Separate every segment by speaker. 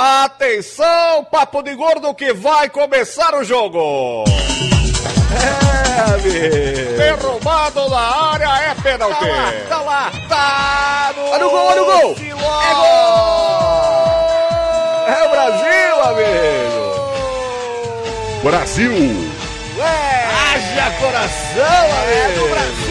Speaker 1: Atenção, papo de gordo que vai começar o jogo. É, amigo. Derrubado na área é pênalti.
Speaker 2: Tá lá,
Speaker 1: Tá no,
Speaker 2: Olha o gol, olha o gol.
Speaker 1: É gol. É o Brasil, amigo.
Speaker 3: Brasil!
Speaker 1: É.
Speaker 2: Haja coração,
Speaker 1: É
Speaker 2: amigo.
Speaker 1: do Brasil.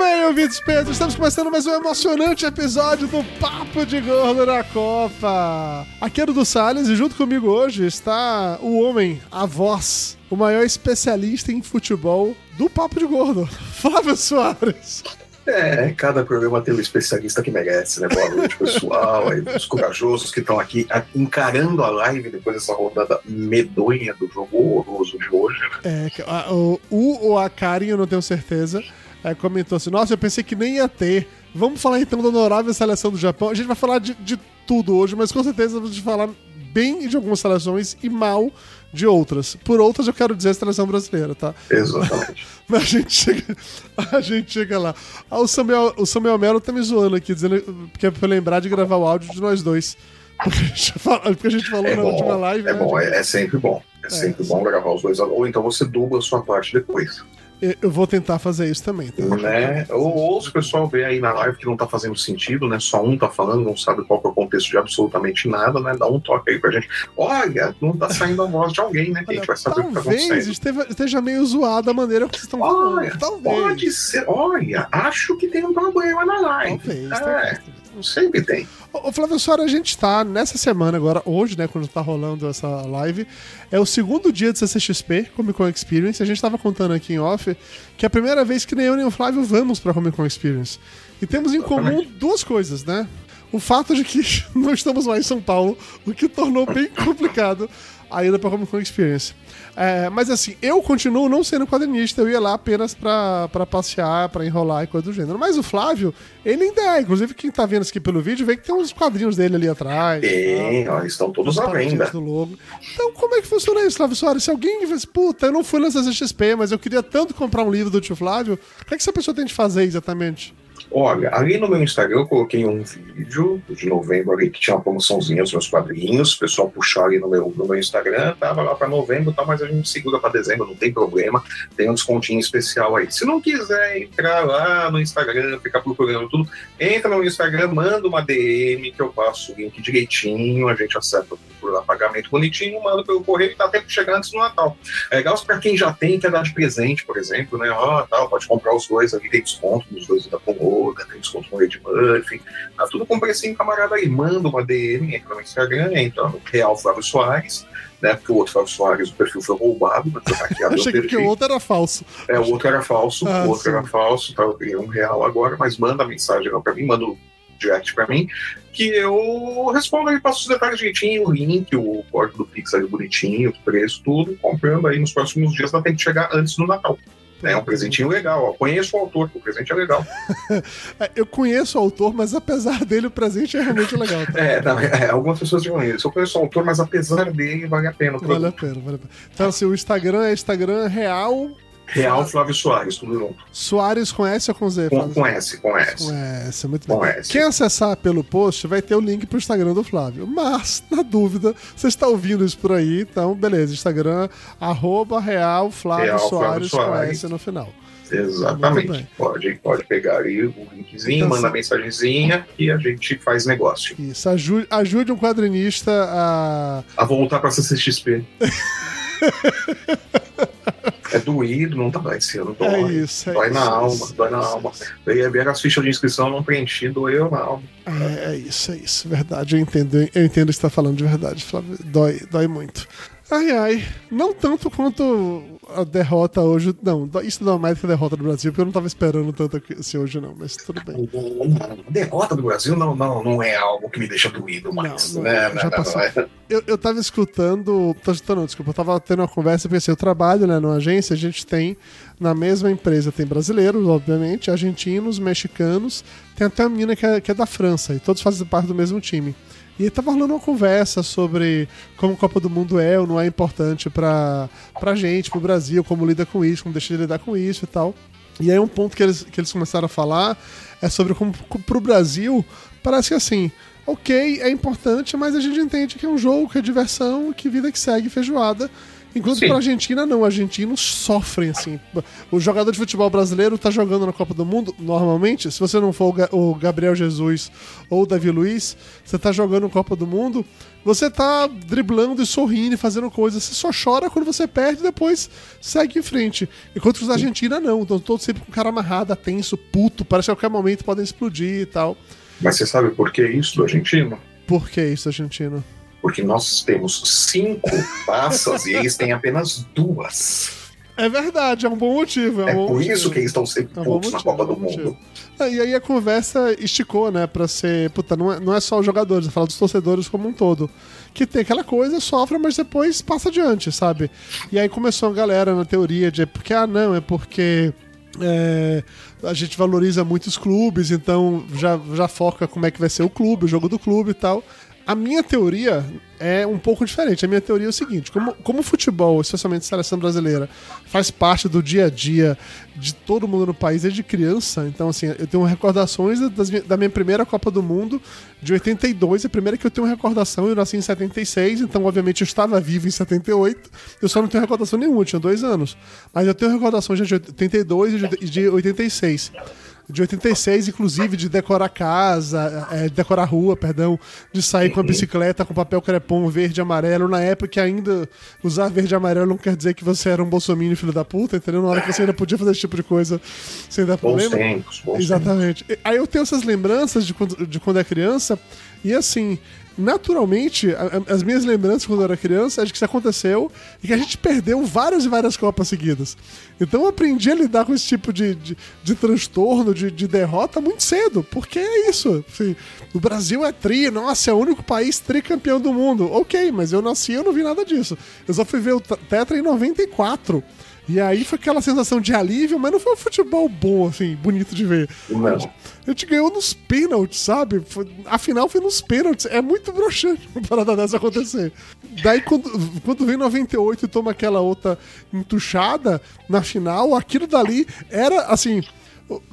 Speaker 4: Bem, ouvintes Pedro, estamos começando mais um emocionante episódio do Papo de Gordo na Copa. Aqui é o do Salles e junto comigo hoje está o homem, a voz, o maior especialista em futebol do Papo de Gordo, Flávio Soares.
Speaker 3: É, cada programa tem um especialista que merece, né? Boa noite, pessoal, aí, os corajosos que estão aqui encarando a live depois dessa rodada medonha do jogo horroroso de hoje. né?
Speaker 4: É, o, o Karen, eu não tenho certeza, é, comentou assim: Nossa, eu pensei que nem ia ter. Vamos falar então da honorável seleção do Japão. A gente vai falar de, de tudo hoje, mas com certeza vamos falar bem de algumas seleções e mal de outras. Por outras, eu quero dizer a seleção brasileira, tá?
Speaker 3: Exatamente.
Speaker 4: Mas a gente chega, a gente chega lá. Ah, o Samuel, o Samuel Melo tá me zoando aqui, dizendo que é pra lembrar de gravar o áudio de nós dois. Porque a gente, falou
Speaker 3: É
Speaker 4: na última
Speaker 3: bom,
Speaker 4: live.
Speaker 3: é
Speaker 4: né,
Speaker 3: bom, é, é sempre bom. É sempre bom gravar os dois. Ou então você dubla a sua parte depois.
Speaker 4: Eu- vou tentar fazer isso também, tá?
Speaker 3: Né? Ou, se o pessoal vê aí na live que não tá fazendo sentido, né? Só um tá falando, não sabe qual é o contexto de absolutamente nada, né? Dá um toque aí pra gente. Olha, não tá saindo a voz de alguém, né? Que a gente vai saber o que tá
Speaker 4: Talvez
Speaker 3: acontecendo.
Speaker 4: esteja, esteja meio zoada a maneira que vocês estão falando.
Speaker 3: Olha,
Speaker 4: Talvez.
Speaker 3: pode ser. Olha, acho que tem um problema na live.
Speaker 4: Talvez,
Speaker 3: É,
Speaker 4: talvez.
Speaker 3: Sempre tem.
Speaker 4: Ô, Flávio Soares, a gente tá nessa semana agora, hoje, né, quando tá rolando essa live, é o segundo dia do CCXP, Comic Con Experience. A gente tava contando aqui em off que é a primeira vez que nem eu nem o Flávio vamos pra Comic Con Experience. E temos em comum duas coisas, né? O fato de que não estamos lá em São Paulo, o que tornou bem complicado a ida pra Comic Con Experience. É, mas assim, eu continuo não sendo quadrinista, eu ia lá apenas pra, pra passear, pra enrolar e coisa do gênero. Mas o Flávio, ele ainda é. Inclusive, quem tá vendo isso aqui pelo vídeo, vê que tem uns quadrinhos dele ali atrás.
Speaker 3: Tem, ó, estão todos à venda.
Speaker 4: do logo. Então, como é que funciona isso, Flávio Soares? Se alguém diz, puta, eu não fui na CCXP, mas eu queria tanto comprar um livro do tio Flávio, o que, é que essa pessoa tem de fazer exatamente?
Speaker 3: Olha, ali no meu Instagram eu coloquei um vídeo de novembro ali que tinha uma promoçãozinha dos meus quadrinhos. O pessoal puxou ali no meu, no meu Instagram, tava lá para novembro, tá, mas a gente segura para dezembro, não tem problema. Tem um descontinho especial aí. Se não quiser entrar lá no Instagram, ficar procurando tudo, entra no Instagram, manda uma DM que eu passo o link direitinho, a gente acerta por lá pagamento bonitinho, manda pelo correio e tá que chegar antes do Natal. É legal para quem já tem, quer dar de presente, por exemplo, né? Ó, tal, pode comprar os dois ali, tem desconto nos dois da Pomoda, tem desconto no Lady Murphy, tá tudo com precinho, camarada aí. Manda uma DM, entra no Instagram, entra no Real Flávio Soares, né? Porque o outro Flávio Soares, o perfil foi roubado, mas foi hackeado, eu
Speaker 4: Achei que o outro era falso.
Speaker 3: É, o outro era falso,
Speaker 4: Ah,
Speaker 3: o outro
Speaker 4: sim.
Speaker 3: era falso, tá? Eu um real agora, mas manda mensagem lá pra mim, manda um direct pra mim, que eu respondo aí, passo os detalhes direitinho, o link, o código do Pix ali bonitinho, o preço, tudo, comprando aí nos próximos dias, dá tempo de chegar antes do Natal. É um presentinho legal. Conheço o autor, o presente é legal.
Speaker 4: É, Eu conheço o autor, mas apesar dele, o presente é realmente legal. Tá?
Speaker 3: É, não, é, algumas pessoas dizem isso. Eu conheço o autor, mas apesar dele, vale a pena.
Speaker 4: Vale a pena, vale a pena. Então, assim, o Instagram é Instagram real.
Speaker 3: Real Flávio Soares, tudo junto.
Speaker 4: Soares com S ou com Z?
Speaker 3: Com, com S, com S.
Speaker 4: Com S, muito
Speaker 3: Com
Speaker 4: bem.
Speaker 3: S.
Speaker 4: Quem acessar pelo post vai ter o link pro Instagram do Flávio. Mas, na dúvida, você está ouvindo isso por aí, então, beleza. Instagram, arroba real Flávio
Speaker 3: Real Flávio
Speaker 4: Soares com
Speaker 3: Soares.
Speaker 4: S no final.
Speaker 3: Exatamente. Pode, pode pegar ali o linkzinho,
Speaker 4: Então,
Speaker 3: manda
Speaker 4: sim.
Speaker 3: mensagenzinha e a gente faz negócio.
Speaker 4: Isso, ajude, ajude um quadrinista a.
Speaker 3: A voltar pra CCXP. é doído, não tá esse ano, dói.
Speaker 4: É isso, é
Speaker 3: dói na
Speaker 4: isso,
Speaker 3: alma,
Speaker 4: isso,
Speaker 3: dói na
Speaker 4: isso,
Speaker 3: alma.
Speaker 4: isso.
Speaker 3: Veio ver as fichas de inscrição, não preenchi, doeu na alma.
Speaker 4: É, é isso, é isso. Verdade, eu entendo, eu entendo o que você está falando de verdade, Flávio. Dói, dói muito. Ai, ai. Não tanto quanto a derrota hoje. Não, isso não é mais que a derrota do Brasil, porque eu não tava esperando tanto assim hoje, não, mas tudo bem.
Speaker 3: A derrota do Brasil não, não, não é algo que me deixa doído mais. Não, não, né? já
Speaker 4: passou. É. Eu, eu tava escutando. Tô escutando, desculpa, eu tava tendo uma conversa, porque assim, eu trabalho né, numa agência, a gente tem. Na mesma empresa tem brasileiros, obviamente, argentinos, mexicanos, tem até uma menina que é, que é da França, e todos fazem parte do mesmo time. E tava rolando uma conversa sobre como a Copa do Mundo é ou não é importante pra, pra gente, pro Brasil, como lida com isso, como deixa de lidar com isso e tal. E aí um ponto que eles, que eles começaram a falar é sobre como pro Brasil parece que assim, ok, é importante, mas a gente entende que é um jogo, que é diversão, que vida que segue, feijoada. Enquanto para a Argentina, não. Argentinos sofrem, assim. O jogador de futebol brasileiro tá jogando na Copa do Mundo, normalmente, se você não for o Gabriel Jesus ou o Davi Luiz, você tá jogando Copa do Mundo, você tá driblando e sorrindo e fazendo coisas. Você só chora quando você perde e depois segue em frente. Enquanto os da Argentina, não. Estão todos sempre com o cara amarrado, tenso, puto, parece que a qualquer momento podem explodir e tal.
Speaker 3: Mas você sabe por que isso do argentino?
Speaker 4: Por que isso, argentino?
Speaker 3: Porque nós temos cinco passas e eles têm apenas duas.
Speaker 4: É verdade, é um bom motivo. É, um
Speaker 3: é
Speaker 4: bom
Speaker 3: por
Speaker 4: motivo.
Speaker 3: isso que eles estão sempre é um putos na Copa é do Mundo.
Speaker 4: e aí a conversa esticou, né, pra ser. Puta, não é, não é só os jogadores, é falar dos torcedores como um todo. Que tem aquela coisa, sofre, mas depois passa adiante, sabe? E aí começou a galera na teoria de porque, ah, não, é porque. É, a gente valoriza muito os clubes, então já, já foca como é que vai ser o clube, o jogo do clube e tal. A minha teoria é um pouco diferente. A minha teoria é o seguinte: como, como o futebol, especialmente a seleção brasileira, faz parte do dia a dia de todo mundo no país desde criança, então, assim, eu tenho recordações das, da minha primeira Copa do Mundo de 82, a primeira que eu tenho recordação, eu nasci em 76, então, obviamente, eu estava vivo em 78, eu só não tenho recordação nenhuma, tinha dois anos. Mas eu tenho recordação de 82 e de 86 de 86, inclusive, de decorar casa, é, decorar rua, perdão, de sair com a bicicleta com papel crepom verde e amarelo, na época que ainda usar verde e amarelo não quer dizer que você era um bolsominion filho da puta, entendeu? Na hora que você ainda podia fazer esse tipo de coisa sem dar problema.
Speaker 3: Bons tempos, bons
Speaker 4: Exatamente. Tempos. Aí eu tenho essas lembranças de quando, de quando é criança, e assim, naturalmente, a, as minhas lembranças quando eu era criança é de que isso aconteceu e que a gente perdeu várias e várias Copas seguidas. Então eu aprendi a lidar com esse tipo de, de, de transtorno, de, de, derrota muito cedo, porque é isso. Assim, o Brasil é tri, nossa, é o único país tricampeão do mundo. Ok, mas eu nasci e eu não vi nada disso. Eu só fui ver o Tetra em 94. E aí foi aquela sensação de alívio, mas não foi um futebol bom, assim, bonito de ver.
Speaker 3: Não.
Speaker 4: A gente ganhou nos pênaltis, sabe? Foi, afinal, foi nos pênaltis. É muito broxante uma parada dessa acontecer. Daí, quando, quando vem 98 e toma aquela outra entuchada na final, aquilo dali era, assim,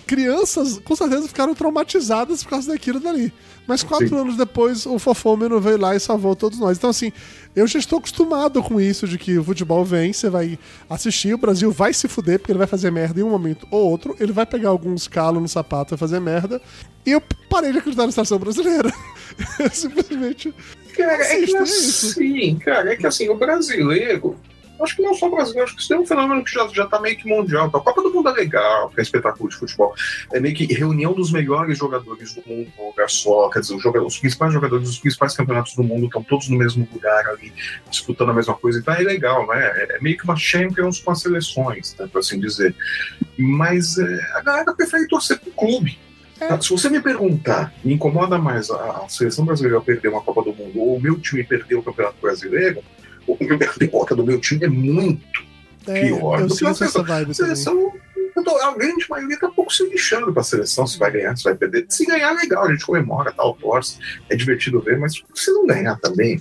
Speaker 4: crianças com certeza ficaram traumatizadas por causa daquilo dali. Mas quatro Sim. anos depois, o Fofômeno veio lá e salvou todos nós. Então, assim, eu já estou acostumado com isso de que o futebol vem, você vai assistir, o Brasil vai se fuder, porque ele vai fazer merda em um momento ou outro, ele vai pegar alguns calos no sapato e fazer merda. E eu parei de acreditar na seleção brasileira. simplesmente.
Speaker 3: Cara, é que assim, cara, é que assim, o brasileiro Acho que não só brasileiro, acho que isso é um fenômeno que já, já tá meio que mundial. A Copa do Mundo é legal, que é espetáculo de futebol. É meio que reunião dos melhores jogadores do mundo num lugar só. Quer dizer, os, jogadores, os principais jogadores dos principais campeonatos do mundo estão todos no mesmo lugar ali, disputando a mesma coisa. Então é legal, né? É, é meio que uma Champions com as seleções, né, por assim dizer. Mas é, a galera prefere torcer pro clube. É. Se você me perguntar, me incomoda mais a, a seleção brasileira perder uma Copa do Mundo ou o meu time perder o Campeonato Brasileiro, a derrota do meu time é muito é, pior
Speaker 4: do que a seleção. A seleção
Speaker 3: a grande maioria tá um pouco se lixando pra seleção, se vai ganhar, se vai perder. Se ganhar, legal, a gente comemora, tal, torce, é divertido ver, mas se não ganhar também,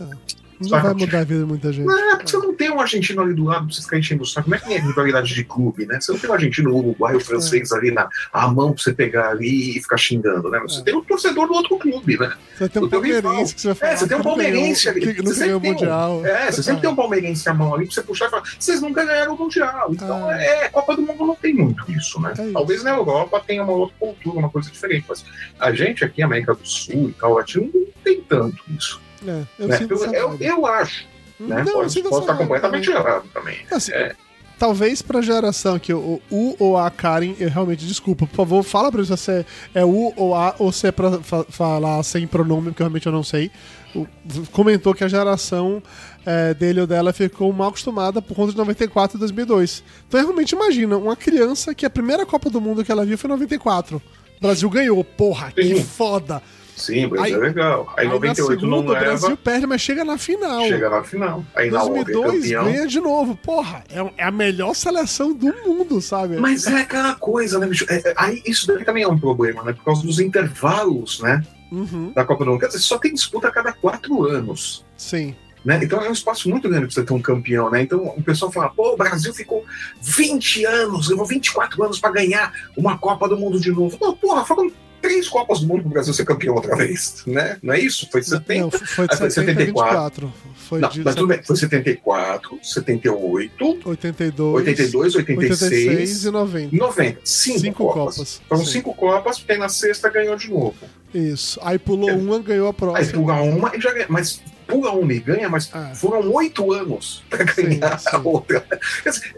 Speaker 4: é. Não vai mudar a vida de muita gente.
Speaker 3: Não, você não tem um argentino ali do lado pra você ficar enchendo o saco. Como é que é a rivalidade de clube, né? Você não tem um argentino, uruguai, o francês é. ali na a mão pra você pegar ali e ficar xingando, né? Você é. tem um torcedor do outro clube, né?
Speaker 4: Você tem um palmeirense que você vai falar.
Speaker 3: É, você tem um palmeirense ali.
Speaker 4: Que não ganhou o Mundial.
Speaker 3: Um, é, você sempre tem um palmeirense a mão ali pra você puxar e falar, vocês nunca ganharam o Mundial. Então, ah. é, Copa do Mundo não tem muito isso, né? É Talvez na Europa tenha uma outra cultura, uma coisa diferente. Mas a gente aqui, América do Sul e tal, Latino, não tem tanto isso.
Speaker 4: É, eu,
Speaker 3: né? eu, eu, eu, acho né? Não, pode, pode estar completamente errado também.
Speaker 4: Assim,
Speaker 3: é.
Speaker 4: talvez pra geração que o U ou A Karen, eu realmente desculpa, por favor, fala pra mim se você é U ou A ou se é pra fa falar sem pronome, porque realmente eu não sei. O, comentou que a geração é, dele ou dela ficou mal acostumada por conta de 94 e 2002. Então realmente imagina, uma criança que a primeira Copa do Mundo que ela viu foi em 94. O Brasil ganhou, porra, que foda.
Speaker 3: Sim, Brasil
Speaker 4: Aí-
Speaker 3: é legal. Aí,
Speaker 4: Aí
Speaker 3: 98
Speaker 4: na segunda,
Speaker 3: não
Speaker 4: o Brasil
Speaker 3: leva,
Speaker 4: perde, mas chega na final.
Speaker 3: chega na final. Aí na outra é
Speaker 4: 2002 ganha de novo. Porra, é, é a melhor seleção do mundo, sabe?
Speaker 3: Mas é aquela coisa, né, bicho? É, é, aí isso daí também é um problema, né? Por causa dos intervalos, né?
Speaker 4: Uhum,
Speaker 3: Da Copa do Mundo. Quer dizer, só tem disputa a cada quatro anos.
Speaker 4: sim.
Speaker 3: Né? Então é um espaço muito grande pra você ter um campeão, né? Então o pessoal fala, pô, o Brasil ficou 20 anos, levou 24 anos pra ganhar uma Copa do Mundo de novo. Não, porra, foram três Copas do Mundo pro Brasil ser campeão outra vez, né? Não é isso? Foi 70.
Speaker 4: Não, foi de
Speaker 3: Ah, foi
Speaker 4: 70 a
Speaker 3: 74.
Speaker 4: 24. Foi
Speaker 3: Não,
Speaker 4: de
Speaker 3: mas tudo bem, foi 74, 78,
Speaker 4: 82,
Speaker 3: 82, 86,
Speaker 4: 86 e 90.
Speaker 3: 90. Cinco,
Speaker 4: Cinco
Speaker 3: Copas.
Speaker 4: Copas,
Speaker 3: Foram
Speaker 4: sim.
Speaker 3: cinco Copas, porque aí na sexta ganhou de novo.
Speaker 4: Isso. Aí pulou uma, ganhou a
Speaker 3: Aí
Speaker 4: próxima.
Speaker 3: pula uma e já ganha. Mas pula uma e ganha, mas
Speaker 4: Ah.
Speaker 3: foram oito anos
Speaker 4: Sim,
Speaker 3: ganhar
Speaker 4: sim.
Speaker 3: a outra.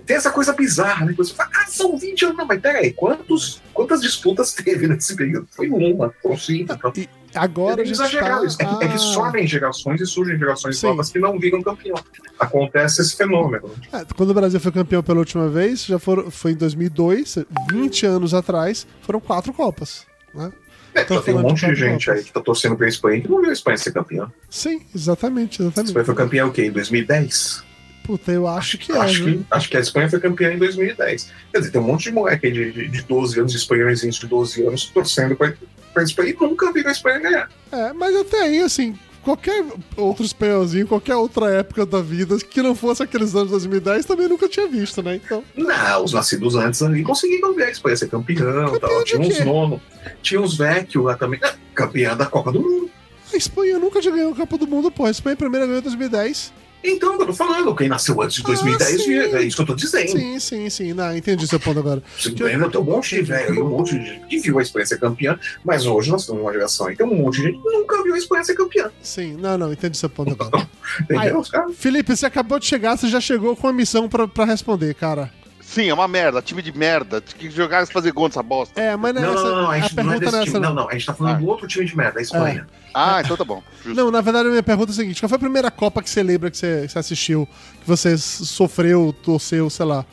Speaker 3: Tem essa coisa bizarra, né? Você fala, ah, são 20 anos. Não, mas peraí, quantos, quantas disputas teve nesse período? Foi uma, foram cinco. Então.
Speaker 4: E agora
Speaker 3: é
Speaker 4: gente
Speaker 3: exagerado.
Speaker 4: tá...
Speaker 3: É, que- é que sobem gerações e surgem gerações
Speaker 4: Sim.
Speaker 3: novas que não viram campeão. Acontece esse fenômeno.
Speaker 4: é, Quando o Brasil foi campeão pela última vez, já foram, foi em 2002, 20 anos atrás, foram quatro Copas. Né?
Speaker 3: É,
Speaker 4: Tô
Speaker 3: já tem um monte
Speaker 4: de
Speaker 3: de gente aí que tá torcendo pra Espanha que não viu a Espanha ser campeã.
Speaker 4: Sim, exatamente,
Speaker 3: A
Speaker 4: exatamente.
Speaker 3: Espanha foi campeã o quê? Em 2010?
Speaker 4: Puta, eu acho que é.
Speaker 3: acho,
Speaker 4: viu?
Speaker 3: que, acho que a Espanha foi campeã em 2010. Quer dizer, tem um monte de moleque aí de, de, de 12 anos, de espanhóis de 12 anos, torcendo pra, pra Espanha e nunca viram a Espanha ganhar.
Speaker 4: É, mas até aí, assim, qualquer outro espanholzinho, qualquer outra época da vida que não fosse aqueles anos de 2010, também nunca tinha visto, né? Então,
Speaker 3: Não, os nascidos antes ali conseguiram ver a Espanha ser campeão.
Speaker 4: Campeão
Speaker 3: Tal. Tinha uns nono, tinha uns vecchio lá também. Ah, campeã da Copa do Mundo.
Speaker 4: a Espanha nunca tinha ganhado a Copa do Mundo, pô. A Espanha primeiro ganhou em 2010.
Speaker 3: Então, eu tô falando, quem nasceu antes de 2010,
Speaker 4: Ah, sim.
Speaker 3: é isso que eu tô dizendo.
Speaker 4: Sim, sim, sim. Não, entendi seu ponto agora.
Speaker 3: Você ainda tem um monte de velho um monte de gente que viu a Espanha ser campeã, mas hoje nós estamos numa geração aí, tem um monte de gente que nunca viu a Espanha ser campeã.
Speaker 4: Sim, não, não, entendi seu ponto agora.
Speaker 3: Entendeu? Caras
Speaker 4: Felipe, você acabou de chegar, você já chegou com a missão pra, pra responder, cara.
Speaker 2: Sim, é uma merda, time de merda. Tinha que jogar e fazer gol nessa bosta.
Speaker 4: É, mas não, é
Speaker 3: Não,
Speaker 4: essa,
Speaker 3: não, não, a
Speaker 4: a
Speaker 3: gente não é desse
Speaker 4: não é
Speaker 3: time. Não,
Speaker 4: não.
Speaker 3: não, a gente tá falando
Speaker 2: Ah.
Speaker 3: do outro time de merda, a Espanha.
Speaker 2: Ah, então tá bom. Justo.
Speaker 4: Não, na verdade, a minha pergunta é a seguinte: qual foi a primeira Copa que você lembra que você, que você assistiu, que você sofreu, torceu, sei lá?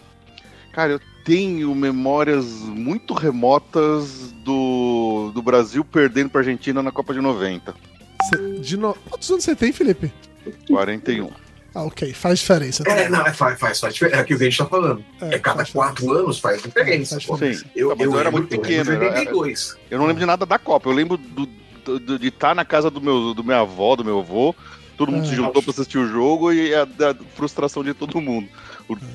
Speaker 2: Cara, eu tenho memórias muito remotas do, do Brasil perdendo pra Argentina na Copa de 90.
Speaker 4: Você- de no... Quantos anos você tem, Felipe?
Speaker 2: 41.
Speaker 4: Ah, ok, faz diferença.
Speaker 3: É, não, é, faz, faz, faz diferença. É aquilo que a gente tá falando. É, cada
Speaker 4: faz
Speaker 3: quatro
Speaker 4: diferença.
Speaker 3: anos faz diferença.
Speaker 4: Faz
Speaker 3: pô.
Speaker 4: diferença.
Speaker 2: Sim.
Speaker 3: Eu,
Speaker 2: Tá, mas eu era muito
Speaker 3: eu
Speaker 2: pequeno,
Speaker 3: de
Speaker 2: era-
Speaker 3: 82.
Speaker 2: Eu não lembro de nada da Copa. Eu lembro do, do- do- de estar na casa do meu, do minha avó, do meu avô. Todo mundo
Speaker 4: Ah.
Speaker 2: se juntou pra assistir o jogo e a, da frustração de todo mundo.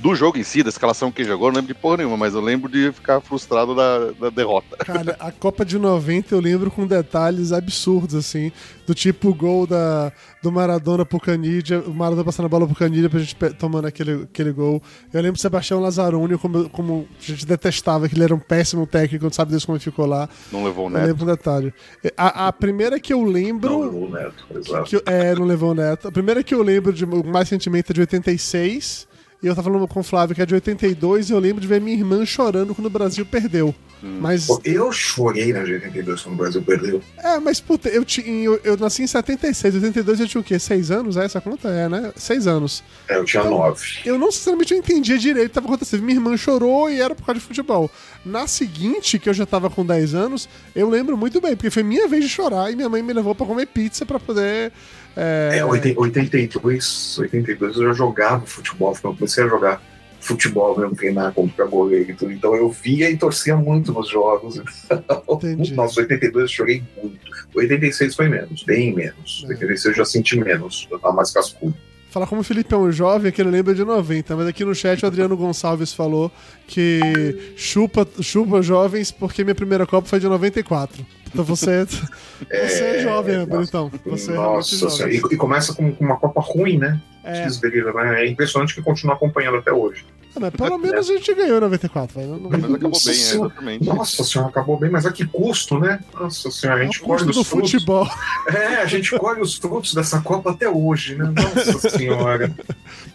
Speaker 2: Do jogo em si, da escalação que jogou, eu não lembro de porra nenhuma, mas eu lembro de ficar frustrado da, da derrota.
Speaker 4: Cara, a Copa de 90 eu lembro com detalhes absurdos, assim. Do tipo o gol da, do Maradona pro Canidia, o Maradona passando a bola pro Canidia pra gente tomando aquele, aquele gol. Eu lembro do Sebastião Lazzaroni, como, como a gente detestava, que ele era um péssimo técnico, não sabe Deus como ele ficou lá.
Speaker 2: Não levou o
Speaker 4: Eu
Speaker 2: neto.
Speaker 4: lembro um detalhe. A, a primeira que eu lembro.
Speaker 3: Não, o Neto, exato.
Speaker 4: que eu- é, não levou o Neto. A primeira que eu lembro de mais sentimento é de 86. E eu tava falando com o Flávio que é de 82 e eu lembro de ver minha irmã chorando quando o Brasil perdeu. Mas.
Speaker 3: Pô, Eu chorei na de 82 quando o Brasil perdeu.
Speaker 4: É, mas puta, eu, tinha, eu, eu nasci em 76, 82 eu tinha o quê? Seis anos? É essa conta? É, né? Seis anos.
Speaker 3: É, eu tinha
Speaker 4: Então,
Speaker 3: nove.
Speaker 4: Eu não sinceramente eu entendia direito o que tava acontecendo. Minha irmã chorou e era por causa de futebol. Na seguinte, que eu já tava com 10 anos, eu lembro muito bem, porque foi minha vez de chorar e minha mãe me levou pra comer pizza pra poder. É,
Speaker 3: É, 80 82, 82 eu já jogava futebol, eu comecei a jogar futebol mesmo, treinar como pra goleiro e tudo. Então eu via e torcia muito nos jogos.
Speaker 4: Entendi.
Speaker 3: Nossa, 82 eu chorei muito. 86 foi menos, bem menos.
Speaker 4: É.
Speaker 3: 86 eu já senti menos, eu tava mais cascudo.
Speaker 4: Falar como o Felipe é um jovem, que ele lembra de 90, mas aqui no chat o Adriano Gonçalves falou que chupa, chupa jovens porque minha primeira Copa foi de 94. Então você, você é jovem,
Speaker 3: nossa,
Speaker 4: bonitão. Você é
Speaker 3: Nossa,
Speaker 4: jovem.
Speaker 3: Senhora. e, e começa com, com uma Copa ruim, né?
Speaker 4: É,
Speaker 3: né? É impressionante que continua acompanhando até hoje.
Speaker 4: Ah, mas pelo menos a gente ganhou em 94. Mas, não...
Speaker 2: Mas acabou
Speaker 3: Nossa
Speaker 2: bem, é,
Speaker 3: Senhora.
Speaker 2: exatamente.
Speaker 3: Nossa senhora, acabou bem, mas a que custo, né? Nossa senhora, a gente
Speaker 4: custo
Speaker 3: colhe
Speaker 4: do
Speaker 3: os frutos.
Speaker 4: futebol.
Speaker 3: É, a gente colhe os frutos dessa Copa até hoje, né? Nossa senhora.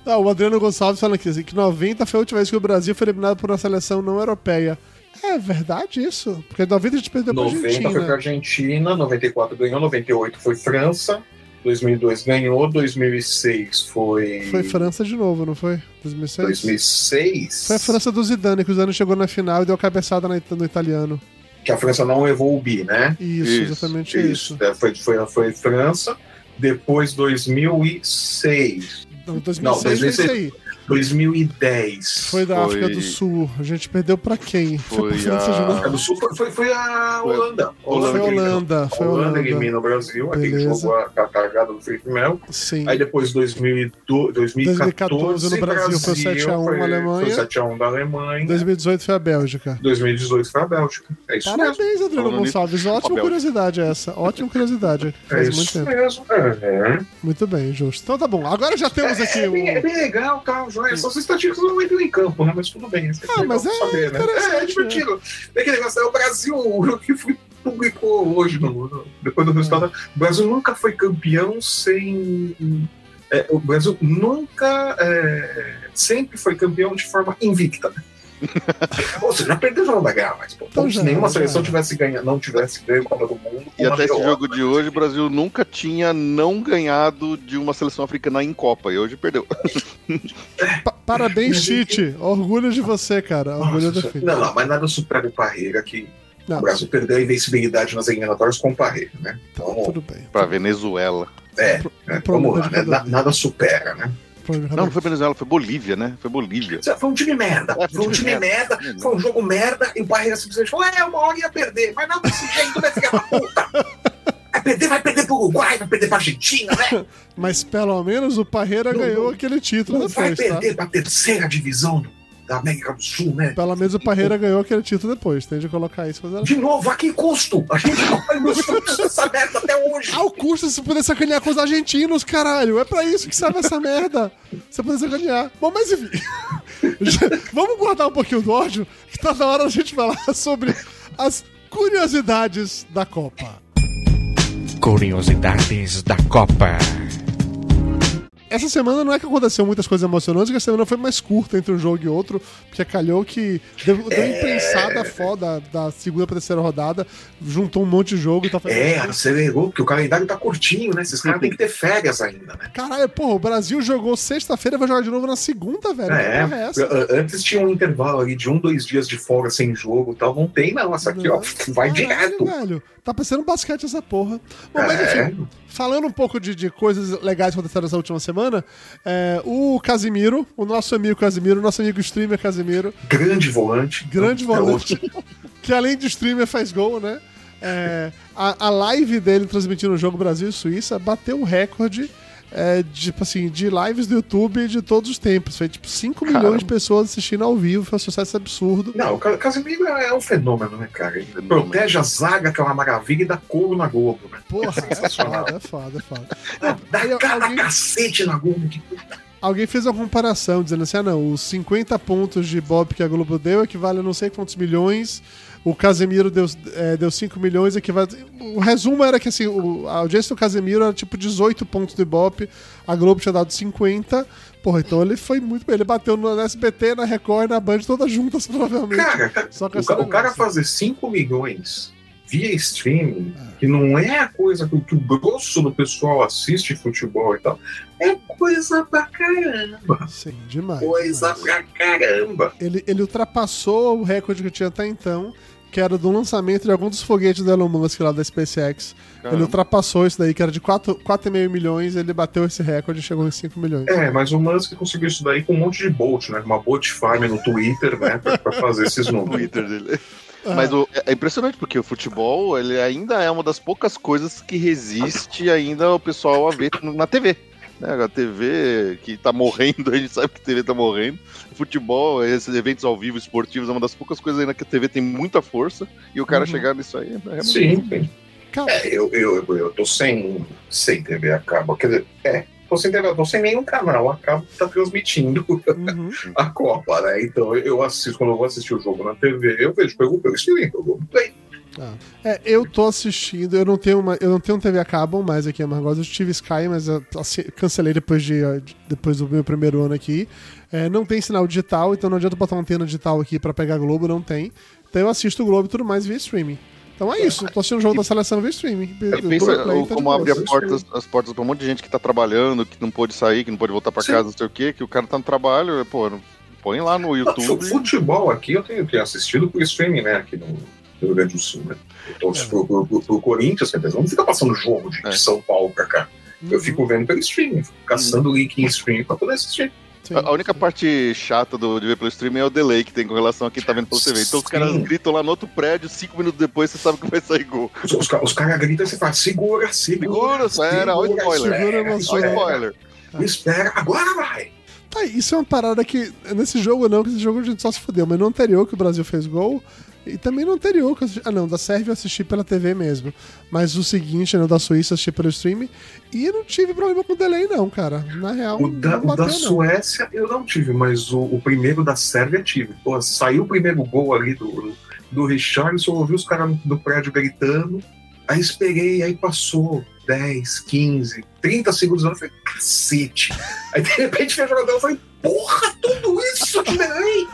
Speaker 4: Ah, o Adriano Gonçalves fala aqui assim, que 90 foi a última vez que o Brasil foi eliminado por uma seleção não europeia. É verdade isso? Porque 90 a gente perdeu pra
Speaker 3: 90
Speaker 4: Argentina.
Speaker 3: foi pra Argentina, 94 ganhou, 98 foi França, 2002 ganhou, 2006 foi.
Speaker 4: Foi França de novo, não foi? 2006?
Speaker 3: 2006.
Speaker 4: Foi a França do Zidane, que o Zidane chegou na final e deu a cabeçada na- no italiano.
Speaker 3: Que a França não levou o bi, né?
Speaker 4: Isso,
Speaker 2: Isso,
Speaker 4: exatamente isso.
Speaker 3: É, Foi, foi, foi França. Depois 2006.
Speaker 4: Não, 2006
Speaker 3: Não,
Speaker 4: foi isso
Speaker 3: 2006.
Speaker 4: Aí.
Speaker 3: 2010.
Speaker 4: Foi da
Speaker 2: Foi-
Speaker 4: África do Sul. A gente perdeu pra quem? Foi,
Speaker 2: Foi
Speaker 4: pra França de
Speaker 2: a-
Speaker 4: novo.
Speaker 3: África do Sul foi, foi, foi a
Speaker 2: Foi-
Speaker 3: Holanda.
Speaker 4: Foi
Speaker 3: que eliminou.
Speaker 4: Holanda, foi
Speaker 3: Holanda
Speaker 4: Holanda.
Speaker 3: elimina o Brasil, aquele
Speaker 4: Beleza.
Speaker 3: jogo a, a carregada do Felipe Melo.
Speaker 4: Sim.
Speaker 3: Aí depois 2002, 2014,
Speaker 4: 2014 no Brasil foi 7 a 1
Speaker 3: foi,
Speaker 4: Alemanha.
Speaker 3: Foi 7x1 da Alemanha.
Speaker 4: 2018 foi a Bélgica.
Speaker 3: 2018 foi a Bélgica. É isso mesmo.
Speaker 4: Parabéns, Adriano
Speaker 2: Falando
Speaker 4: Gonçalves. Ótima curiosidade essa. Ótima curiosidade.
Speaker 3: É
Speaker 4: Faz muito
Speaker 3: isso
Speaker 4: tempo.
Speaker 3: mesmo. É,
Speaker 4: Muito bem, justo. Então tá bom. Agora já temos aqui
Speaker 3: é,
Speaker 4: o.
Speaker 3: bem, é bem legal, tá, Joia. Essas estatísticas não entram em campo, né? Mas tudo bem. isso
Speaker 4: Ah, mas é
Speaker 3: saber, né? É, é divertido. Tem aquele negócio, é o Brasil, o que foi- publicou hoje, no, depois do resultado. O Brasil nunca foi campeão sem. é, o Brasil nunca. é, sempre foi campeão de forma invicta. Ou seja, já perdeu o jogo da guerra, mas pô,
Speaker 4: Então
Speaker 3: se nenhuma
Speaker 4: já.
Speaker 3: seleção tivesse ganho, não tivesse ganho o Copa do Mundo.
Speaker 2: E até esse jogo de hoje, o Brasil nunca tinha não ganhado de uma seleção africana em Copa. E hoje perdeu.
Speaker 4: Pa- Parabéns, Tite. Orgulho de você, cara. Orgulho
Speaker 3: Nossa,
Speaker 4: do filho.
Speaker 3: não, não, mas nada supera o Parreira que
Speaker 4: Não,
Speaker 3: o Brasil perdeu a invencibilidade nas eliminatórias com o Parreira, né? Então,
Speaker 4: tudo bem.
Speaker 2: Pra Venezuela.
Speaker 3: é, é, vamos lá, né? nada supera, né?
Speaker 2: Não, não foi Venezuela, foi Bolívia, né? Foi Bolívia.
Speaker 3: Foi um time merda,
Speaker 2: É,
Speaker 3: foi um time merda, foi um jogo merda, e o Parreira simplesmente falou: é, uma hora ia perder, mas não desse jeito, né, filha da puta? Vai perder, vai perder pro Uruguai, vai perder pra Argentina, né?
Speaker 4: Mas pelo menos o Parreira
Speaker 3: Não,
Speaker 4: ganhou
Speaker 3: não.
Speaker 4: aquele título
Speaker 3: Não vai
Speaker 4: depois, tá?
Speaker 3: perder pra terceira divisão do- da América do Sul, né?
Speaker 4: Pelo menos o Parreira ganhou aquele título depois. Tem de colocar isso. Mas...
Speaker 3: De novo, a que custo? A gente não vai nos dessa merda até hoje.
Speaker 4: Ah, o custo é você poder sacanear com os argentinos, caralho. É pra isso que serve essa merda. Você poder sacanear. Bom, mas enfim. Vamos guardar um pouquinho do ódio, que tá na hora da gente falar sobre as curiosidades da Copa.
Speaker 5: Curiosidades da Copa.
Speaker 4: Essa semana não é que aconteceu muitas coisas emocionantes, que a semana foi mais curta entre um jogo e outro, porque calhou que deu, deu
Speaker 3: É.
Speaker 4: imprensada foda da segunda pra terceira rodada, juntou um monte de jogo e tá fazendo.
Speaker 3: É, acelerou, porque o calendário tá curtinho, né? Esses caras têm que ter férias ainda, né?
Speaker 4: Caralho, porra, o Brasil jogou sexta-feira e vai jogar de novo na segunda, velho.
Speaker 3: É,
Speaker 4: é essa?
Speaker 3: antes tinha um intervalo ali de um, dois dias de folga sem jogo e tal. Não tem, não. Essa aqui, ó, vai
Speaker 4: Caralho,
Speaker 3: direto.
Speaker 4: velho. Tá parecendo basquete essa porra. Bom, mas
Speaker 3: É.
Speaker 4: enfim, falando um pouco de, de coisas legais que aconteceram essa última semana, é, o Casimiro, o nosso amigo Casimiro, o nosso amigo streamer Casimiro,
Speaker 3: Grande volante.
Speaker 4: grande
Speaker 3: É
Speaker 4: volante, que além de streamer faz gol, né? É, a, a live dele transmitindo o jogo Brasil e Suíça bateu o recorde é, de, tipo assim, de lives do YouTube de todos os tempos. Foi tipo 5
Speaker 3: Caramba.
Speaker 4: milhões de pessoas assistindo ao vivo, foi um sucesso absurdo.
Speaker 3: Não, o Ca- Casemiro é um fenômeno, né, cara? Ele protege a zaga, que é uma maravilha, e dá couro na Globo, né?
Speaker 4: Porra, é
Speaker 3: Sensacional.
Speaker 4: foda, é foda, é foda.
Speaker 3: Dá
Speaker 4: Aí
Speaker 3: cada
Speaker 4: alguém-
Speaker 3: cacete na Globo. Que...
Speaker 4: Alguém fez uma comparação, dizendo assim: ah, não, os 50 pontos de Bob que a Globo deu equivale a não sei quantos milhões. O Casemiro deu, é, deu 5 milhões, equivale. O resumo era que assim, o- a audiência do Casemiro era tipo 18 pontos do Ibope, a Globo tinha dado 50. Porra, então ele foi muito bem. Ele bateu no SBT, na Record, na Band, todas juntas, provavelmente.
Speaker 3: Cara,
Speaker 4: Só que
Speaker 3: o, o cara fazer 5 milhões via streaming, que não é a coisa que, que o grosso do pessoal assiste futebol e tal, é coisa pra caramba.
Speaker 4: Sim, demais.
Speaker 3: Coisa
Speaker 4: demais.
Speaker 3: pra caramba.
Speaker 4: ele, ele ultrapassou o recorde que tinha até então, que era do lançamento de algum dos foguetes do Elon Musk lá da SpaceX. Ele
Speaker 2: Caramba.
Speaker 4: ultrapassou isso daí, que era de 4 4,5 milhões, ele bateu esse recorde e chegou em 5 milhões.
Speaker 3: É, mas o Musk conseguiu isso daí com um monte de bot, né? Uma bot farm no Twitter, né? Pra, pra fazer esses números.
Speaker 2: Twitter dele.
Speaker 4: Ah,
Speaker 2: Mas o- é impressionante porque o futebol ele ainda é uma das poucas coisas que resiste ainda o pessoal a ver na TV. Né? A TV que tá morrendo, a gente sabe que a TV tá morrendo. Futebol, esses eventos ao vivo esportivos é uma das poucas coisas ainda que a TV tem muita força. E o cara
Speaker 4: Uhum.
Speaker 2: chegar nisso aí é
Speaker 3: Sim, É, eu, eu, eu tô sem, sem TV a cabo. Quer dizer, é, tô sem, tô sem nenhum canal, acabo tá transmitindo
Speaker 4: Uhum.
Speaker 3: a Copa, né? Então eu assisto, quando eu vou assistir o jogo na TV, eu vejo pelo, pelo streaming, pelo Globoplay.
Speaker 4: É, eu tô assistindo, eu não tenho uma, eu não tenho TV a cabo mais aqui em Amargosa, eu tive Sky, mas eu cancelei depois de depois do meu primeiro ano aqui. É, não tem sinal digital, então não adianta botar uma antena digital aqui pra pegar Globo, não tem. Então eu assisto o Globo e tudo mais via streaming. Então é isso, eu tô assistindo o jogo da seleção via streaming. O
Speaker 2: pensa
Speaker 4: tá
Speaker 2: como abre
Speaker 3: Isso
Speaker 2: portas, as portas pra um monte de gente que tá trabalhando, que não pôde sair, que não pôde voltar pra
Speaker 3: Sim.
Speaker 2: casa, não sei o quê, que o cara tá no trabalho, pô, põe lá no
Speaker 3: Não,
Speaker 2: YouTube.
Speaker 3: fu- futebol aqui eu tenho, tenho assistido por streaming, né? Aqui no Rio Grande do Sul, né? Eu torço
Speaker 4: É.
Speaker 3: pro, pro, Corinthians, quer dizer, não fica passando jogo de,
Speaker 2: É.
Speaker 3: de São Paulo pra cá. Eu
Speaker 4: Uhum.
Speaker 3: fico vendo pelo streaming, fico caçando link em streaming pra poder assistir.
Speaker 4: Sim.
Speaker 2: A a única parte chata do, de ver pelo streaming é o delay que tem com relação a quem tá vendo pela TV. Então os caras
Speaker 3: Sim.
Speaker 2: gritam lá no outro prédio, cinco minutos depois você sabe que vai sair gol.
Speaker 3: Os, os, os caras gritam e você fala, segura, segura.
Speaker 2: Segura, só era, olha o spoiler.
Speaker 4: Segura
Speaker 3: espera.
Speaker 2: Olha o
Speaker 3: espera,
Speaker 2: spoiler.
Speaker 3: espera, agora vai.
Speaker 4: Tá, isso é uma parada que. Nesse jogo não, que esse jogo a gente só se fudeu, mas no anterior que o Brasil fez gol. E também no anterior, que eu assisti, ah não, da Sérvia eu assisti pela TV mesmo. Mas o seguinte, né, o da Suíça eu assisti pelo stream. E eu não tive problema com o delay, não, cara. Na real,
Speaker 3: O da,
Speaker 4: não
Speaker 3: o da
Speaker 4: bateu.
Speaker 3: Suécia eu não tive, mas o, o primeiro da Sérvia tive. Pô, saiu o primeiro gol ali do, do Richarlison, eu ouvi os caras no prédio gritando. Aí esperei, aí passou 10, 15, 30 segundos. Eu falei, cacete. Aí de repente veio o jogador eu falei, porra, tudo isso de delay.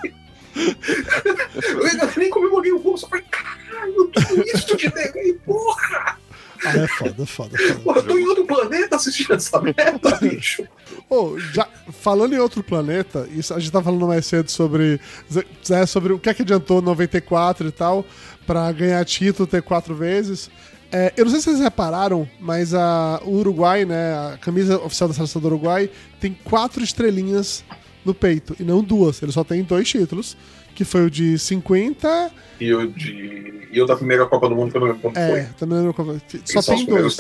Speaker 3: Eu nem comemorei o gol, só falei, caralho, tudo isso de delay, porra.
Speaker 4: Ah, é foda, é foda, é foda.
Speaker 3: Porra, eu tô em outro planeta assistindo essa merda, bicho.
Speaker 4: Ô, já, falando em outro planeta, isso, a gente tá falando mais cedo sobre, Zé, sobre o que é que adiantou 94 e tal, pra ganhar título, ter quatro vezes. É, eu não sei se vocês repararam, mas a, o Uruguai, né, a camisa oficial da seleção do Uruguai, tem quatro estrelinhas no peito, e não duas. Ele só tem dois títulos, que foi o de 50.
Speaker 3: E eu, de, e eu da primeira Copa do Mundo, que eu não lembro quando foi.
Speaker 4: É, também não lembro. Só tem dois.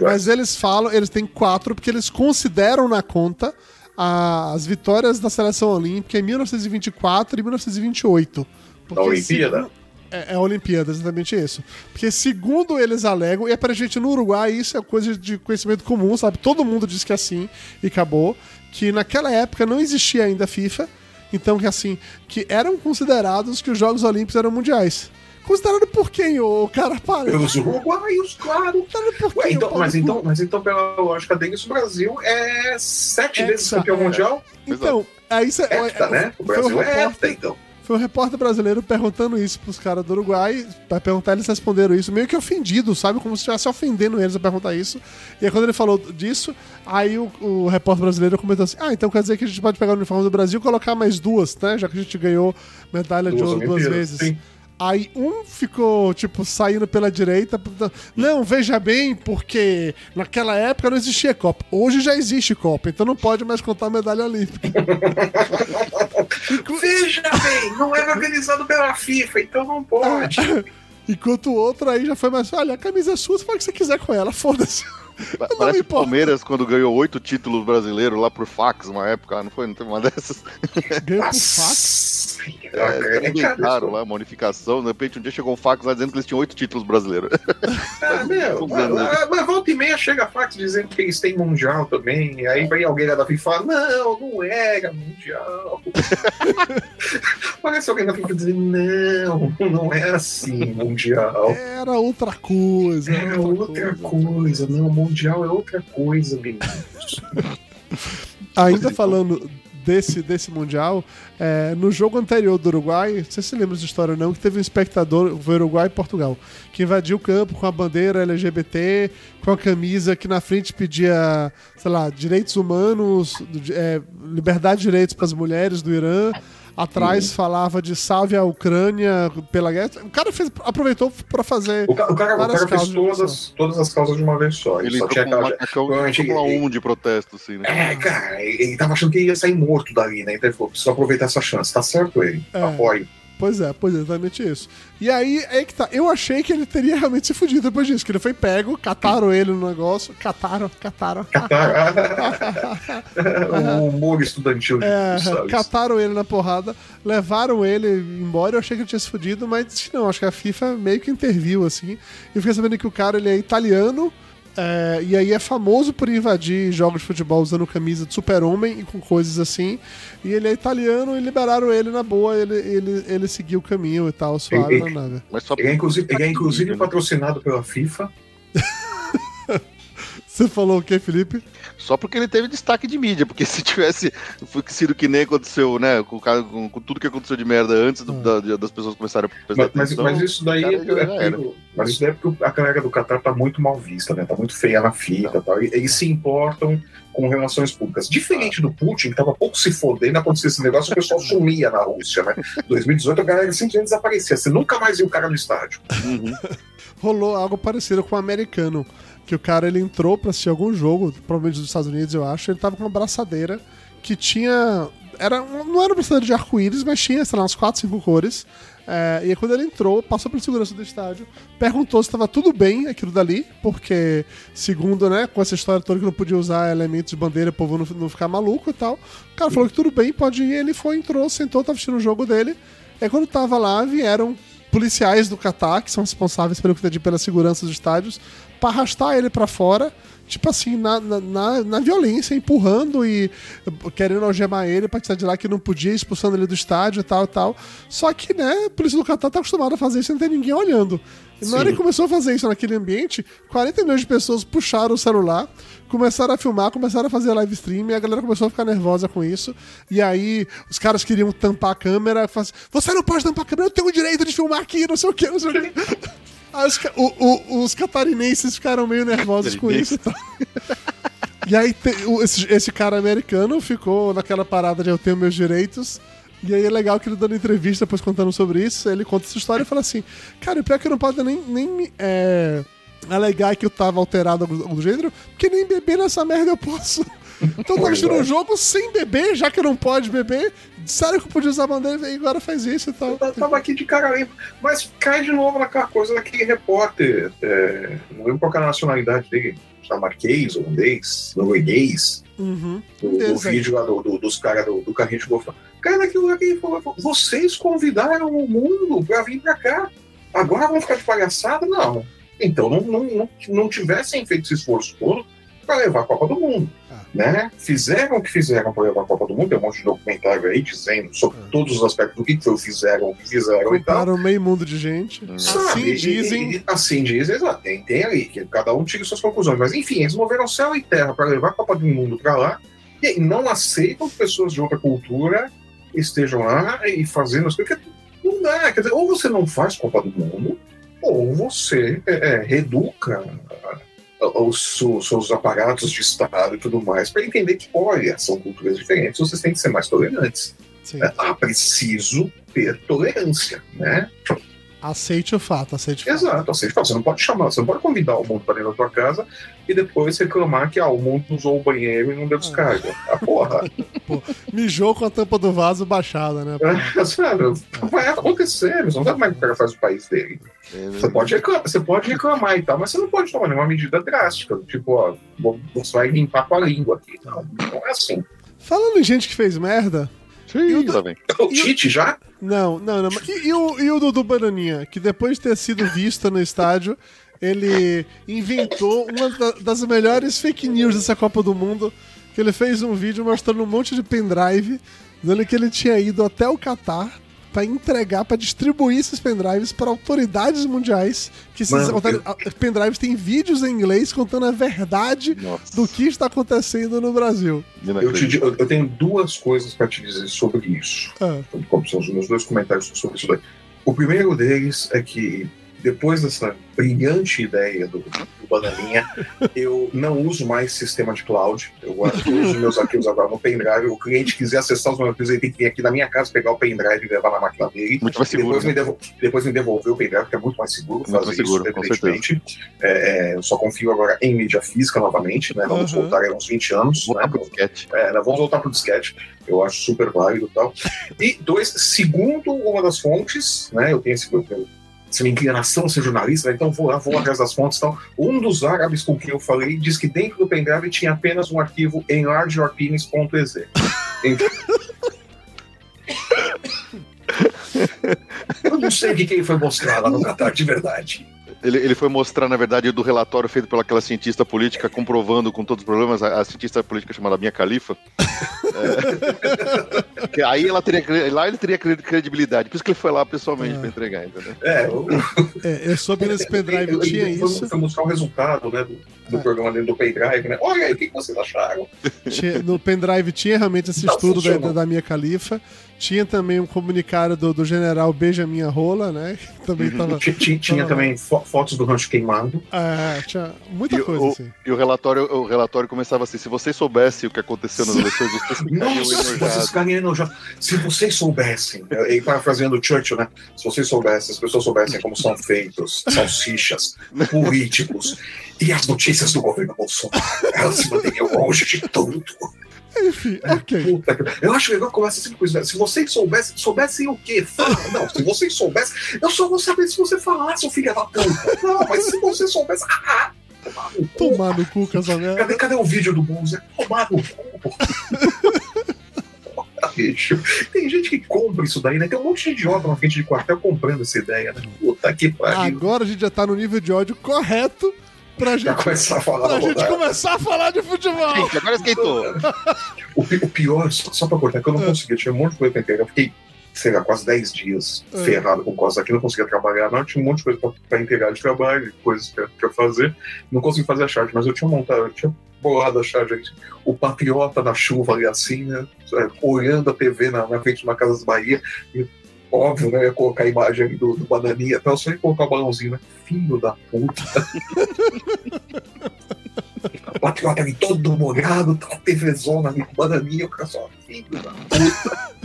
Speaker 4: Mas eles falam, eles têm quatro, porque eles consideram na conta as vitórias da seleção olímpica em 1924 e 1928. Porque
Speaker 3: Da Olimpíada?
Speaker 4: É, é a Olimpíada, exatamente isso. Porque segundo eles alegam, e é pra gente no Uruguai, isso é coisa de conhecimento comum, sabe? Todo mundo diz que é assim e acabou. Que naquela época não existia ainda a FIFA, então que assim, que eram considerados que os Jogos Olímpicos eram mundiais. Considerado por quem, ô cara? Para.
Speaker 3: Pelos uruguaios, claro.
Speaker 4: Considerado por
Speaker 3: Ué,
Speaker 4: quem,
Speaker 3: então,
Speaker 4: ô pau
Speaker 3: mas, então, mas então, pela lógica deles, o Brasil é sete
Speaker 4: Hexa,
Speaker 3: vezes campeão
Speaker 4: é.
Speaker 3: mundial.
Speaker 4: Então, aí você.
Speaker 3: Hepta, né? O
Speaker 4: foi
Speaker 3: Brasil é
Speaker 4: repórter-
Speaker 3: hepta, então.
Speaker 4: Foi um repórter brasileiro perguntando isso pros caras do Uruguai. Pra perguntar, eles responderam isso meio que ofendidos, sabe? Como se estivesse ofendendo eles a perguntar isso. E aí, quando ele falou disso, aí o, o repórter brasileiro comentou assim: Ah, então quer dizer que a gente pode pegar o uniforme do Brasil e colocar mais duas, né? Já que a gente ganhou medalha de
Speaker 3: Duas
Speaker 4: ouro duas vezes.
Speaker 3: sim.
Speaker 4: Aí um ficou, tipo, saindo pela direita. Não, veja bem, porque naquela época não existia Copa. Hoje já existe Copa, então não pode mais contar medalha olímpica.
Speaker 3: Veja bem, não era organizado pela FIFA, então não pode.
Speaker 4: Enquanto o outro aí já foi mais. Olha, a camisa é sua, você faz o que você quiser com ela, foda-se.
Speaker 2: Parece. Palmeiras quando ganhou oito títulos brasileiros lá por fax uma época, não foi? Não teve uma dessas?
Speaker 4: Ganhou por fax.
Speaker 2: É, era bem caro lá, uma unificação. De repente um dia chegou um fax lá dizendo que eles tinham oito títulos brasileiros.
Speaker 3: Ah, meu,
Speaker 2: Mas-
Speaker 3: mas, mas volta e meia chega fax dizendo que eles têm mundial também. e Aí vem alguém lá da FIFA e fala: Não, não era mundial. Parece alguém da FIFA dizendo: Não, não é assim, mundial.
Speaker 4: Era outra coisa.
Speaker 3: É outra coisa, não, mundial é outra coisa, meninos.
Speaker 4: Ainda falando desse, desse Mundial, é, no jogo anterior do Uruguai, sei se você lembra dessa história não, que teve um espectador, foi Uruguai e Portugal, que invadiu o campo com a bandeira LGBT, com a camisa que na frente pedia, sei lá, direitos humanos, é, liberdade de direitos para as mulheres do Irã. Atrás falava de salve a Ucrânia pela guerra. O cara fez, aproveitou para fazer.
Speaker 3: O, ca- o cara, o cara fez todas, todas as causas de uma vez só. Ele, só tinha
Speaker 2: um
Speaker 3: aquela.
Speaker 2: Fórmula
Speaker 3: ele-
Speaker 2: 1 de protesto, assim, né?
Speaker 3: É, cara, ele, ele tava achando que ia sair morto dali, né? Então ele falou: preciso aproveitar essa chance. Tá certo ele.
Speaker 4: É.
Speaker 3: Apoio.
Speaker 4: Pois é, pois é, exatamente isso. E aí, é que tá. Eu achei que ele teria realmente se fudido depois disso, que ele foi pego, cataram ele no negócio, cataram, cataram.
Speaker 3: o humor estudantil de
Speaker 4: É, cataram ele na porrada, levaram ele embora. Eu achei que ele tinha se fudido, mas não, acho que a FIFA meio que interviu assim. E eu fiquei sabendo que o cara ele é italiano É, e aí é famoso por invadir jogos de futebol usando camisa de super-homem e com coisas assim. E ele é italiano e liberaram ele na boa, ele, ele, ele seguiu o caminho e tal, suave na nave.
Speaker 3: Mas só ele é inclusive, ele é inclusive patrocinado pela FIFA.
Speaker 4: Você falou o que, Felipe?
Speaker 2: Só porque ele teve destaque de mídia, porque se tivesse sido que nem aconteceu, né, com, com, com tudo que aconteceu de merda antes do, ah. da, das pessoas começarem a
Speaker 3: prestar mas, atenção, mas, isso daí é, é, mas isso daí é porque a galera do Qatar tá muito mal vista, né, tá muito feia na fita, tá, eles se importam com relações públicas. Diferente do Putin, que tava pouco se fodendo, acontecia esse negócio, o pessoal sumia na Rússia, né? 2018 a galera simplesmente desaparecia, você nunca mais viu o cara no estádio. Uhum.
Speaker 4: Rolou algo parecido com o americano que o cara ele entrou para assistir algum jogo, provavelmente dos Estados Unidos, eu acho, ele tava com uma braçadeira que tinha. Era, não era uma braçadeira de arco-íris, mas tinha, sei lá, umas 4, 5 cores. É, e aí, quando ele entrou, passou pela segurança do estádio, perguntou se estava tudo bem aquilo dali, porque, segundo, né, com essa história toda que não podia usar elementos de bandeira, o povo não, não ficar maluco e tal. O cara falou que tudo bem, pode ir. Ele foi, entrou, sentou, tava assistindo o jogo dele. E quando tava lá, vieram policiais do Catar, que são responsáveis pelo que pela segurança dos estádios, para arrastar ele para fora, tipo assim, na, na, na, violência, empurrando e querendo algemar ele pra tirar de lá que não podia, expulsando ele do estádio e tal e tal. Só que, né, a polícia do Catar tá acostumada a fazer isso sem ter ninguém olhando. E na hora que começou a fazer isso naquele ambiente, 40 milhões de pessoas puxaram o celular, começaram a filmar, começaram a fazer live stream, e a galera começou a ficar nervosa com isso. E aí os caras queriam tampar a câmera, assim, você não pode tampar a câmera, eu tenho o direito de filmar aqui, não sei o que, não sei o que. Os, o, o, os catarinenses ficaram meio nervosos com isso. Tá? E aí te, esse, esse cara americano ficou naquela parada de eu tenho meus direitos. E aí é legal que ele dando entrevista depois contando sobre isso, ele conta essa história e fala assim, cara, o pior é que eu não posso nem, nem é, alegar que eu tava alterado do gênero, porque nem beber nessa merda eu posso. Então tá assistindo um jogo sem beber, já que não pode beber. Sério que eu podia usar a bandeira e agora faz isso e tal.
Speaker 3: Eu tava aqui de cara limpa. Mas cai de novo naquela coisa daquele repórter. É, não lembro qual é a nacionalidade dele. Dinamarquês, holandês, norueguês. Uhum. Do, vídeo lá do, do, dos caras do, do carrinho de golfe. Cara, naquilo lá que ele falou: vocês convidaram o mundo pra vir pra cá. Agora vão ficar de palhaçada? Não. Então não, não, não, não tivessem feito esse esforço todo para levar a Copa do Mundo. Né? Fizeram o que fizeram para levar a Copa do Mundo, tem um monte de documentário aí dizendo sobre ah. todos os aspectos do que foi, fizeram, o que fizeram e tal.
Speaker 4: meio mundo de gente.
Speaker 3: Sabe? Assim dizem. E, e, assim dizem, exato. Tem, tem ali, que cada um tira suas conclusões. Mas enfim, eles moveram céu e terra para levar a Copa do Mundo para lá e não aceitam que pessoas de outra cultura estejam lá e fazendo as coisas. Não dá. Quer dizer, ou você não faz Copa do Mundo, ou você é, é, reeduca os, os seus aparatos de Estado e tudo mais, para entender que, olha, são culturas diferentes, vocês têm que ser mais tolerantes. Sim. É, ah, preciso ter tolerância, né?
Speaker 4: Aceite o fato, aceite o fato.
Speaker 3: Exato, aceite o fato. Você não pode chamar, você não pode convidar o mundo para dentro da tua casa e depois reclamar que ah, o mundo usou o banheiro e não deu descarga. Ah, ah porra.
Speaker 4: Pô, mijou com a tampa do vaso baixada, né?
Speaker 3: É, sério, vai acontecer, você não sabe como é que o cara faz o país dele. É você, pode reclamar, você pode reclamar e tal, mas você não pode tomar nenhuma medida drástica, tipo, ó, você vai limpar com a língua aqui. Não, não é assim.
Speaker 4: Falando em gente que fez merda,
Speaker 3: Sim, o, do... o Tite já?
Speaker 4: Não, não, não. E, e, o, e o Dudu Bananinha, que depois de ter sido visto no estádio, ele inventou uma das melhores fake news dessa Copa do Mundo, que ele fez um vídeo mostrando um monte de pendrive, dizendo que ele tinha ido até o Catar para entregar, para distribuir esses pendrives para autoridades mundiais. Que esses Mano, eu... pendrives têm vídeos em inglês contando a verdade Nossa. do que está acontecendo no Brasil.
Speaker 3: Eu, te, eu tenho duas coisas para te dizer sobre isso. Ah. Como são os meus dois comentários sobre isso daí. O primeiro deles é que depois dessa brilhante ideia do, do Bananinha, eu não uso mais sistema de cloud. Eu uso meus arquivos agora no pendrive. O cliente quiser acessar os meus arquivos, ele tem que vir aqui na minha casa, pegar o pendrive e levar na máquina dele.
Speaker 2: Muito mais seguro.
Speaker 3: Depois, né? me, devo, depois me devolver o pendrive, que é muito mais seguro muito fazer mais seguro, isso, evidentemente. É, é, eu só confio agora em mídia física novamente, né? Vamos uhum. voltar aí uns 20 anos.
Speaker 2: Voltar
Speaker 3: né?
Speaker 2: pro disquete.
Speaker 3: É, vamos voltar pro disquete. Eu acho super válido e tal. E dois, segundo uma das fontes, né? Eu tenho esse. Eu tenho, minha inclinação ser jornalista, então vou lá, vou atrás das fontes. Então, um dos árabes com quem eu falei diz que dentro do pendrive tinha apenas um arquivo enlargeyourpenis.exe. Então... eu não sei o que, que foi mostrar lá no Qatar, de verdade.
Speaker 2: Ele, ele foi mostrar, na verdade, do relatório feito pelaquela cientista política, comprovando com todos os problemas, a, a cientista política chamada Minha Califa. É, que aí ela teria, lá ele teria cre- credibilidade. Por isso que ele foi lá pessoalmente
Speaker 4: É.
Speaker 2: pra entregar, entendeu?
Speaker 3: É, o-
Speaker 4: É, eu soube nesse pendrive
Speaker 3: ele-
Speaker 4: tinha isso.
Speaker 3: foi mostrar o resultado, né, do, do
Speaker 4: É.
Speaker 3: programa dentro do pendrive, né? Olha aí, o que que vocês acharam?
Speaker 4: Tinha- no pendrive tinha realmente esse
Speaker 3: Não
Speaker 4: estudo da, da, da minha califa. Tinha também um comunicado do, do general Beija Minha Rola, né? Que também tava.
Speaker 3: Tinha, tinha-
Speaker 4: Não,
Speaker 3: também fo- fotos do rancho queimando.
Speaker 4: É, tinha muita
Speaker 2: E
Speaker 4: coisa
Speaker 2: o,
Speaker 4: assim.
Speaker 2: e o relatório, o relatório começava assim: se vocês soubessem o que aconteceu nas eleições, vocês ficariam
Speaker 3: vocês
Speaker 2: enojados.
Speaker 3: ficariam enojados. Se vocês soubessem, e parafraseando o Churchill, né? Se vocês soubessem, as pessoas soubessem como são feitos salsichas, políticos e as notícias do governo Bolsonaro, elas se manteriam longe de tudo.
Speaker 4: Enfim, ok.
Speaker 3: Puta que- Eu acho legal começa sempre com isso. né? Se vocês soubessem, soubessem o quê? Fala. Não, se vocês soubessem, eu só vou saber se você falar, seu filho da puta. Não, mas se você soubesse. Ah, tomar no cu.
Speaker 4: Tomar no cu, Casamento.
Speaker 3: Cadê, cadê o vídeo do Bowser? Tomar no cu. Bicho, Tem gente que compra isso daí, né? Tem um monte de idiota na frente de quartel comprando essa ideia, né? Puta que pariu.
Speaker 4: Agora a gente já tá no nível de ódio correto pra gente,
Speaker 3: começar a falar
Speaker 4: pra
Speaker 3: da
Speaker 4: gente começar a falar de futebol.
Speaker 2: Gente, agora esquentou.
Speaker 3: O, o pior, só, só pra cortar, que eu não
Speaker 4: É.
Speaker 3: conseguia, tinha um monte de coisa pra entregar. Eu fiquei, sei lá, quase 10 dias
Speaker 4: É.
Speaker 3: ferrado com coisas aqui, não conseguia trabalhar, não. Tinha um monte de coisa pra, pra entregar de trabalho, coisas pra, pra fazer. Não consegui fazer a charge, mas eu tinha montado, eu tinha bolado a charge. O patriota na chuva ali assim, né? é, Olhando a TV na, na frente de uma casa das Bahia. E, óbvio, né? Eu ia colocar a imagem ali do, do bananinha e tal, só ia colocar o balãozinho, né? Filho da puta. O patriota ali todo molhado, tá a TVzona ali com bananinha, o cara só, filho da puta.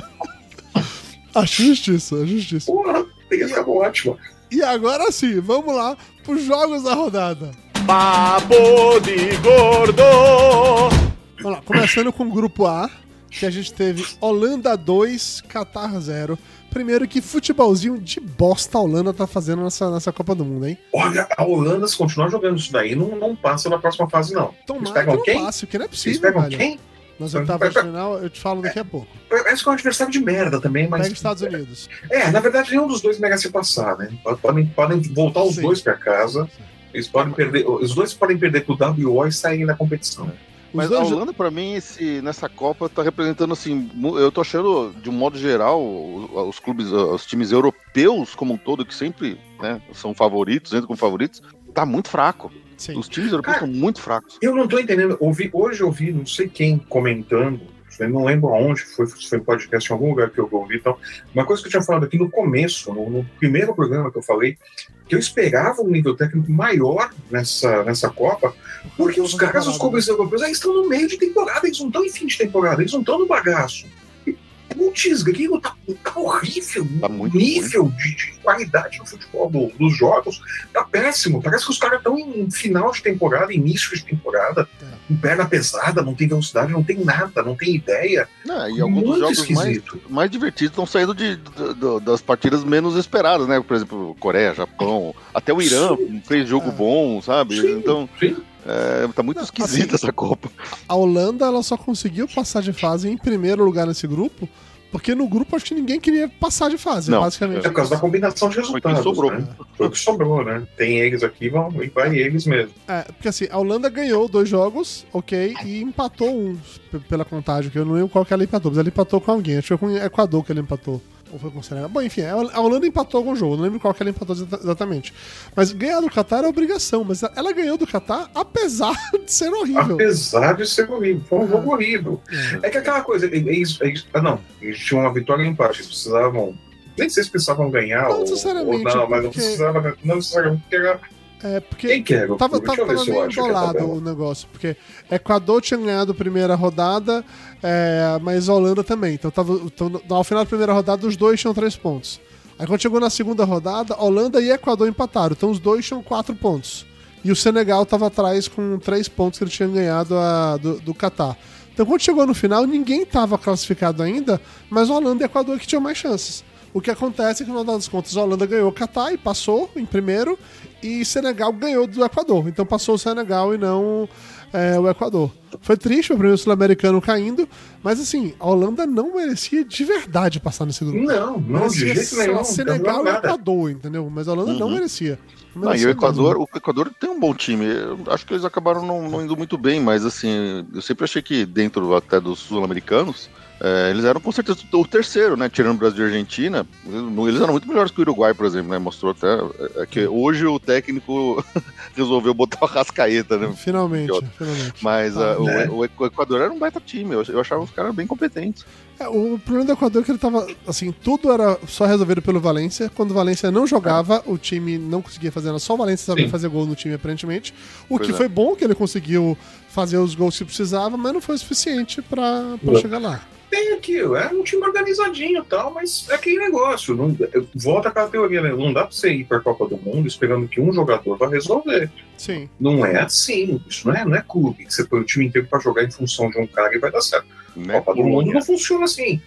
Speaker 4: A justiça, a justiça.
Speaker 3: Porra, teria ficado ótimo.
Speaker 4: E agora sim, vamos lá pros jogos da rodada.
Speaker 1: Papo de gordo.
Speaker 4: Vamos lá, começando com o grupo A, que a gente teve Holanda 2, Qatar 0. Primeiro que futebolzinho de bosta a Holanda tá fazendo nessa, nessa Copa do Mundo, hein?
Speaker 3: Olha, a Holanda, se continuar jogando isso daí, não, não passa na próxima fase, não. Eles
Speaker 4: Tomara que
Speaker 3: pegam
Speaker 4: não
Speaker 3: quem?
Speaker 4: passe, que não é
Speaker 3: Eles
Speaker 4: possível,
Speaker 3: pegam
Speaker 4: velho.
Speaker 3: quem?
Speaker 4: Nas oitavas de final, eu te falo daqui a pouco.
Speaker 3: Parece que é um adversário de merda também, mas.
Speaker 4: Pega os Estados Unidos.
Speaker 3: É, na verdade, nenhum dos dois merece passar, né? Podem, podem voltar os
Speaker 4: Sim.
Speaker 3: dois pra casa. Eles podem perder. Os dois podem perder pro WO e saírem da competição.
Speaker 2: Mas a Holanda, pra mim, esse, nessa Copa, tá representando assim. Eu tô achando, de um modo geral, os, os clubes, os times europeus como um todo, que sempre né, são favoritos, entram como favoritos, tá muito fraco.
Speaker 4: Sim.
Speaker 2: Os times europeus
Speaker 3: Cara,
Speaker 2: são muito fracos.
Speaker 3: Eu não tô entendendo. Ouvi, hoje eu vi, não sei quem comentando, eu não lembro aonde, foi, se foi em podcast em algum lugar que eu ouvi e tal. Uma coisa que eu tinha falado aqui no começo, no, no primeiro programa que eu falei, que eu esperava um nível técnico maior nessa, nessa Copa, porque os caras, os clubes europeus, eles estão no meio de temporada, eles não estão em fim de temporada, eles não estão no bagaço. Putz, aquilo tá, tá horrível.
Speaker 2: Tá muito
Speaker 3: o nível de, de qualidade no futebol do- dos jogos tá péssimo. Parece que os caras estão em final de temporada, início de temporada,
Speaker 4: É.
Speaker 3: com perna pesada, não tem velocidade, não tem nada, não tem ideia.
Speaker 2: Né, e alguns dos
Speaker 3: Muito
Speaker 2: jogos mais,
Speaker 3: esquisito.
Speaker 2: mais divertidos estão saindo de, de- de- das partidas menos esperadas, né? Por exemplo, Coreia, Japão, até o Irã
Speaker 3: Sim.
Speaker 2: fez jogo bom, sabe?
Speaker 3: Sim,
Speaker 2: Então,
Speaker 3: sim.
Speaker 2: é, tá muito esquisita
Speaker 4: assim,
Speaker 2: essa Copa.
Speaker 4: A Holanda ela só conseguiu passar de fase em primeiro lugar nesse grupo, porque no grupo acho que ninguém queria passar de fase,
Speaker 2: Não,
Speaker 4: basicamente.
Speaker 3: É por causa da combinação de
Speaker 2: Foi
Speaker 3: resultados.
Speaker 2: quem sobrou.
Speaker 3: Né? Foi o que sobrou, né? Tem eles aqui, vão, e vai eles mesmo.
Speaker 4: É, porque assim, a Holanda ganhou dois jogos, ok, e empatou um pela contagem, que eu não lembro qual que ela empatou, mas ela empatou com alguém, acho que foi com o Equador que ela empatou. Ou foi com o Senegal? Bom, enfim, a Holanda empatou algum jogo, não lembro qual que ela empatou exa- exatamente. Mas ganhar do Qatar é obrigação, mas ela ganhou do Qatar apesar de ser horrível.
Speaker 3: Apesar de ser horrível. Foi um jogo horrível.
Speaker 4: É.
Speaker 3: É que aquela coisa, eles, eles- ah, não, eles tinham uma vitória e um empate, eles precisavam. Nem sei se precisavam ganhar
Speaker 4: Não
Speaker 3: ou, ou não, mas não precisava, não necessariamente, porque era.
Speaker 4: É, porque
Speaker 3: Quem que o
Speaker 4: Tava, tava, tava meio embolado
Speaker 3: tabela.
Speaker 4: o negócio, porque Equador tinha ganhado a primeira rodada, é, mas a Holanda também. Então, tava, então, ao final da primeira rodada, os dois tinham três pontos. Aí quando chegou na segunda rodada, Holanda e Equador empataram. Então os dois tinham quatro pontos. E o Senegal estava atrás com três pontos que ele tinha ganhado a- do, do Catar. Então quando chegou no final, ninguém estava classificado ainda, mas Holanda e Equador que tinham mais chances. O que acontece é que, no final das contas, a Holanda ganhou o Catar e passou em primeiro, e Senegal ganhou do Equador. Então passou o Senegal e não é, o Equador. Foi triste o primeiro sul-americano caindo, mas assim, a Holanda não merecia de verdade passar nesse grupo.
Speaker 3: Não, não, de
Speaker 4: Merecia,
Speaker 3: jeito
Speaker 4: sei lá,
Speaker 3: nenhum. não
Speaker 4: Senegal e. Equador, entendeu? Mas a Holanda não
Speaker 2: Uhum.
Speaker 4: merecia.
Speaker 2: Não, e o Equador, o Equador tem um bom time. Eu acho que eles acabaram não, não indo muito bem, mas assim, eu sempre achei que dentro até dos sul-americanos, é, eles eram com certeza o terceiro, né? Tirando o Brasil e Argentina. Eles eram muito melhores que o Uruguai, por exemplo, né? Mostrou até é, que hoje o técnico resolveu botar o Rascaeta, né?
Speaker 4: Finalmente, finalmente.
Speaker 2: Mas ah, uh, né? o, o, Equador era um baita time. Eu, eu achava os caras bem competentes.
Speaker 4: É, o problema do Equador é que ele tava. Assim, tudo era só resolvido pelo Valência. Quando o Valência não jogava, o time não conseguia fazer nada. Só o Valência sabia fazer gol no time, aparentemente. O pois que é. foi bom, que ele conseguiu fazer os gols que precisava, mas não foi o suficiente para chegar lá
Speaker 3: tem aquilo, é um time organizadinho e tal, mas é aquele negócio. Não, volta aquela teoria, né? Não dá pra você ir pra Copa do Mundo esperando que um jogador vai resolver.
Speaker 4: Sim.
Speaker 3: Não é assim. Isso não é, não é clube, que você põe o time inteiro pra jogar em função de um cara e vai dar certo. Não é Copa do Mundo não funciona assim.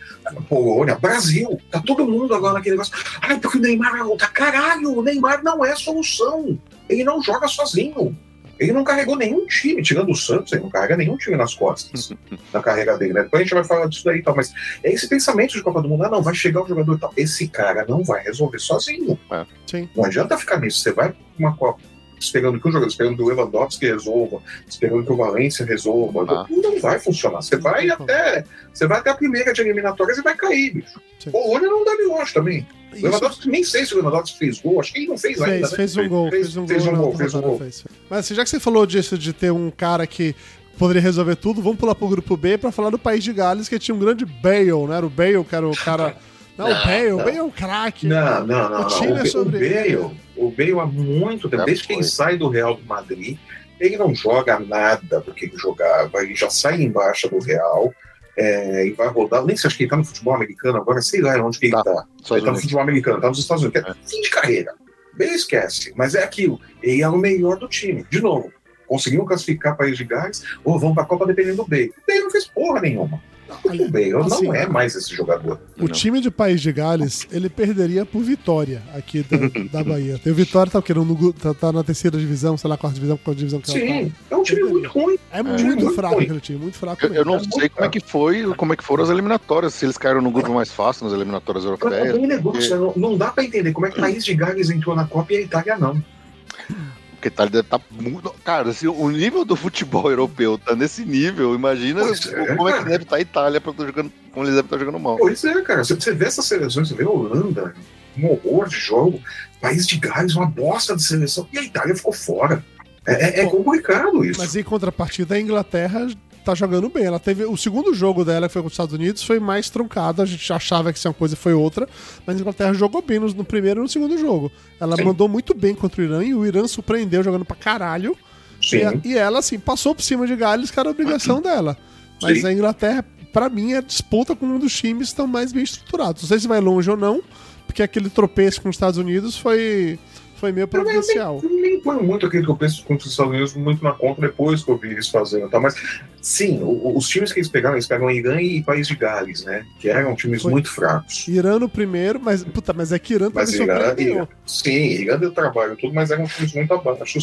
Speaker 3: Polônia, Brasil, tá todo mundo agora naquele negócio. Ai, porque o Neymar vai voltar. Caralho, o Neymar não é solução. Ele não joga sozinho. Ele não carregou nenhum time, tirando o Santos, ele não carrega nenhum time nas costas na carreira dele, né? Depois a gente vai falar disso daí e tal, mas é esse pensamento de Copa do Mundo, ah, não, vai chegar o jogador e tal. Esse cara não vai resolver sozinho. É. Não adianta ficar nisso. Você vai uma Copa esperando que o jogador, esperando que o Lewandowski resolva, esperando que o Valência resolva. Ah. Não vai funcionar. Você vai até. Você vai até a primeira de eliminatórias e vai cair, bicho. Polônia não dá longe também. Isso. Lewandowski, nem sei se o Lewandowski fez gol, acho que ele não fez, fez ainda.
Speaker 4: Né? Fez um gol, fez, fez um fez gol. Um gol, fez um gol. Fez. Mas assim, já que você falou disso de ter um cara que poderia resolver tudo, vamos pular pro grupo B para falar do país de Gales, que tinha um grande Bale, né? Era o Bale, que era o cara. Não, não o Bale, não. o Bale é um craque.
Speaker 3: Não, não, não. O time não. é sobre. O Bale, o Bale há muito tempo, desde que ele sai do Real de Madrid, ele não joga nada do que ele jogava, ele já sai embaixo do Real. É, e vai rodar, nem se acha que ele tá no futebol americano agora, sei lá onde que ele tá. tá. Ele tá no futebol americano, tá nos Estados Unidos. É. Fim de carreira. Bem esquece, mas é aquilo. Ele é o melhor do time. De novo, conseguiu classificar País de Gás, ou vão pra Copa dependendo do Bale. O Bale não fez porra nenhuma. O Bale assim, não é mais esse jogador.
Speaker 4: O não. time de País de Gales, ele perderia por Vitória aqui da, da Bahia. Tem o Vitória, tá, no, tá, tá, na terceira divisão, sei lá, quarta divisão, qual divisão que
Speaker 3: Sim, tá. é um time muito ruim.
Speaker 4: É, é muito, muito fraco ruim. aquele time, muito fraco.
Speaker 2: Eu, eu não sei como é que foi, como é que foram as eliminatórias, se eles caíram no grupo mais fácil nas eliminatórias europeias.
Speaker 3: Negócio, porque... não, não, dá pra entender como é que País de Gales entrou na Copa e a Itália não.
Speaker 2: Porque Itália deve estar tá muito. Cara, se o nível do futebol europeu tá nesse nível, imagina é, como é que deve estar tá a Itália pra estar jogando. Como eles devem estar tá jogando mal.
Speaker 3: Pois é, cara. Você vê essas seleções, você vê a Holanda, um horror de jogo, país de Gales, uma bosta de seleção, e a Itália ficou fora. É, é, é complicado isso.
Speaker 4: Mas em contrapartida, a Inglaterra tá jogando bem. Ela teve. O segundo jogo dela, que foi com os Estados Unidos, foi mais truncado. A gente achava que isso é uma coisa foi outra. Mas a Inglaterra jogou bem no, no primeiro e no segundo jogo. Ela Sim. mandou muito bem contra o Irã e o Irã surpreendeu jogando pra caralho. E, e, ela, assim, passou por cima de Gales, que era a obrigação dela. Mas Sim. a Inglaterra, para mim, é disputa com um dos times que estão mais bem estruturados. Não sei se vai longe ou não, porque aquele tropeço com os Estados Unidos foi foi meio providencial.
Speaker 3: Eu nem, nem ponho muito aquilo que eu penso com os Estados Unidos muito na conta depois que eu vi eles fazendo, tá? mas sim, o, os times que eles pegaram, eles pegam Irã e País de Gales, né? Que eram times foi. muito fracos.
Speaker 4: Irã no primeiro, mas puta, mas é que Irã
Speaker 3: também surpreendeu. Sim, Irã deu trabalho tudo, mas eram times muito abaixo,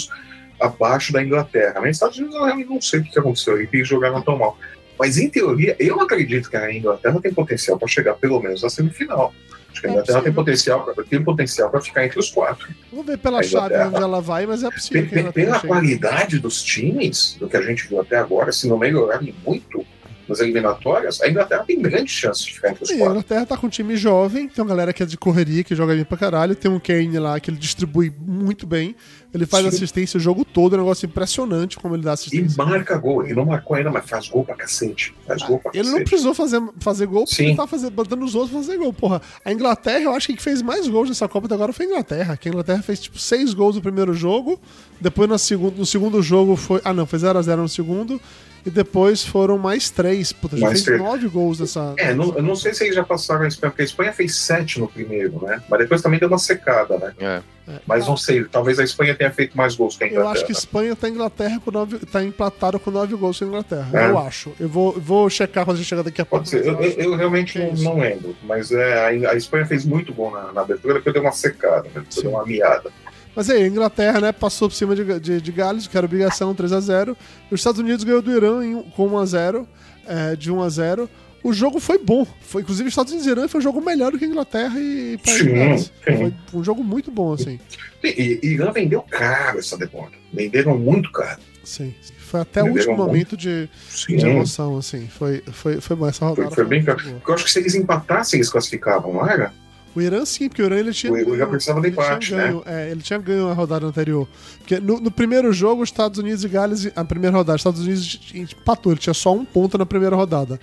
Speaker 3: abaixo da Inglaterra. Nos Estados Unidos eu realmente não sei o que aconteceu, eles jogaram tão mal. Mas em teoria, eu acredito que a Inglaterra tem potencial para chegar pelo menos à semifinal. Acho que a Inglaterra é tem potencial, tem potencial para ficar entre os quatro.
Speaker 4: Vamos ver pela chave onde ela vai, mas é possível.
Speaker 3: Pela qualidade dos times, do que a gente viu até agora, se não melhorarem muito, nas eliminatórias, a Inglaterra tem grande chance de ficar entre os quatro. A
Speaker 4: Inglaterra tá com um time jovem, tem uma galera que é de correria, que joga bem pra caralho, tem um Kane lá que ele distribui muito bem, ele faz Sim. assistência o jogo todo, é um negócio impressionante como ele dá assistência.
Speaker 3: E marca gol, ele não marcou ainda, mas faz gol pra cacete. Faz gol pra
Speaker 4: ele
Speaker 3: cacete.
Speaker 4: não precisou fazer, fazer gol porque Sim. ele tá fazendo, botando os outros pra fazer gol. Porra, a Inglaterra, eu acho que fez mais gols nessa Copa até agora foi a Inglaterra, que a Inglaterra fez tipo seis gols no primeiro jogo, depois no segundo, no segundo jogo foi. Ah, não, foi 0x0 no segundo e depois foram mais três. Puta, já mais fez nove gols nessa.
Speaker 3: É, não, eu não sei se eles já passaram a Espanha, porque a Espanha fez sete no primeiro, né? Mas depois também deu uma secada, né? É. É. Mas não sei, talvez a Espanha tenha feito mais gols que a Inglaterra.
Speaker 4: Eu acho que a Espanha tá Inglaterra com nove, tá empatado com nove gols com a Inglaterra. É. Eu acho. Eu vou, vou checar quando a gente chegar daqui a pouco.
Speaker 3: Eu, eu, eu, realmente é não lembro, mas é, a, a, Espanha fez muito gol na, na abertura, depois deu uma secada, né? depois deu uma miada.
Speaker 4: Mas aí, a Inglaterra, né, passou por cima de, de, de Gales, que era obrigação 3x0. Os Estados Unidos ganhou do Irã em, com 1x0, é, de 1x0. o jogo foi bom. Foi, inclusive, Estados Unidos e Irã foi um jogo melhor do que Inglaterra e País Gales.
Speaker 3: sim.
Speaker 4: Foi um jogo muito bom, assim.
Speaker 3: E, e Irã vendeu caro essa derrota. Venderam muito caro.
Speaker 4: Sim. Foi até o
Speaker 3: Venderam
Speaker 4: último
Speaker 3: muito.
Speaker 4: momento de,
Speaker 3: Sim.
Speaker 4: de emoção, assim. Foi, foi, foi bom essa rodada.
Speaker 3: Foi, foi bem caro. Porque eu acho que se eles empatassem, eles classificavam, não era?
Speaker 4: O Irã sim, porque o Irã ele tinha
Speaker 3: O
Speaker 4: ganho- ele tinha
Speaker 3: empate, né?
Speaker 4: ganho, é, ele tinha ganho a rodada anterior. Porque no, no primeiro jogo, os Estados Unidos e Gales, a primeira rodada, os Estados Unidos empatou, ele tinha só um ponto na primeira rodada.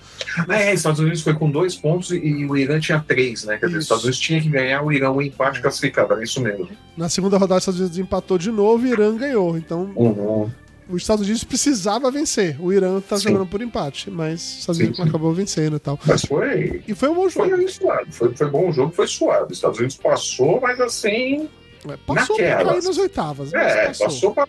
Speaker 3: É, Estados Unidos foi com dois pontos e, e o Irã tinha três, né? Quer dizer, os. Estados Unidos tinha que ganhar, o Irã o empate classificava, era isso mesmo.
Speaker 4: Na segunda rodada, os Estados Unidos empatou de novo e o Irã ganhou. Então,
Speaker 3: Uhum.
Speaker 4: Os Estados Unidos precisava vencer. O Irã tá
Speaker 3: Sim.
Speaker 4: jogando por empate, mas os Estados
Speaker 3: Sim,
Speaker 4: Unidos
Speaker 3: sim.
Speaker 4: acabou vencendo e tal.
Speaker 3: Mas foi,
Speaker 4: E foi um bom jogo.
Speaker 3: foi suave. Foi, foi bom o jogo, foi suave. Os Estados Unidos passou, mas assim.
Speaker 4: É, Passou cair nas oitavas,
Speaker 3: É,
Speaker 4: passou.
Speaker 3: passou pra.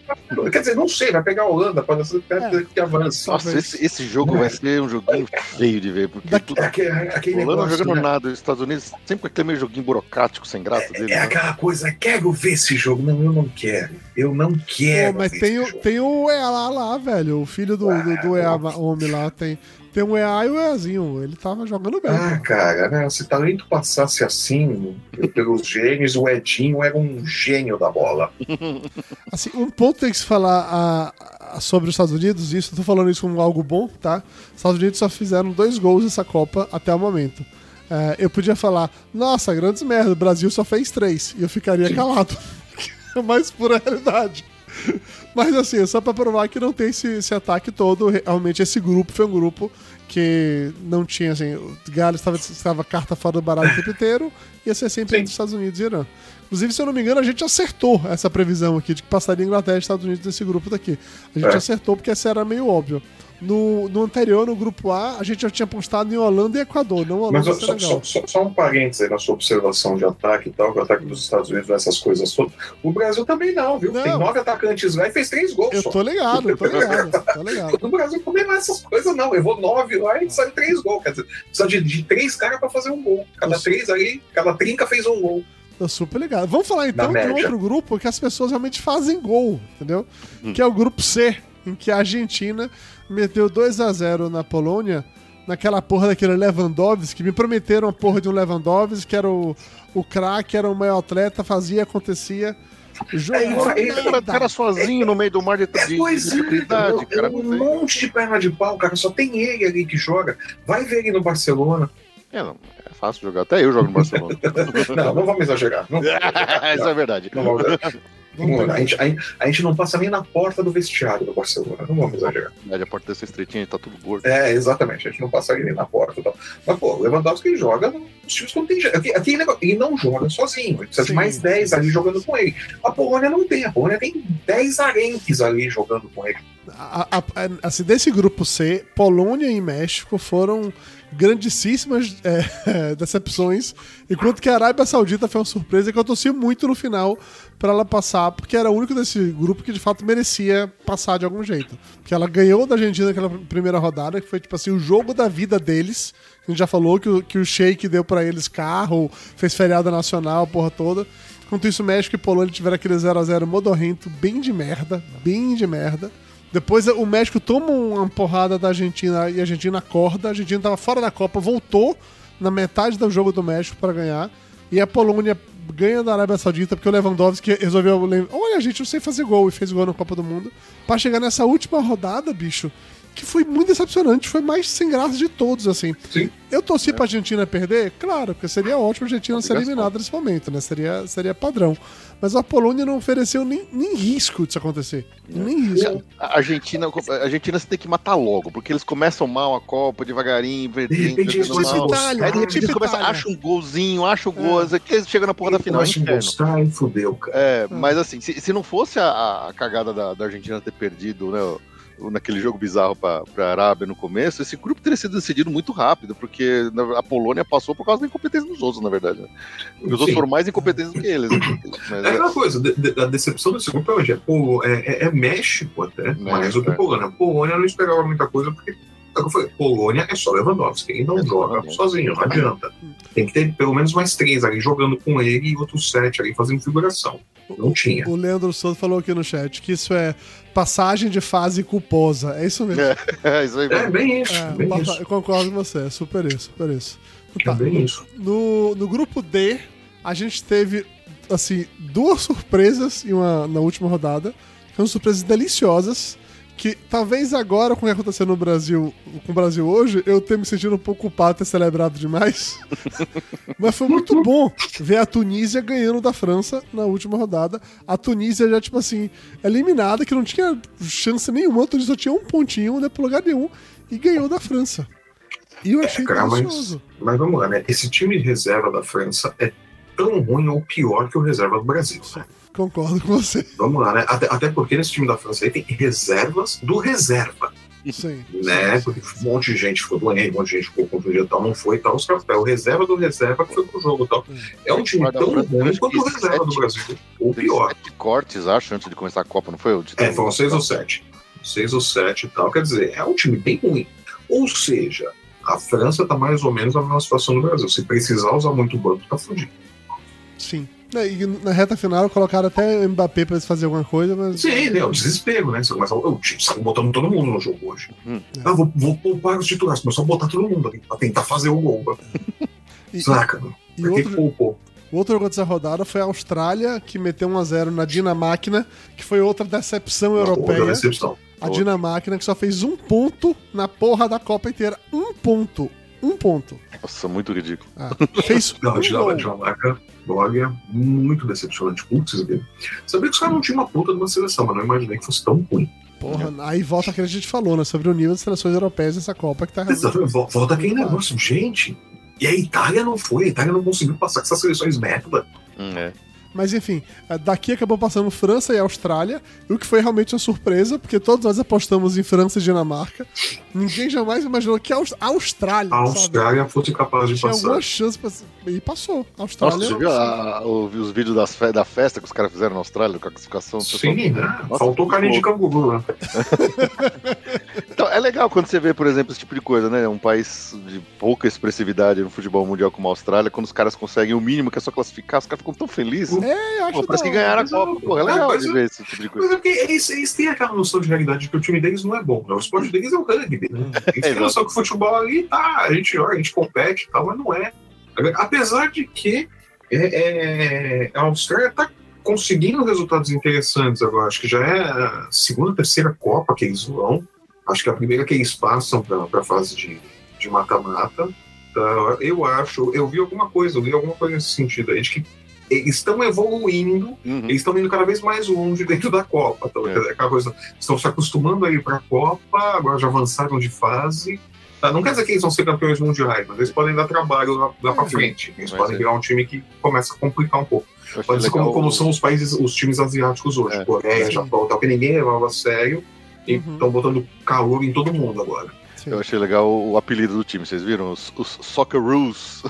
Speaker 3: Quer dizer, não sei, vai pegar a Holanda, pode ser que,
Speaker 4: É.
Speaker 3: que avance.
Speaker 2: Nossa, esse, esse jogo vai ser um joguinho feio de ver, porque
Speaker 4: Daqui-
Speaker 2: tudo,
Speaker 3: É aquele, aquele
Speaker 2: Holanda não
Speaker 3: negócio.
Speaker 2: jogando
Speaker 3: né?
Speaker 2: nada, os Estados Unidos sempre com aquele meio joguinho burocrático, sem graça dele.
Speaker 3: É
Speaker 2: né?
Speaker 3: aquela coisa, quero ver esse jogo. Não, eu não quero. Eu não quero.
Speaker 4: Pô, mas
Speaker 3: ver
Speaker 4: tem
Speaker 3: esse
Speaker 4: o,
Speaker 3: jogo.
Speaker 4: tem o EA lá, lá, velho. O filho do, do, do EA ma- homem lá tem, tem um EA e o EAzinho. Ele tava jogando bem.
Speaker 3: Ah, cara, né, se talento passasse assim pelos gênios, o Edinho era um gênio da bola.
Speaker 4: Assim, um ponto tem que se falar a- a- sobre os Estados Unidos, isso, eu tô falando isso como algo bom, tá? Os Estados Unidos só fizeram dois gols nessa Copa até o momento. É, eu podia falar, nossa, grandes merda, o Brasil só fez três, e eu ficaria calado. é mais pura realidade. Mas assim, é só pra provar que não tem esse, esse ataque todo. Realmente, esse grupo foi um grupo que não tinha, assim, o Gales estava, estava carta fora do baralho o tempo inteiro, ia ser sempre
Speaker 3: Sim.
Speaker 4: entre Estados Unidos e Irã. Inclusive, se eu não me engano, a gente acertou essa previsão aqui de que passaria Inglaterra e Estados Unidos nesse grupo daqui. A gente
Speaker 3: É.
Speaker 4: acertou porque essa era meio óbvio. No, no anterior, no grupo A, a gente já tinha apostado em Holanda e Equador, não Holanda
Speaker 3: Mas
Speaker 4: e
Speaker 3: ó, só, só- só- só um parênteses aí na sua observação de ataque e tal, que o ataque dos Estados Unidos nessas coisas todas. O Brasil também não, viu?
Speaker 4: Não.
Speaker 3: Tem nove atacantes lá e fez três gols
Speaker 4: Eu
Speaker 3: só.
Speaker 4: tô ligado, eu tô ligado, tô ligado.
Speaker 3: No Brasil também não é essas coisas, não. Eu vou nove lá e sai três gols. Quer dizer, precisa de, de três caras pra fazer um gol. Cada três ali, cada trinca fez um gol.
Speaker 4: Tô super ligado. Vamos falar então de outro grupo que as pessoas realmente fazem gol, entendeu? Que é o grupo C, em que a Argentina meteu 2 a 0 na Polônia, naquela porra daquele Lewandowski, que me prometeram a porra de um Lewandowski, que era o, o craque, era o maior atleta, fazia, acontecia. Jogou
Speaker 3: ele fa- ele-
Speaker 2: O cara, cara sozinho no meio do mar de, de, de
Speaker 3: Pois é,
Speaker 2: dificuldade, cara.
Speaker 3: um
Speaker 2: não tem-
Speaker 3: monte de perna de pau, cara. Só tem ele ali que joga. Vai ver ele no Barcelona.
Speaker 2: É, não, é fácil jogar. Até eu jogo no Barcelona.
Speaker 3: Não, não vamos exagerar. Não, vamos exagerar.
Speaker 2: Isso é verdade.
Speaker 3: Não vamos exagerar.
Speaker 4: Vamos
Speaker 3: a, gente, a, gente- a gente não passa nem na porta do vestiário do Barcelona. Não vamos exagerar.
Speaker 2: A porta dessa estreitinha tá tudo gordo.
Speaker 3: É, exatamente. A gente não passa nem na porta. tal. Mas, pô, o Lewandowski joga nos times que não tem. Aqui, aqui ele, não joga sozinho. Ele precisa
Speaker 4: Sim.
Speaker 3: de mais 10 ali jogando com ele. A Polônia não tem. A Polônia tem 10 arentes ali jogando com ele.
Speaker 4: A- a- a- assim, desse grupo C, Polônia e México foram grandíssimas é, decepções, enquanto que a Arábia Saudita foi uma surpresa que eu torci muito no final pra ela passar, porque era o único desse grupo que de fato merecia passar de algum jeito. Porque ela ganhou da Argentina naquela primeira rodada, que foi tipo assim, o jogo da vida deles. A gente já falou que o, que o Sheik deu pra eles carro, fez feriado nacional, a porra toda. Enquanto isso, México e Polônia tiveram aquele 0x0 modorrento, bem de merda, bem de merda. Depois o México toma uma porrada da Argentina e a Argentina acorda. A Argentina tava fora da Copa, voltou na metade do jogo do México para ganhar. E a Polônia ganha da Arábia Saudita porque o Lewandowski resolveu. Olha, gente, eu sei fazer gol e fez gol na Copa do Mundo. Pra chegar nessa última rodada, bicho, que foi muito decepcionante. Foi mais sem graça de todos, assim.
Speaker 3: Sim.
Speaker 4: Eu torci pra Argentina perder? Claro, porque seria ótimo a Argentina ser eliminada nesse momento, né? Seria, seria padrão. Mas a Polônia não ofereceu nem, nem risco disso acontecer. Nem risco.
Speaker 2: A Argentina, a Argentina você tem que matar logo, porque eles começam mal a Copa, devagarinho,
Speaker 3: repente eles começam
Speaker 4: Itália,
Speaker 2: Aí de repente eles
Speaker 4: tipo
Speaker 2: começam,
Speaker 4: Itália.
Speaker 2: acham um golzinho, acham o gol, é. que eles chegam na porra da final, é
Speaker 3: Começa a
Speaker 2: inferno.
Speaker 3: encostar e fudeu, cara.
Speaker 2: É, mas assim, se, se não fosse a, a cagada da, da Argentina ter perdido, né, naquele jogo bizarro pra, pra Arábia no começo, esse grupo teria sido decidido muito rápido, porque a Polônia passou por causa da incompetência dos outros, na verdade. Né? Os outros foram mais incompetentes do que eles. né? Mas,
Speaker 3: É
Speaker 2: é,
Speaker 3: aquela coisa, de- a decepção desse grupo é hoje. É, é, é- é México até, mais do que
Speaker 2: é.
Speaker 3: Polônia. Polônia eu não esperava muita coisa, porque, como eu falei, Polônia é só Lewandowski. Ele não
Speaker 2: É
Speaker 3: joga sozinho, não adianta. Tem que ter pelo menos mais três ali jogando com ele e outros sete ali fazendo figuração. Não tinha.
Speaker 4: O Leandro Souza falou aqui no chat que isso é passagem de fase culposa. É isso mesmo.
Speaker 2: É, é isso aí.
Speaker 3: É bem isso,
Speaker 4: É,
Speaker 3: bem
Speaker 4: passa-
Speaker 3: isso.
Speaker 4: Eu concordo com você, é super isso, super isso.
Speaker 3: É
Speaker 4: Tá,
Speaker 3: bem isso.
Speaker 4: No, no grupo D, a gente teve, assim, duas surpresas em uma, na última rodada. que São surpresas deliciosas. Que talvez agora, com o que aconteceu no Brasil, com o Brasil hoje, eu tenha me sentido um pouco culpado de ter celebrado demais. Mas foi muito bom ver a Tunísia ganhando da França na última rodada. A Tunísia já, tipo assim, eliminada, que não tinha chance nenhuma. A Tunísia só tinha um pontinho, não é pro lugar nenhum. E ganhou da França. E eu achei
Speaker 3: Cara, mas, mas vamos lá, né? Esse time de reserva da França é tão ruim ou pior que o reserva do Brasil. né?
Speaker 4: Concordo com você.
Speaker 3: Vamos lá, né? Até, até porque nesse time da França aí tem reservas do reserva,
Speaker 4: Sim.
Speaker 3: né? Porque um monte de gente ficou doente, um monte de gente ficou confundida e tal, não foi e tal. Os caras, é o reserva do reserva que foi pro jogo e tal. É um time tão ruim quanto o reserva do
Speaker 2: sete-
Speaker 3: Brasil, ou pior.
Speaker 2: sete cortes, acho, antes de começar a Copa, não foi? O de-
Speaker 3: É, foram seis ou sete. Seis ou sete e tal. Quer dizer, é um time bem ruim. Ou seja, a França tá mais ou menos na mesma situação do Brasil. Se precisar usar muito banco, tá fudido.
Speaker 4: Sim. E na reta final colocaram até o Mbappé pra eles fazerem alguma coisa, mas.
Speaker 3: Sim, né? O desespero, né? Você começa a. O time saiu botando todo mundo no jogo hoje.
Speaker 2: Hum.
Speaker 3: Ah, vou, vou poupar os titulares. Começou a botar todo mundo ali pra tentar fazer o gol.
Speaker 4: E,
Speaker 3: Saca, mano.
Speaker 4: e outro,
Speaker 3: poupou?
Speaker 4: o outro jogo dessa rodada foi a Austrália, que meteu 1x0 na Dinamáquina, que foi outra decepção
Speaker 3: Outra
Speaker 4: europeia.
Speaker 3: decepção.
Speaker 4: A Dinamáquina que só fez um ponto na porra da Copa inteira. Um ponto. Um ponto.
Speaker 2: Nossa, muito ridículo.
Speaker 4: Ah, fez
Speaker 3: Não, a
Speaker 4: um
Speaker 3: Dinamarca,
Speaker 4: gol.
Speaker 3: a Dinamarca, olha, muito decepcionante. Putz, velho. Sabia que os caras não tinham uma puta de uma seleção, mas não imaginei que fosse tão ruim.
Speaker 4: Porra, aí volta aquilo que a gente falou, né? Sobre o nível das seleções europeias nessa Copa que tá
Speaker 3: Exatamente. Vol- Volta aquele negócio, gente. E a Itália não foi, a Itália não conseguiu passar com essas seleções merda.
Speaker 2: Hum, é.
Speaker 4: Mas enfim, eh, daqui acabou passando França e Austrália, o que foi realmente uma surpresa, porque todos nós apostamos em França e Dinamarca. Ninguém jamais imaginou que a Aus- a Austrália, sabe,
Speaker 3: Austrália fosse capaz de
Speaker 4: tinha
Speaker 3: passar.
Speaker 4: alguma chance pra... e passou. A
Speaker 2: Nossa,
Speaker 4: Austrália.
Speaker 2: você viu a- os vídeos das fe- da festa que os caras fizeram na Austrália, com a classificação? O pessoal-
Speaker 3: Sim, né?
Speaker 2: Nossa,
Speaker 3: Faltou de canguru, né?
Speaker 2: Então, é legal quando você vê, por exemplo, esse tipo de coisa, né? Um país de pouca expressividade no futebol mundial como a Austrália, quando os caras conseguem o mínimo que é só classificar, os caras ficam tão felizes.
Speaker 4: É, eu acho
Speaker 2: Pô, parece que ganharam a
Speaker 3: mas
Speaker 2: Copa. é legal
Speaker 3: mas
Speaker 2: de ver esse tipo de
Speaker 3: Mas
Speaker 2: coisa.
Speaker 3: é porque eles, eles têm aquela noção de realidade de que o time deles não é bom. Né? O esporte deles é o rugby. Né? Eles têm a noção que o futebol ali tá, a gente joga, a gente compete e tal, mas não é. Apesar de que é, é, a Austrália tá conseguindo resultados interessantes agora. Acho que já é a segunda, terceira Copa que eles vão. Acho que é a primeira que eles passam para a fase de de mata-mata. Tá? Eu acho, eu vi alguma coisa, eu vi alguma coisa nesse sentido aí, de que estão evoluindo
Speaker 2: Uhum.
Speaker 3: eles estão indo cada vez mais longe dentro da Copa. Então,
Speaker 2: É.
Speaker 3: aquela coisa, estão se acostumando a ir para a Copa, agora já avançaram de fase. Tá, Não quer dizer que eles vão ser campeões mundiais, mas eles podem dar trabalho lá, lá para
Speaker 4: É.
Speaker 3: frente. Eles
Speaker 2: Mas
Speaker 3: podem
Speaker 2: é.
Speaker 3: virar um time que começa a complicar um pouco. Ser como, como são os países, os times asiáticos hoje,
Speaker 2: É.
Speaker 3: Coreia,
Speaker 4: Sim.
Speaker 3: Japão, tal, que ninguém levava a sério e
Speaker 4: Uhum.
Speaker 3: estão botando calor em todo mundo agora.
Speaker 4: Sim.
Speaker 2: Eu achei legal o apelido do time, vocês viram? Os, os Socceroos.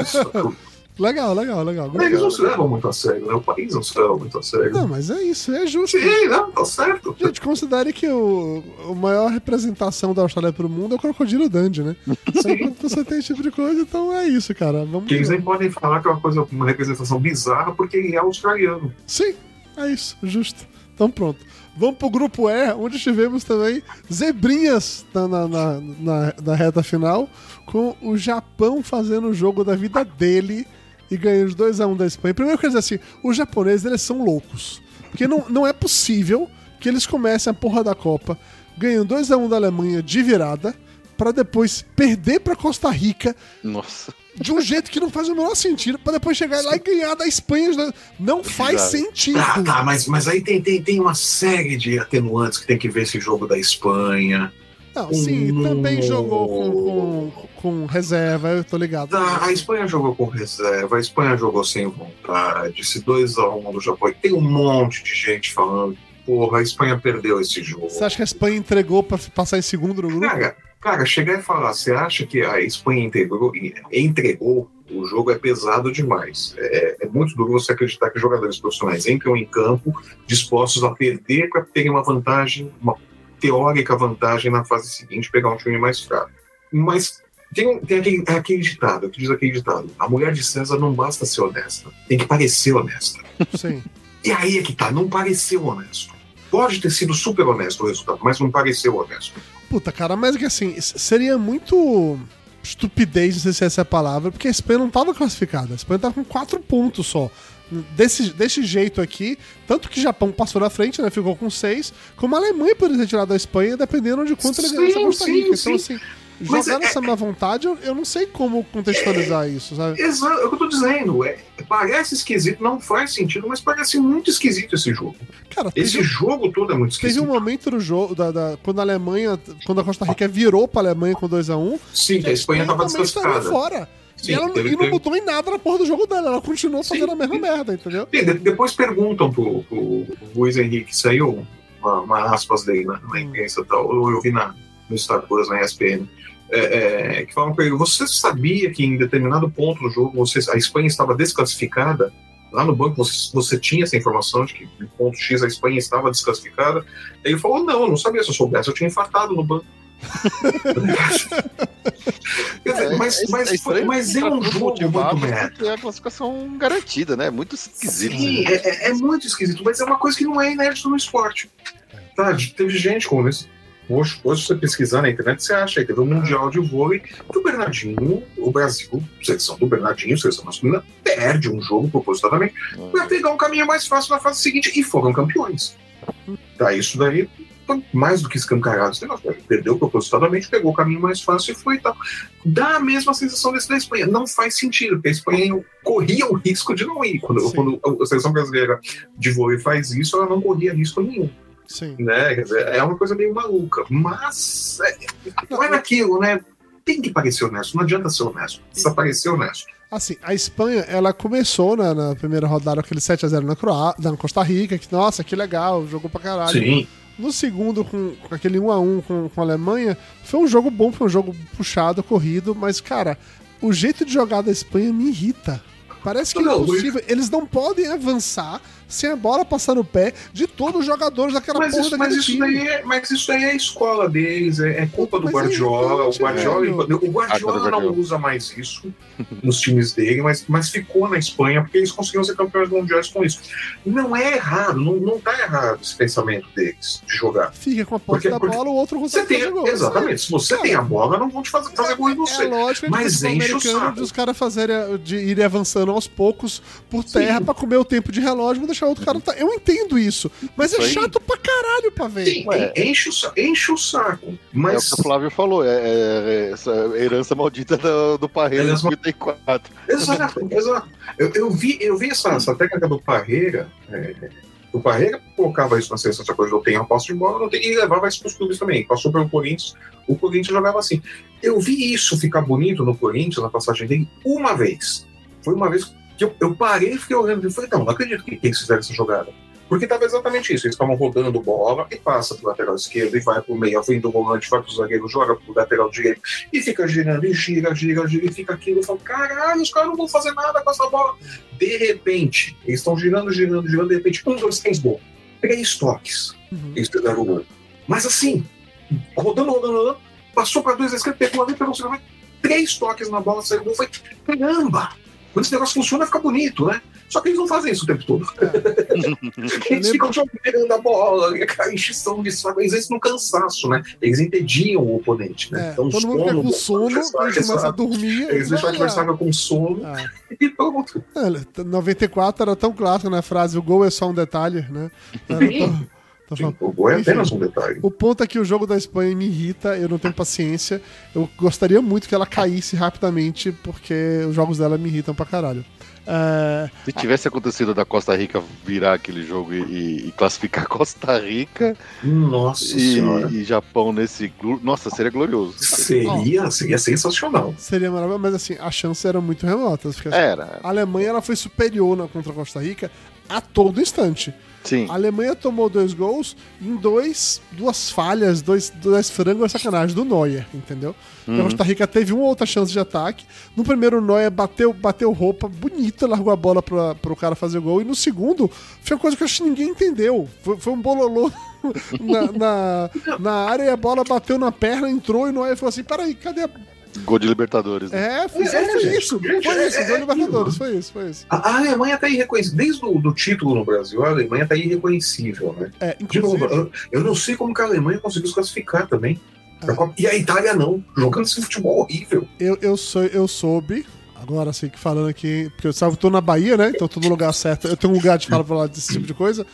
Speaker 3: Isso.
Speaker 4: Legal, legal, legal.
Speaker 3: Eles não se levam muito a sério, né? O país não se leva muito a sério.
Speaker 4: Não, mas é isso, é justo.
Speaker 3: Sim, não, tá certo.
Speaker 4: Gente, considere que o, a maior representação da Austrália pro mundo é o Crocodilo Dundee, né? Então, quando você tem esse tipo de coisa, então é isso, cara. Vamos
Speaker 3: Que eles nem podem falar que é uma coisa, uma representação bizarra, porque ele é australiano.
Speaker 4: Sim, é isso, justo. Então pronto. Vamos pro grupo E, onde tivemos também zebrinhas na, na, na, na- na reta final, com o Japão fazendo o jogo da vida dele e ganhando 2x1 da Espanha. Primeiro eu quero dizer assim, os japoneses eles são loucos. Porque não, não é possível que eles comecem a porra da Copa ganhando 2x1 da Alemanha de virada, pra depois perder pra Costa Rica
Speaker 2: Nossa.
Speaker 4: de um jeito que não faz o menor sentido, pra depois chegar lá e ganhar da Espanha. Não faz
Speaker 2: Exato.
Speaker 4: sentido.
Speaker 3: Tá, tá, mas, mas aí tem, tem, tem uma série de atenuantes que tem que ver esse jogo da Espanha.
Speaker 4: Não, sim, também jogou com, com, com reserva, eu tô ligado.
Speaker 3: Tá, a Espanha jogou com reserva, a Espanha jogou sem vontade, esse 2x1 do Japão. E tem um monte de gente falando, porra, a Espanha perdeu esse jogo.
Speaker 4: Você acha que a Espanha entregou pra passar em segundo no grupo?
Speaker 3: Cara, cara, chegar e falar, você acha que a Espanha entregou, entregou o jogo é pesado demais. É, é muito duro você acreditar que jogadores profissionais entram em campo dispostos a perder para terem uma vantagem, uma teórica vantagem na fase seguinte, pegar um time mais fraco. Mas Tem, tem aquele, é aquele ditado, que diz aquele ditado: a mulher de César não basta ser honesta, tem que parecer honesta.
Speaker 4: Sim.
Speaker 3: E aí é que tá, não pareceu honesto. Pode ter sido super honesto o resultado, mas não pareceu honesto.
Speaker 4: Puta, cara, mas é que assim, seria muito estupidez, não sei se essa é a palavra, porque a Espanha não tava classificada. A Espanha tava com quatro pontos só. Desse, desse jeito aqui, tanto que o Japão passou na frente, né? Ficou com seis, como a Alemanha poderia ter tirado a Espanha, dependendo de quanto ele
Speaker 3: Sim,
Speaker 4: ganhasse a Costa
Speaker 3: sim,
Speaker 4: Rica. Então,
Speaker 3: sim.
Speaker 4: assim,
Speaker 3: Mas
Speaker 4: jogar
Speaker 3: é-
Speaker 4: nessa má vontade, eu, eu não sei como contextualizar isso, sabe?
Speaker 3: Exato, é o que eu tô dizendo. É, parece esquisito, não faz sentido, mas parece muito esquisito esse jogo.
Speaker 4: Cara,
Speaker 3: Esse
Speaker 4: teve,
Speaker 3: jogo todo é muito
Speaker 4: teve
Speaker 3: esquisito.
Speaker 4: um momento no jogo, da, da- quando a Alemanha, quando a Costa Rica virou pra Alemanha com 2x1,
Speaker 3: Sim, que a Espanha tava
Speaker 4: também estaria
Speaker 3: desclassificada.
Speaker 4: fora.
Speaker 3: Sim,
Speaker 4: e ela
Speaker 3: teve-
Speaker 4: e não mudou em nada na porra do jogo dela. Ela continuou fazendo
Speaker 3: Sim.
Speaker 4: a mesma merda, entendeu?
Speaker 3: Sim, de- depois perguntam pro, pro Luiz Henrique, saiu uma, uma aspas dele na, na imprensa e tal, ou eu vi na, no Star Plus, na ESPN, é, é, que falam pra ele, você sabia que em determinado ponto do jogo você, a Espanha estava desclassificada? Lá no banco você, você tinha essa informação de que em ponto X a Espanha estava desclassificada? Ele falou, não, eu não sabia, se eu soubesse eu tinha infartado no banco. Dizer, mas, mas, foi-
Speaker 2: estranho
Speaker 3: mas é
Speaker 2: pra
Speaker 3: um jogo muito merda.
Speaker 2: porque É a classificação garantida, né? Muito esquisito.
Speaker 3: Sim,
Speaker 2: né?
Speaker 3: é, é- é muito esquisito, mas é uma coisa que não é inédito no esporte. Tá, teve gente como esse. Hoje, hoje você pesquisar na internet, você acha aí, teve um Mundial de Vôlei que o Bernardinho, o Brasil, seleção do Bernardinho, seleção masculina, perde um jogo propositadamente para pegar um caminho mais fácil na fase seguinte e foram campeões. Tá, isso daí foi mais do que escancarado esse negócio. Perdeu propositadamente, pegou o caminho mais fácil e foi e tal. Dá a mesma sensação desse da Espanha. Não faz sentido, porque a Espanha corria o risco de não ir. Quando,
Speaker 4: Sim.
Speaker 3: quando a seleção brasileira de vôlei faz isso, ela não corria risco nenhum.
Speaker 4: Sim.
Speaker 3: Né? Dizer, é uma coisa meio maluca. Mas é, não é naquilo, né? Tem que parecer honesto, não adianta ser honesto. Precisa parecer honesto.
Speaker 4: Assim, a Espanha, ela começou na, na primeira rodada aquele 7x0 na, Croá na Costa Rica, que, nossa, que legal, jogou pra caralho.
Speaker 3: Sim.
Speaker 4: No segundo, com, com aquele 1x1 com, com a Alemanha, foi um jogo bom, foi um jogo puxado, corrido, mas, cara, o jeito de jogar da Espanha me irrita. Parece que é impossível. Eles não podem avançar sem a bola passar no pé de todos os jogadores daquela
Speaker 3: Mas
Speaker 4: porra
Speaker 3: isso,
Speaker 4: daquele
Speaker 3: mas, isso
Speaker 4: time.
Speaker 3: daí é, mas isso daí é a escola deles, é, é culpa do
Speaker 4: Mas é
Speaker 3: Guardiola. O Guardiola, o Guardiola
Speaker 2: Ah, quando
Speaker 3: não usa mais isso nos times dele, mas, mas ficou na Espanha porque eles conseguiram ser campeões mundiais com isso. Não é errado, não, não tá errado esse pensamento deles de jogar.
Speaker 4: Fica com a posse
Speaker 3: Porque-
Speaker 4: da
Speaker 3: porque
Speaker 4: bola, o outro
Speaker 3: Você
Speaker 4: consegue
Speaker 3: tem,
Speaker 4: gol.
Speaker 3: exatamente, se você
Speaker 4: Cara,
Speaker 3: tem a bola, não vão te fazer, fazer gol em
Speaker 4: É
Speaker 3: você.
Speaker 4: lógico de
Speaker 3: Mas
Speaker 4: futebol
Speaker 3: enche o
Speaker 4: americano
Speaker 3: saco.
Speaker 4: de os caras fazerem, de irem avançando aos poucos por terra pra comer o tempo de relógio e deixar outro cara. tá- Eu entendo isso, mas é
Speaker 2: Isso aí.
Speaker 4: chato pra caralho pra ver.
Speaker 3: Sim,
Speaker 2: Ué.
Speaker 3: enche, o, enche o saco.
Speaker 2: É o
Speaker 3: Mas
Speaker 2: que o Flávio falou, é, é- é essa herança maldita do, do Parreira de 54.
Speaker 3: Exato, exato. Eu, eu vi, eu vi essa, essa técnica do Parreira. é, o Parreira colocava isso na seleção, essa coisa, eu tenho a posse de bola, não tenho, e levava isso para os clubes também. Passou pelo Corinthians, o Corinthians jogava assim. Eu vi isso ficar bonito no Corinthians, na passagem dele, uma vez. Foi uma vez que eu, eu parei e fiquei olhando e falei, não, não acredito que, que eles fizeram essa jogada. Porque estava exatamente isso. Eles estavam rodando bola e passa pro lateral esquerdo e vai pro meio, vem do volante, vai pro zagueiro, joga pro lateral direito e fica girando e gira, gira, gira e fica aquilo. Eu falo, caralho, os caras não vão fazer nada com essa bola. De repente, eles estão girando, girando, girando, de repente, um, dois, três, gol. Três toques.
Speaker 4: Uhum.
Speaker 3: Eles pegaram o gol. Mas assim, rodando, rodando, rodando, passou para dois à esquerda, pegou ali, pegou o segundo, três toques na bola, saiu o gol. Foi, caramba! Quando esse negócio funciona, fica bonito, né? Só que eles não fazem isso o tempo todo. Eles ficam jogando a bola, aquela encheção de saco. Às vezes no cansaço, né? Eles impediam o oponente, né?
Speaker 4: É, todo mundo fica com sono, a gente começa a dormir.
Speaker 3: Eles deixam o adversário com sono
Speaker 4: Ah.
Speaker 3: e pronto.
Speaker 4: É, 94 era tão clássico, né? A frase, o gol é só um detalhe, né? Era tão- tão
Speaker 3: Sim, o gol é
Speaker 4: Enfim.
Speaker 3: apenas um detalhe.
Speaker 4: O ponto é que o jogo da Espanha me irrita, eu não tenho paciência. Eu gostaria muito que ela caísse rapidamente, porque os jogos dela me irritam pra caralho. É,
Speaker 2: Se tivesse acontecido da Costa Rica virar aquele jogo e, e- classificar Costa Rica
Speaker 3: Nossa
Speaker 2: e, e Japão nesse. Nossa, seria glorioso.
Speaker 3: Seria, seria sensacional.
Speaker 4: seria maravilhoso, mas assim, as chances eram muito assim,
Speaker 2: Era,
Speaker 4: A Alemanha ela foi superior na, contra a Costa Rica a todo instante.
Speaker 2: Sim.
Speaker 4: A Alemanha tomou dois gols em dois, duas falhas, dois, dois frangos e sacanagem do Neuer, entendeu? A Costa Rica teve uma outra chance de ataque. No primeiro, o Neuer bateu, bateu roupa bonita, largou a bola pra, pro cara fazer o gol. E no segundo, foi uma coisa que eu acho que ninguém entendeu. Foi, foi um bololô na, na, na área e a bola bateu na perna, entrou e o Neuer falou assim: peraí, cadê a.
Speaker 2: Gol de Libertadores.
Speaker 4: Né? É, foi,
Speaker 3: é,
Speaker 4: foi
Speaker 3: gente,
Speaker 4: isso.
Speaker 3: gente,
Speaker 4: foi
Speaker 3: é,
Speaker 4: isso,
Speaker 3: é,
Speaker 4: gol
Speaker 3: é,
Speaker 4: de Libertadores, foi isso, foi isso.
Speaker 3: A, a Alemanha tá irreconhecível. Desde o do título no Brasil, a Alemanha tá irreconhecível, né?
Speaker 4: É,
Speaker 3: De novo,
Speaker 4: inclusive,
Speaker 3: eu, eu não sei como que a Alemanha conseguiu se classificar também.
Speaker 4: É.
Speaker 3: E a Itália não, jogando esse futebol horrível.
Speaker 4: eu, eu, sou, eu soube, agora assim, que falando aqui, porque eu tô na Bahia, né? Então no lugar certo. Eu tenho um lugar de fala pra falar desse tipo de coisa.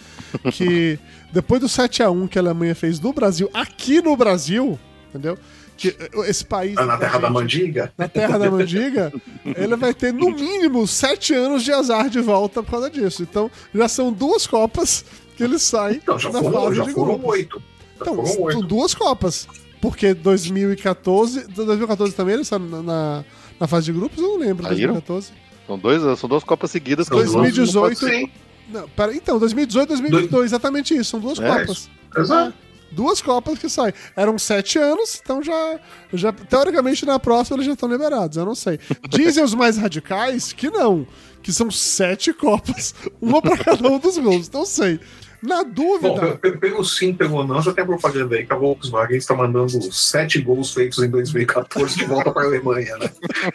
Speaker 4: Que depois do 7x1 que a Alemanha fez no Brasil, aqui no Brasil, entendeu? Que esse país.
Speaker 3: Na terra da
Speaker 4: gente,
Speaker 3: mandiga.
Speaker 4: na terra da mandiga, ele vai ter no mínimo sete anos de azar de volta por causa disso. Então, já são duas Copas que ele sai
Speaker 3: Então, já
Speaker 4: na
Speaker 3: foram,
Speaker 4: fase
Speaker 3: já
Speaker 4: de
Speaker 3: foram
Speaker 4: grupos.
Speaker 3: oito. Já
Speaker 4: Então,
Speaker 3: foram
Speaker 4: são
Speaker 3: oito.
Speaker 4: duas Copas. Porque 2014. 2014 também ele está na, na, na fase de grupos? Eu não lembro.
Speaker 2: Saíram?
Speaker 4: 2014.
Speaker 2: São, dois, são duas Copas seguidas. que
Speaker 3: São
Speaker 2: eles
Speaker 3: duas-
Speaker 2: vão-
Speaker 4: 2018.
Speaker 3: Sim,
Speaker 4: Não, pera, então, 2018 2022, exatamente isso. São duas
Speaker 2: É
Speaker 4: Copas.
Speaker 3: exato.
Speaker 4: Duas Copas que saem. Eram sete anos, então já, já. Teoricamente, na próxima eles já estão liberados. Eu não sei. Dizem os mais radicais que não. Que são sete Copas. Uma pra cada um dos gols. Então sei. Na
Speaker 3: Bom,
Speaker 4: dúvida.
Speaker 3: pe- pelo sim, pelo não, já tem a propaganda aí que a Volkswagen está mandando sete gols feitos em 2014 de volta para a Alemanha, né?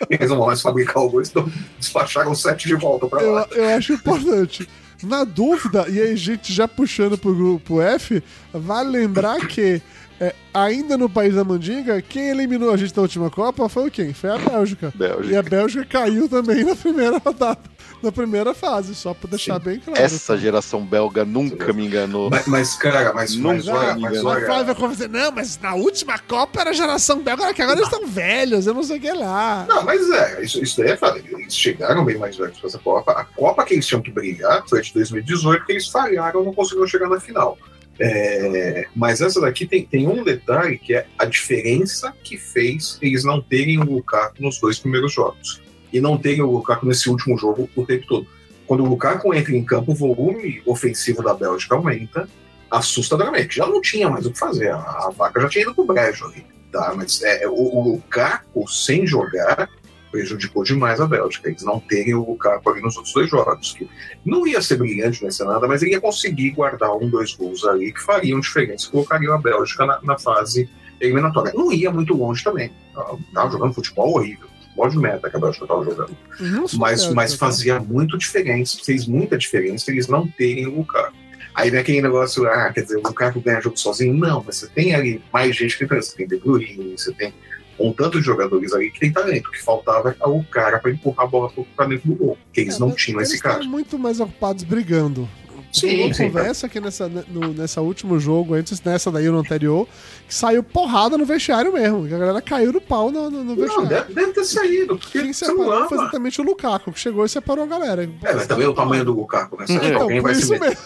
Speaker 3: Eles não vão mais fabricar o gol, então despacharam sete de volta para
Speaker 4: Eu,
Speaker 3: lá.
Speaker 4: eu acho importante. Na dúvida, e aí, gente, já puxando pro grupo F, vale lembrar que é, ainda no país da Mandinga, quem eliminou a gente da última Copa foi o quem? Foi a Bélgica.
Speaker 2: Bélgica.
Speaker 4: E a Bélgica caiu também na primeira rodada, na primeira fase, só pra deixar bem claro.
Speaker 2: Essa geração belga nunca me enganou.
Speaker 3: Mas, mas, cara, mas, mas
Speaker 2: Nunca
Speaker 3: olha,
Speaker 2: me
Speaker 3: mas
Speaker 2: engano.
Speaker 4: A
Speaker 3: olha,
Speaker 4: Flávia vai dizer, não, mas na última Copa era a geração belga, agora que agora eles estão velhos, eu não sei o que lá.
Speaker 3: Não, mas é, isso, isso daí é fato. Eles chegaram bem mais velhos para essa Copa. A Copa que eles tinham que brigar foi a de 2018, que eles falharam, não conseguiram chegar na final. É, mas essa daqui tem, tem um detalhe que é a diferença que fez eles não terem o Lukaku nos dois primeiros jogos. E não terem o Lukaku nesse último jogo o tempo todo. Quando o Lukaku entra em campo, o volume ofensivo da Bélgica aumenta assustadoramente. Já não tinha mais o que fazer. A, a vaca já tinha ido pro brejo ali. Tá? Mas é, o, o Lukaku, sem jogar, prejudicou demais a Bélgica. Eles não terem o Lukaku ali nos outros dois jogos. Que não ia ser brilhante, ser nada, mas ele ia conseguir guardar um, dois gols ali que fariam diferença, colocariam a Bélgica na, na fase eliminatória. Não ia muito longe também. Tava jogando futebol horrível. Futebol de meta que a Bélgica tava jogando. Mas, mas
Speaker 4: tá?
Speaker 3: fazia muito diferença, fez muita diferença eles não terem o Lukaku. Aí vem aquele negócio, ah, quer dizer, o Lukaku ganha jogo sozinho. Não, mas você tem ali mais gente que entra, você tem De Bruyne, você tem um tanto de jogadores ali que tem talento. O que faltava é o cara para empurrar a bola para dentro do gol, que eles
Speaker 4: É,
Speaker 3: não tinham
Speaker 4: eles
Speaker 3: esse cara.
Speaker 4: muito mais ocupados brigando.
Speaker 3: Sim, sim,
Speaker 4: conversa que nessa, no, nessa último jogo, antes nessa daí no anterior, que saiu porrada no vestiário mesmo. Que a galera caiu no pau no, no, no
Speaker 3: Não,
Speaker 4: vestiário.
Speaker 3: deve, deve ter saído, porque
Speaker 4: Quem
Speaker 3: não
Speaker 4: separou foi exatamente o Lukaku, que chegou e separou a galera.
Speaker 3: É, mas também o tamanho do Lukaku, né? Que
Speaker 4: Então,
Speaker 3: alguém
Speaker 4: por
Speaker 3: vai se meter?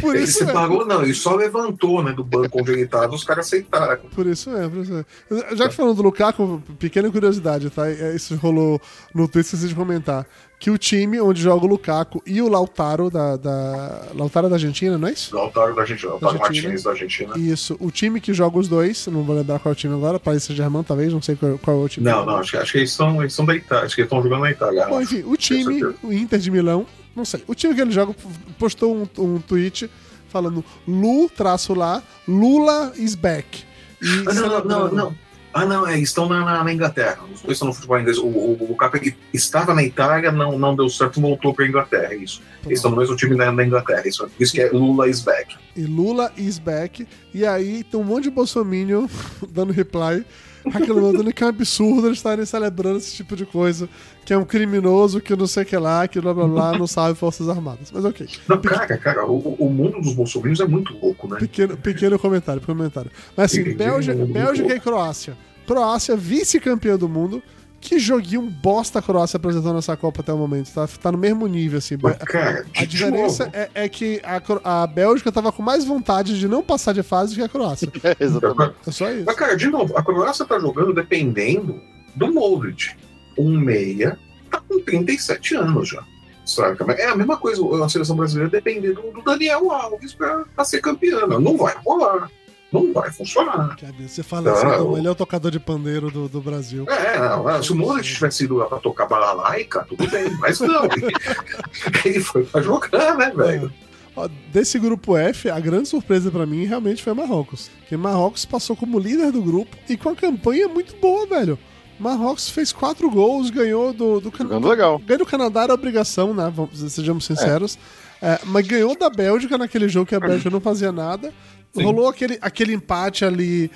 Speaker 4: Por
Speaker 3: Ele
Speaker 4: isso mesmo.
Speaker 3: separou, não, ele só levantou, né, do banco onde ele estava, os caras aceitaram.
Speaker 4: Por isso mesmo, por isso mesmo. Já que falando do Lukaku, pequena curiosidade, tá? É, Isso rolou no Twitter, esqueci de comentar. Que o time onde joga o Lukaku e o Lautaro da. da Lautaro da Argentina, não é isso?
Speaker 3: Lautaro da Argentina, Lautaro
Speaker 4: Argentina.
Speaker 3: Martins da Argentina.
Speaker 4: Isso, o time que joga os dois, não vou lembrar qual é o time agora, Paris Saint-Germain talvez, não sei qual, qual é o time.
Speaker 3: Não, não, acho, que- acho que eles são, eles são da Itália, acho que eles estão jogando na Itália.
Speaker 4: Bom, enfim, o time, o Inter de Milão, não sei, o time que ele joga postou um, um tweet falando Lu, traço lá, Lula is back. E
Speaker 3: Ah, não, não, não,
Speaker 4: celebrando.
Speaker 3: não. Ah, não, é, estão na, na- na Inglaterra. Os dois estão no futebol inglês. O, o, o ele estava na Itália, não, não deu certo, voltou para a Inglaterra. é Isso. Eles estão no mesmo time na, na Inglaterra. Isso, por isso que é Lula is back.
Speaker 4: E Lula is back. E aí tem um monte de bolsominion dando reply, reclamando que é um absurdo eles estarem celebrando esse tipo de coisa, que é um criminoso, que não sei o que lá, que blá blá blá, não sabe Forças Armadas. Mas ok.
Speaker 3: Não, cara, cara, o, o mundo dos bolsonaros é muito louco, né?
Speaker 4: Pequeno, pequeno comentário, pequeno comentário. Mas assim,
Speaker 3: Entendi.
Speaker 4: Bélgica, Bélgica e Croácia. Croácia, vice-campeã do mundo. Que joguinho bosta a Croácia apresentou nessa Copa até o momento. Tá, tá no mesmo nível, assim.
Speaker 3: Mas, cara,
Speaker 4: A diferença é, é que a, a Bélgica tava com mais vontade de não passar de fase do que a Croácia.
Speaker 2: É, exatamente.
Speaker 4: É só isso.
Speaker 3: Mas, cara, de novo, a Croácia tá jogando dependendo do Modric. Um meia tá com 37 anos já. Saca? Mas É a mesma coisa, a seleção brasileira depender do, do Daniel Alves pra, pra ser campeã. Não vai rolar. Não vai funcionar.
Speaker 4: Você fala assim,
Speaker 3: o-
Speaker 4: o melhor tocador de pandeiro do, do Brasil.
Speaker 3: É, não, é, se o Modric tivesse ido pra tocar balalaica, tudo bem, mas não. Ele, ele foi pra jogar, né, velho?
Speaker 4: Ó, Desse grupo F, a grande surpresa pra mim realmente foi Marrocos. Que Marrocos passou como líder do grupo e com a campanha muito boa, velho. Marrocos fez quatro gols, ganhou do, do
Speaker 2: Jogando legal.
Speaker 4: Ganhou do Canadá era obrigação, né? Vamos, sejamos sinceros. É, mas ganhou da Bélgica naquele jogo que a Bélgica não fazia nada.
Speaker 3: Sim.
Speaker 4: Rolou aquele, aquele empate ali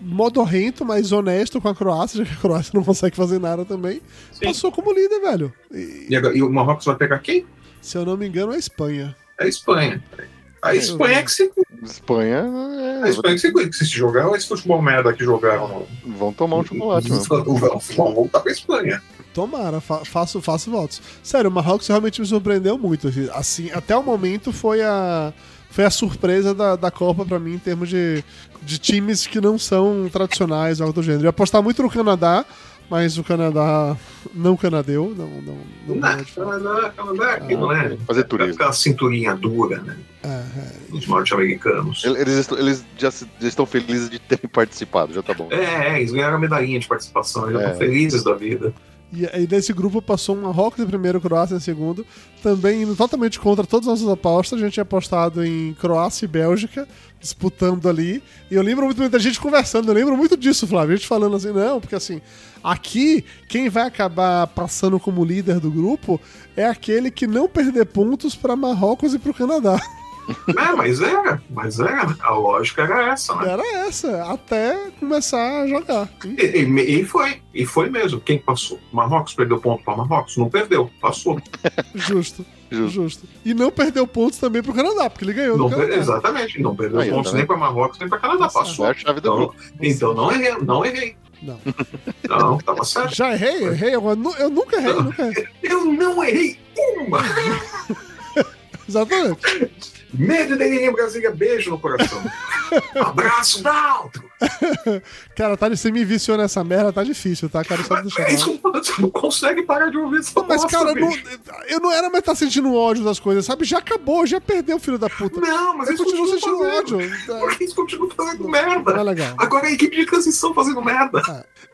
Speaker 4: modorrento, mas honesto com a Croácia, já que a Croácia não consegue fazer nada também.
Speaker 3: Sim.
Speaker 4: Passou como líder, velho. E,
Speaker 3: E, agora- e o Marrocos vai pegar quem?
Speaker 4: se eu não me engano, é a Espanha.
Speaker 3: É a Espanha. A Espanha é que se.
Speaker 2: Espanha
Speaker 3: A
Speaker 2: é,
Speaker 3: Espanha é que se, que se jogar esse futebol merda que jogaram.
Speaker 2: vão tomar um chocolate, mano.
Speaker 3: Vamos voltar pra Espanha.
Speaker 4: Tomara, fa faço, faço votos. Sério, o Marrocos realmente me surpreendeu muito. Assim, até o momento foi a, foi a surpresa da, da Copa pra mim em termos de, de times que não são tradicionais, algo do gênero. Eu ia apostar muito no Canadá, mas o Canadá não canadeu. Não, não, não,
Speaker 3: Não,
Speaker 4: falar.
Speaker 3: Canadá, é aquilo, né?
Speaker 2: Fazer turismo.
Speaker 3: Aquela cinturinha dura, né?
Speaker 4: É, é.
Speaker 3: Dos norte-americanos.
Speaker 2: Eles, eles já, se- já estão felizes de terem participado, já tá bom.
Speaker 3: É, é, eles ganharam a medalhinha de participação, eles já
Speaker 2: É.
Speaker 3: estão felizes da vida.
Speaker 4: E aí desse grupo passou um Marrocos em primeiro, Croácia em segundo. Também indo totalmente contra todas as nossas apostas. A gente tinha apostado em Croácia e Bélgica, disputando ali. E eu lembro muito da gente conversando, eu lembro muito disso, Flávio. A gente falando assim, não, porque assim, aqui quem vai acabar passando como líder do grupo é aquele que não perder pontos para Marrocos e para o Canadá.
Speaker 3: É, mas era, mas era, a lógica era essa, né?
Speaker 4: Era essa, até começar a jogar.
Speaker 3: E, e- e foi, e foi mesmo. Quem passou? Marrocos perdeu ponto para Marrocos? Não perdeu, passou.
Speaker 4: Justo,
Speaker 2: Justo.
Speaker 4: justo. E não perdeu pontos também pro Canadá, porque ele ganhou
Speaker 3: Não per- exatamente, não perdeu
Speaker 2: Aí,
Speaker 3: pontos
Speaker 2: tá
Speaker 3: nem para Marrocos nem para Canadá,
Speaker 4: Tá
Speaker 3: passou.
Speaker 2: É a chave do
Speaker 3: Então, então não errei, não errei.
Speaker 4: Não.
Speaker 3: Não, tava certo.
Speaker 4: Já errei, errei. Eu, eu nunca errei, nunca errei.
Speaker 3: Eu não errei uma.
Speaker 4: Exatamente.
Speaker 3: Medo de em Brasília, beijo no coração. Abraço alto.
Speaker 4: Cara, tá, você me viciou nessa merda, tá difícil, tá? Cara, só deixa
Speaker 3: É isso você não consegue parar de ouvir essa
Speaker 4: Mas,
Speaker 3: bosta,
Speaker 4: cara, não- eu não era mais tá sentindo ódio das coisas, sabe? Já acabou, já perdeu, filho da puta.
Speaker 3: Não, mas
Speaker 4: eu
Speaker 3: eles continuam
Speaker 4: sentindo
Speaker 3: fazendo.
Speaker 4: ódio.
Speaker 3: Porque eles continuam fazendo
Speaker 4: Não é
Speaker 3: merda.
Speaker 4: legal.
Speaker 3: Agora é a equipe de transição fazendo merda.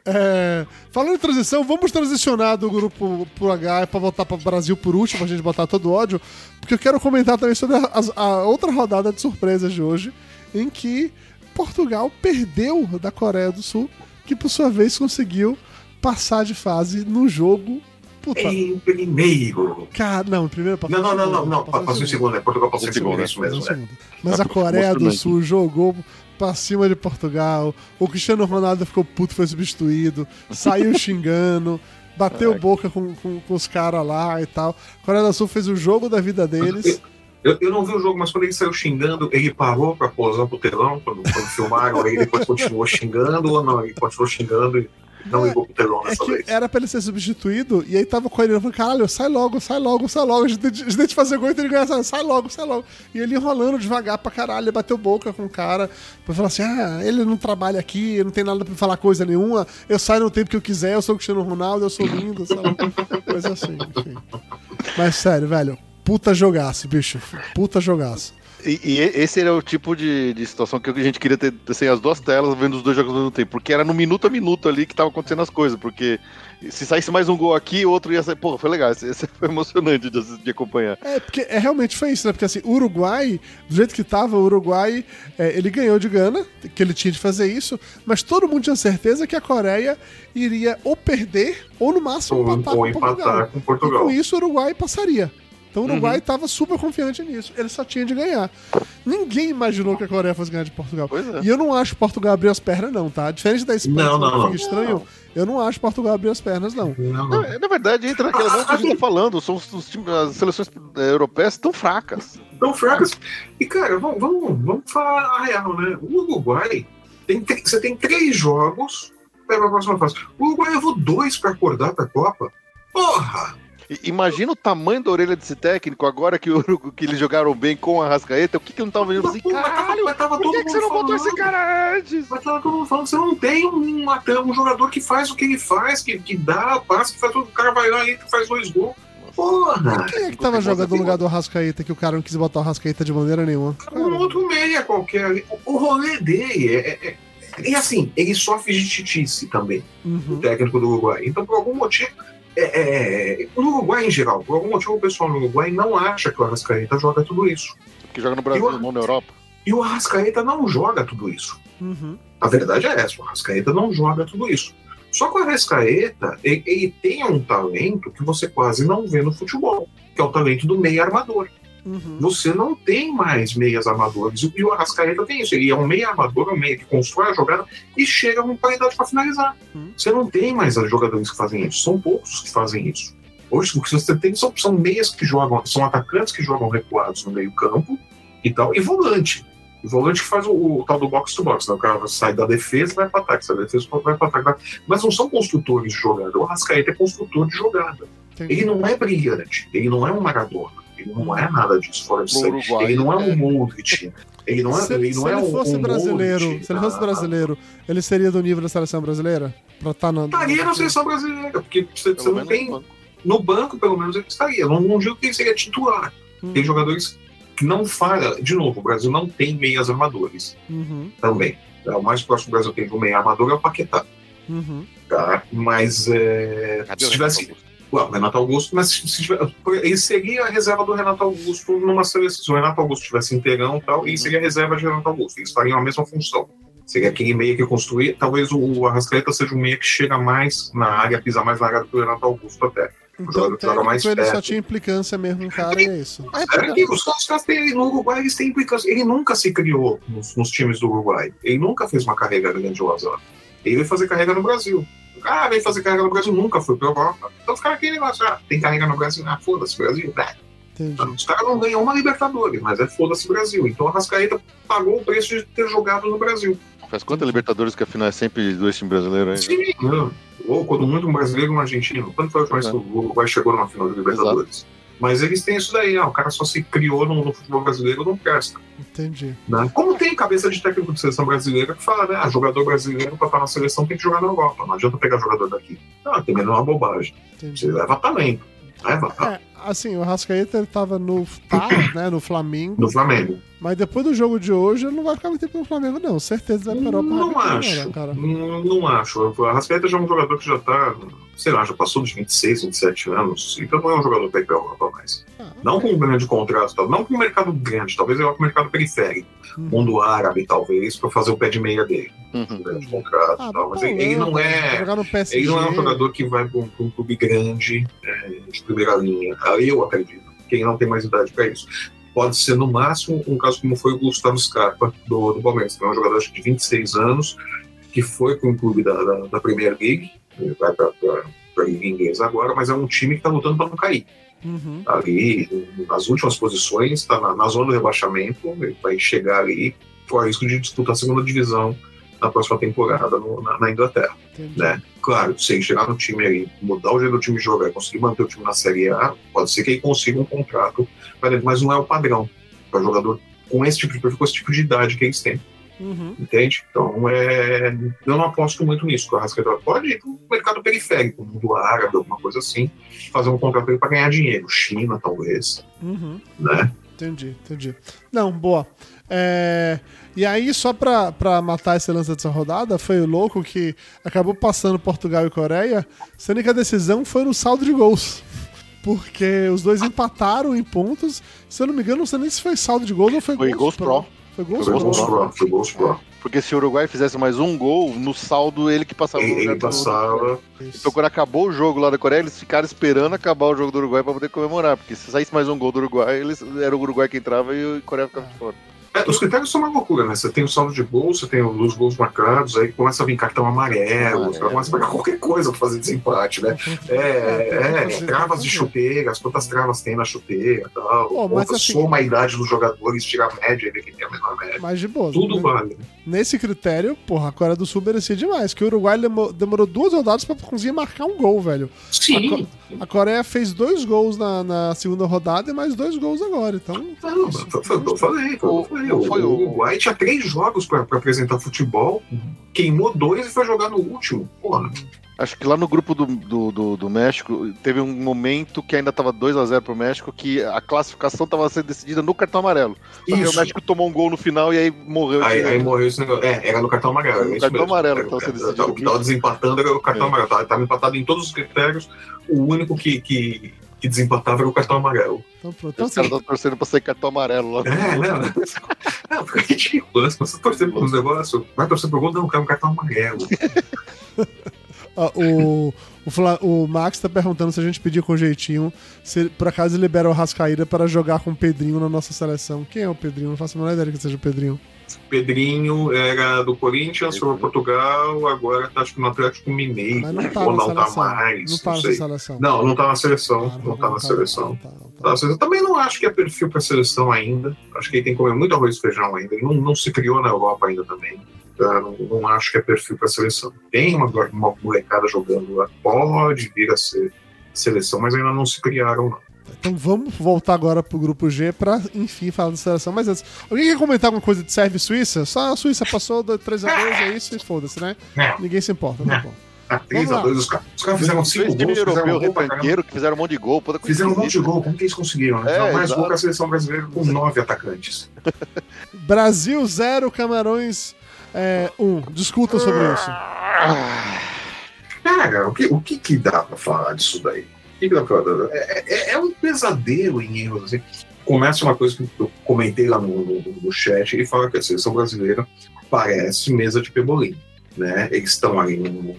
Speaker 4: É, falando em transição, vamos transicionar do grupo pro H pra voltar pro Brasil por último, pra gente botar todo o ódio, porque eu quero comentar também sobre a, a- a outra rodada de surpresas de hoje, em que Portugal perdeu da Coreia do Sul, que por sua vez conseguiu passar de fase no jogo. Puta,
Speaker 3: Em primeiro.
Speaker 4: cara, não, primeiro passou
Speaker 3: Não, não,
Speaker 4: em
Speaker 3: não, não. Passou em segundo, né? Portugal passou em segundo, é isso
Speaker 4: em
Speaker 3: mesmo, né?
Speaker 4: segundo. Mas a Coreia do. Sul jogou pra cima de Portugal. O Cristiano Ronaldo ficou puto, foi substituído. Saiu xingando. Bateu boca com, com, com os caras lá e tal. A Coreia do Sul fez o jogo da vida deles.
Speaker 3: Eu, eu não vi o jogo, mas quando ele saiu xingando, ele parou pra posar pro telão quando, quando filmaram, aí depois continuou xingando ou não? Ele continuou xingando e não ligou pro telão
Speaker 4: É que
Speaker 3: vez.
Speaker 4: era pra ele ser substituído, e aí tava com ele falando, caralho, sai logo, sai logo, sai logo, a gente tem de fazer gol e tem de ganhar, sai, logo, sai logo. E ele enrolando devagar pra caralho, ele bateu boca com o cara, pra falar assim, ah, ele não trabalha aqui, não tem nada pra falar coisa nenhuma, eu saio no tempo que eu quiser, eu sou o Cristiano Ronaldo, eu sou lindo, sei lá, coisa assim, enfim. Mas sério, velho, puta jogaço, bicho, puta jogaço.
Speaker 2: E, e esse era o tipo de, de situação que a gente queria ter assim, as duas telas vendo os dois jogos ao mesmo tempo. Porque era no minuto a minuto ali que tava acontecendo as coisas. Porque se saísse mais um gol aqui, o outro ia sair. Pô, foi legal. Esse, esse foi emocionante de, de acompanhar.
Speaker 4: É, porque é, realmente foi isso, né? Porque assim, o Uruguai, do jeito que tava, o Uruguai, é, ele ganhou de Gana, que ele tinha de fazer isso, mas todo mundo tinha certeza que a Coreia iria ou perder, ou no máximo
Speaker 3: Ou,
Speaker 4: empatar
Speaker 3: ou
Speaker 4: com
Speaker 3: empatar
Speaker 4: Portugal.
Speaker 3: com
Speaker 4: E
Speaker 3: Portugal.
Speaker 4: com isso o Uruguai passaria. Então o
Speaker 3: Uhum.
Speaker 4: Uruguai tava super confiante nisso. Ele só tinha de ganhar. Ninguém imaginou que a Coreia fosse ganhar de Portugal.
Speaker 2: Pois é.
Speaker 4: E eu não acho que Portugal abrir as pernas, não, tá? Diferente da Espanha,
Speaker 3: Não,
Speaker 4: que
Speaker 3: não, não.
Speaker 4: fica estranho, eu não acho Portugal abrir as pernas, não.
Speaker 3: Não,
Speaker 2: Na,
Speaker 3: não.
Speaker 2: na verdade, entra naquela coisa que a gente tá falando. São os, os times- as seleções eh, europeias tão fracas.
Speaker 3: Tão fracas. E, cara, vamos, vamos, vamos falar a real, né? O Uruguai, tem, você tem três jogos para a próxima fase. O Uruguai levou dois para acordar pra Copa. Porra!
Speaker 2: Imagina o tamanho da orelha desse técnico agora que, o que eles jogaram bem com a Rascaeta. O que, que não tava vendo assim?
Speaker 3: Mas tava-
Speaker 2: Caralho,
Speaker 3: mas tava
Speaker 2: por
Speaker 3: todo
Speaker 2: que, que você não botou esse cara antes?
Speaker 3: Mas tava todo mundo falando, você não tem um, um jogador que faz o que ele faz, que, que dá, passa, que faz tudo. O cara vai lá e faz dois gols. Porra!
Speaker 4: Quem é que tava jogando no lugar do Arrascaeta que o cara não quis botar o Arrascaeta de maneira nenhuma?
Speaker 3: Um outro meia qualquer ali. O rolê dele é. é- é- e assim, ele sofre de titice também, o
Speaker 4: Uhum.
Speaker 3: técnico do Uruguai. Então, por algum motivo. É, é, no Uruguai em geral, por algum motivo o pessoal no Uruguai não acha que o Arrascaeta joga tudo isso.
Speaker 2: Que joga no Brasil, não na Europa.
Speaker 3: E o Arrascaeta não joga tudo isso.
Speaker 4: Uhum.
Speaker 3: A verdade é essa, o Arrascaeta não joga tudo isso. Só que o Arrascaeta, ele, ele tem um talento que você quase não vê no futebol, que é o talento do meio armador.
Speaker 4: Uhum.
Speaker 3: Você não tem mais meias armadores. E o Arrascaeta tem isso. Ele é um meio armador, um meio que constrói a jogada e chega com qualidade para finalizar.
Speaker 4: Hum.
Speaker 3: Você não tem mais jogadores que fazem isso. São poucos que fazem isso. Hoje, o que você tem são, são meias que jogam, são atacantes que jogam recuados no meio-campo e tal, e volante. O volante que faz o, o tal do box-to-box, né? O cara sai da defesa e vai para ataque, sai da defesa vai para ataque. Mas não são construtores de jogada. O Arrascaeta é construtor de jogada.
Speaker 4: Entendi.
Speaker 3: Ele não é brilhante, ele não é um Maradona, ele não é nada disso fora de
Speaker 2: O
Speaker 3: série.
Speaker 2: Uruguai,
Speaker 3: Ele não é um Modric, ele não é,
Speaker 4: se,
Speaker 3: ele
Speaker 4: se
Speaker 3: não é
Speaker 4: ele
Speaker 3: um
Speaker 4: fosse
Speaker 3: um
Speaker 4: brasileiro,
Speaker 3: Modric,
Speaker 4: se ele fosse
Speaker 3: ah,
Speaker 4: brasileiro, ele seria do nível da seleção brasileira? Pra estar na.
Speaker 3: Estaria na seleção brasileira, porque você, você não tem.
Speaker 2: no banco.
Speaker 3: No banco, pelo menos, ele estaria. Não, não digo que ele seria titular.
Speaker 4: Hum.
Speaker 3: Tem jogadores que não fala. De novo, o Brasil não tem meias armadores
Speaker 4: Uhum,
Speaker 3: também. É, O mais próximo que o Brasil tem de um meia armador é o Paquetá.
Speaker 4: uhum.
Speaker 3: Tá? Mas é, se tivesse. O Renato Augusto, mas se, ele seria a reserva do Renato Augusto numa seleção. Se o Renato Augusto tivesse inteirão e tal, ele seria a reserva de Renato Augusto. Eles fariam a mesma função. Seria aquele meia que construir. Talvez o, o Arrascaeta seja um meia que chega mais na área, pisa mais na área do que o Renato Augusto até.
Speaker 4: Então,
Speaker 3: joga mais
Speaker 4: ele só
Speaker 3: perto.
Speaker 4: tinha implicância mesmo, cara, e é isso.
Speaker 3: É, e os caras, têm- no Uruguai eles têm implicância. Ele nunca se criou nos, nos times do Uruguai. Ele nunca fez uma carreira grandiosa lá. Ele veio fazer carreira no Brasil. Ah, veio fazer carreira no Brasil, nunca foi pra Europa. Então os caras aquele negócio, ah, tem carreira no Brasil, ah, foda-se, Brasil. Ah,
Speaker 4: Entendi.
Speaker 3: os caras não ganham uma Libertadores, mas é foda-se Brasil. Então a Rascaeta pagou o preço de ter jogado no Brasil.
Speaker 2: Faz quantas Libertadores que a final é sempre dois times brasileiros aí?
Speaker 3: Sim, não. Ou quando muito um brasileiro e um argentino. Quando foi a última vez que o Uruguai chegou numa final de Libertadores? Mas eles têm isso daí, ah, o cara só se criou no, no futebol brasileiro, não presta.
Speaker 4: Entendi.
Speaker 3: Né? Como tem cabeça de técnico de seleção brasileira que fala, né? Ah, jogador brasileiro para estar na seleção tem que jogar na Europa. Não adianta pegar jogador daqui. Ah, também não é uma bobagem.
Speaker 4: Entendi.
Speaker 3: Você leva talento. Leva?
Speaker 4: É, assim, o Rascaeta ele tava no, tá, né, no Flamengo,
Speaker 3: no Flamengo.
Speaker 4: mas depois do jogo de hoje ele não vai ficar muito tempo no Flamengo, não. Certeza vai para Europa.
Speaker 3: Não acho.
Speaker 4: cara.
Speaker 3: Não, não acho. O Arrascaeta já é um jogador que já tá, sei lá, já passou dos 26, 27 anos. Então não é um jogador para ir pra Europa mais.
Speaker 4: Ah,
Speaker 3: Não com um grande contrato, não com um mercado grande, talvez ele vá para o mercado periférico.
Speaker 4: Hum.
Speaker 3: Mundo árabe, talvez, para fazer o pé de meia dele.
Speaker 2: Uhum.
Speaker 3: Um grande contrato
Speaker 4: Ah,
Speaker 3: e tal. Mas
Speaker 4: tá
Speaker 3: ele, ele não é. Ele não é um jogador que vai para um, um clube grande, é, de primeira linha. Ah, Eu acredito que ele não tem mais idade para isso. Pode ser, no máximo, um caso como foi o Gustavo Scarpa, do, do Palmeiras, que é um jogador acho de 26 anos, que foi para um clube da, da, da Premier League, ele vai para a Liga Inglesa agora, mas é um time que está lutando para não cair.
Speaker 4: Uhum.
Speaker 3: Ali, nas últimas posições, está na, na zona do rebaixamento, ele vai chegar ali, com risco de disputar a segunda divisão na próxima temporada no- na, na Inglaterra
Speaker 4: Entendi.
Speaker 3: né? Claro, se ele chegar no time aí, mudar o jeito do time jogar, conseguir manter o time na Série A, pode ser que ele consiga um contrato, mas não é o padrão para jogador com esse tipo de perfil, com esse tipo de idade que eles têm,
Speaker 4: Uhum.
Speaker 3: entende? Então, é, eu não aposto muito nisso. O Arrascaeta pode ir para o mercado periférico, mundo árabe, alguma coisa assim, fazer um contrato para ganhar dinheiro, China talvez,
Speaker 4: Uhum.
Speaker 3: né?
Speaker 4: Entendi, entendi. Não, boa. É, E aí, só pra, pra matar esse lance dessa rodada, foi o louco que acabou passando Portugal e Coreia, sendo que a decisão foi no saldo de gols. Porque os dois empataram em pontos. Se eu não me engano, não sei nem se foi saldo de gols ou foi,
Speaker 2: Foi gols pro.
Speaker 4: Foi gols
Speaker 3: Foi
Speaker 4: pro.
Speaker 3: Pro, foi Pro.
Speaker 2: Porque se o Uruguai fizesse mais um gol, no saldo ele que passava
Speaker 3: Ele, ele passava.
Speaker 2: Então quando acabou o jogo lá da Coreia, eles ficaram esperando acabar o jogo do Uruguai pra poder comemorar. Porque se saísse mais um gol do Uruguai, eles, era o Uruguai que entrava e o Coreia ficava de fora.
Speaker 3: É, os critérios são uma loucura, né? Você tem o saldo de gol, você tem os gols marcados, aí começa a vir cartão amarelo,
Speaker 2: Amarelo.
Speaker 3: você começa a marcar qualquer coisa pra fazer desempate, né? É, é, travas de chuteiras, quantas travas tem na chuteira e tal.
Speaker 4: Pô, mas assim-
Speaker 3: soma a idade dos jogadores, tira a média, vê quem tem a menor média.
Speaker 4: Mas de boa.
Speaker 3: Tudo
Speaker 4: né?
Speaker 3: vale.
Speaker 4: Nesse critério, porra, a Coreia do Sul merecia demais. Que o Uruguai demo- demorou duas rodadas pra conseguir marcar um gol, velho.
Speaker 3: Sim.
Speaker 4: A Coreia fez dois gols na, na segunda rodada e mais dois gols agora. Então,
Speaker 3: Não, foi, foi o que eu falei. Eu falei. O,
Speaker 2: o-
Speaker 3: o Uruguai tinha três jogos pra apresentar futebol, queimou dois e foi jogar no último. Porra.
Speaker 2: Acho que lá no grupo do, do, do, do México teve um momento que ainda tava 2 a 0 pro México, que a classificação tava sendo decidida no cartão amarelo. Que
Speaker 3: Isso.
Speaker 2: o México tomou um gol no final e aí morreu.
Speaker 3: Aí, aí morreu esse negócio. É, era no cartão amarelo.
Speaker 2: No
Speaker 3: é isso
Speaker 2: cartão
Speaker 3: mesmo.
Speaker 2: amarelo,
Speaker 3: Era o
Speaker 2: então, você
Speaker 3: cartão-
Speaker 2: decidiu
Speaker 3: O que tava desempatando era o cartão
Speaker 2: É.
Speaker 3: amarelo. Tava, tava empatado em todos os critérios. O único que, que, que desempatava era o cartão amarelo.
Speaker 4: então pronto. Então,
Speaker 2: Os caras
Speaker 4: assim,
Speaker 2: estão torcendo pra sair cartão amarelo lá.
Speaker 3: É, não. Não, é ridículo. Se você torcer por um negócio, vai torcer pro gol, não, quero um cartão amarelo.
Speaker 4: Ó, o, o, Fla- o Max tá perguntando se a gente pedir com jeitinho, se por acaso libera o Rascaíra para jogar com o Pedrinho na nossa seleção. Quem é o Pedrinho? Não faço a menor ideia que seja o Pedrinho.
Speaker 3: Pedrinho era do Corinthians, foi para Portugal, agora tá acho que no Atlético Mineiro.
Speaker 4: Mas não tá
Speaker 3: ou
Speaker 4: na
Speaker 3: não
Speaker 4: seleção.
Speaker 3: tá mais.
Speaker 4: não tá
Speaker 3: não sei.
Speaker 4: seleção.
Speaker 3: Não, não tá na seleção.
Speaker 4: Ah,
Speaker 3: não tá na seleção.
Speaker 4: não tá, não tá.
Speaker 3: Tá na seleção. Também não acho que é perfil para seleção ainda. Acho que ele tem que comer muito arroz e feijão ainda. Ele não, não se criou na Europa ainda também. Tá? Não, não acho que é perfil para seleção. Tem uma, uma molecada jogando lá, pode vir a ser seleção, mas ainda não se criaram, não.
Speaker 4: Então vamos voltar agora pro grupo G pra, enfim, falar da seleção. Mas antes, alguém quer comentar alguma coisa de Sérvia e Suíça? Só a Suíça passou 3x2, é isso e foda-se, né?
Speaker 3: É.
Speaker 4: Ninguém se importa, tá bom.
Speaker 3: Ah,
Speaker 4: Vamos lá.
Speaker 3: 3x2, os caras os caras fizeram 5
Speaker 2: Dois times
Speaker 3: gols, pra caramba.
Speaker 2: retranqueiro que fizeram um monte de gol.
Speaker 3: Fizeram um monte de gol, como que eles conseguiram? Né?
Speaker 2: É,
Speaker 3: Fizeram mais
Speaker 2: exato.
Speaker 3: gol que a seleção brasileira com nove atacantes.
Speaker 4: Brasil 0, Camarões 1. Um. Discutam sobre isso.
Speaker 3: Cara, o que, o que, que dá pra falar disso daí? Que, que dá pra? É, é- é um pesadelo em erros. Assim. Começa uma coisa que eu comentei lá no, no, no chat, ele fala que a seleção brasileira parece mesa de pebolim. Né? Eles estão ali no, no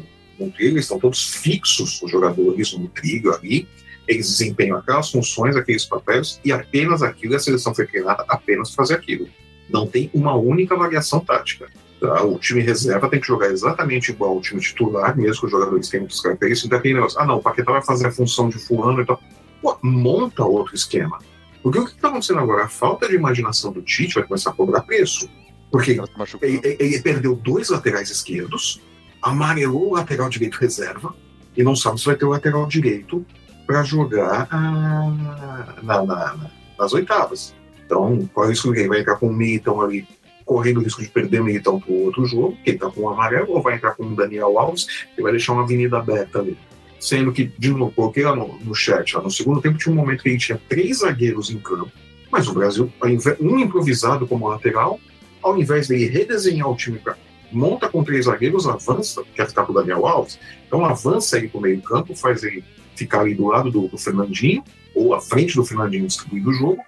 Speaker 3: eles estão todos fixos, os jogadores no trilho ali, eles desempenham aquelas funções, aqueles papéis, e apenas aquilo, a seleção foi treinada apenas fazer aquilo. Não tem uma única variação tática. Tá? O time reserva tem que jogar exatamente igual ao time titular, mesmo que os jogadores tenham outras características. Então, aquele negócio, ah, não, o Paquetá vai fazer a função de fulano e tal. Pô, monta outro esquema. Porque o que está acontecendo agora? A falta de imaginação do Tite vai começar a cobrar preço. Porque
Speaker 2: machucou.
Speaker 3: ele, ele- perdeu dois laterais esquerdos, amarelou o lateral direito reserva e não sabe se vai ter o lateral direito para jogar ah, na- na- na- nas oitavas. Então, qual é o risco que ele vai entrar com o Militão ali, correndo o risco de perder Militão para o outro jogo, que está com o amarelo, ou vai entrar com o Daniel Alves, que vai deixar uma avenida aberta ali. Sendo que, de novo, coloquei lá no, no chat, lá no segundo tempo tinha um momento que ele tinha três zagueiros em campo, mas o Brasil, um improvisado como lateral, ao invés de redesenhar o time para monta com três zagueiros, avança, quer ficar com o Daniel Alves, então avança ele para o meio campo, faz ele ficar ali do lado do, do Fernandinho, ou à frente do Fernandinho distribuindo o jogo,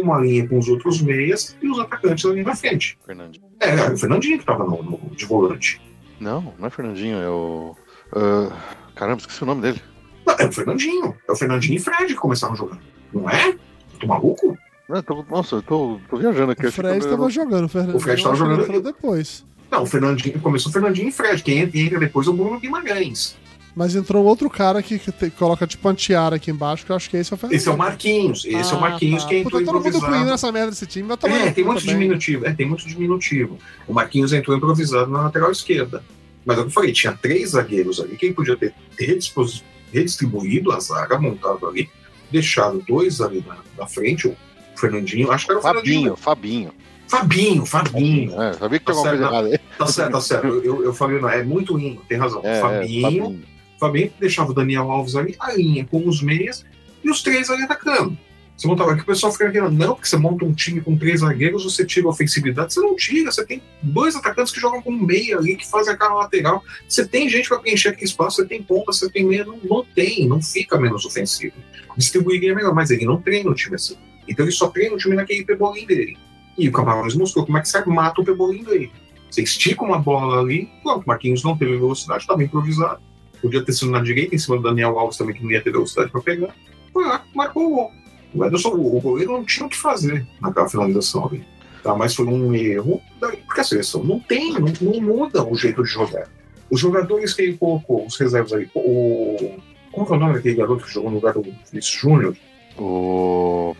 Speaker 3: uma linha com os outros meias e os atacantes ali na frente.
Speaker 2: Fernandinho.
Speaker 3: É, era o Fernandinho que estava no, no- de volante.
Speaker 2: Não, não é Fernandinho, é o. ah, caramba, esqueci o nome dele.
Speaker 3: Não, é o Fernandinho. É o Fernandinho e Fred que começaram a jogar. Não é? Tô maluco?
Speaker 2: Não, tô- nossa, eu tô, tô viajando aqui.
Speaker 4: O Fred
Speaker 2: eu-
Speaker 4: tava jogando, o Fernando.
Speaker 3: O Fred tava jogando.
Speaker 4: depois.
Speaker 3: Não, o Fernandinho começou o Fernandinho e Fred. Quem entra, entra depois é o Bruno Guimarães.
Speaker 4: Mas entrou outro cara que, que te- coloca tipo uma tiara aqui embaixo, que eu acho que esse é o Fernando.
Speaker 3: Esse é o Marquinhos. Esse é o Marquinhos
Speaker 4: tá.
Speaker 3: que entrou
Speaker 4: Puta, todo mundo
Speaker 3: improvisado.
Speaker 4: incluindo essa merda desse time. Vai tomar
Speaker 3: É, tem muito
Speaker 4: também.
Speaker 3: diminutivo. É, tem muito diminutivo. O Marquinhos entrou improvisado na lateral esquerda. Mas é o que eu falei, tinha três zagueiros ali que ele podia ter redispos- redistribuído a zaga, montado ali, deixado dois ali na, na frente, o Fernandinho, acho que era o
Speaker 2: Fabinho,
Speaker 3: Fernandinho.
Speaker 2: Fabinho.
Speaker 3: Fabinho, Fabinho.
Speaker 2: É, sabia que tinha
Speaker 3: Tá
Speaker 2: alguma coisa
Speaker 3: certo,
Speaker 2: errada aí.
Speaker 3: Tá certo, tá certo. Eu, eu falei, não, é muito ruim, tem razão.
Speaker 2: É, é,
Speaker 3: Fabinho, Fabinho deixava o Daniel Alves ali, a linha com os meias e os três ali atacando. Você montava aqui, o pessoal fica querendo, não, porque você monta um time com três zagueiros, você tira a ofensividade. Você não tira, você tem dois atacantes que jogam com meia ali, que fazem aquela lateral. Você tem gente para preencher aquele espaço, você tem ponta, você tem meia, não, não tem, não fica menos ofensivo. Distribuiria é melhor, mas ele não treina o time assim. Então ele só treina o time naquele pebolim dele. E o Camarões mostrou como é que você mata o pebolim dele. Você estica uma bola ali, pronto, o Marquinhos não teve velocidade, estava improvisado. Podia ter sido na direita, em cima do Daniel Alves também, que não ia ter velocidade para pegar. Foi lá, marcou o gol. O Ederson, o goleiro não tinha o que fazer naquela finalização ali. Tá? Mas foi um erro, daí, porque a seleção não tem, não, não muda o jeito de jogar. Os jogadores que ele colocou, os reservas ali, o. Como que é o nome daquele garoto que jogou no lugar do Vinícius Júnior?
Speaker 2: O.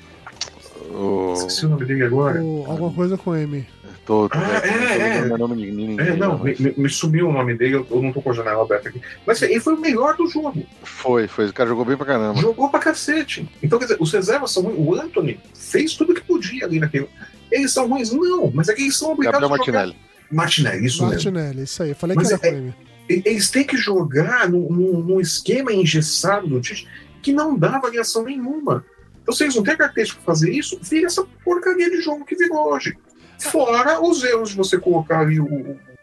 Speaker 2: O.
Speaker 3: Esqueci o nome dele agora.
Speaker 4: O- alguma coisa com M.
Speaker 2: Tô, tô,
Speaker 3: Ah,
Speaker 2: tô-
Speaker 3: é, é.
Speaker 2: tô- meu nome de ninguém.
Speaker 3: É, não, me, me- me sumiu o nome dele, eu eu não tô com a janela aberta aqui. Mas ele foi o melhor do jogo.
Speaker 2: Foi, foi. O cara jogou bem pra caramba.
Speaker 3: Jogou pra cacete. Então, quer dizer, os reservas são ruins. O Anthony fez tudo que podia ali naquele. Eles são ruins? Não, mas é que eles são obrigados
Speaker 2: Gabriel
Speaker 3: a jogar.
Speaker 2: Martinelli.
Speaker 3: Martinelli, isso mesmo.
Speaker 4: Martinelli, isso aí. Eu falei
Speaker 3: Mas
Speaker 4: que era
Speaker 3: é- Eles têm que jogar num, esquema engessado do Tite que não dá variação nenhuma. Então, se eles não têm característica para fazer isso, vira essa porcaria de jogo que virou hoje. Fora os erros de você colocar ali o,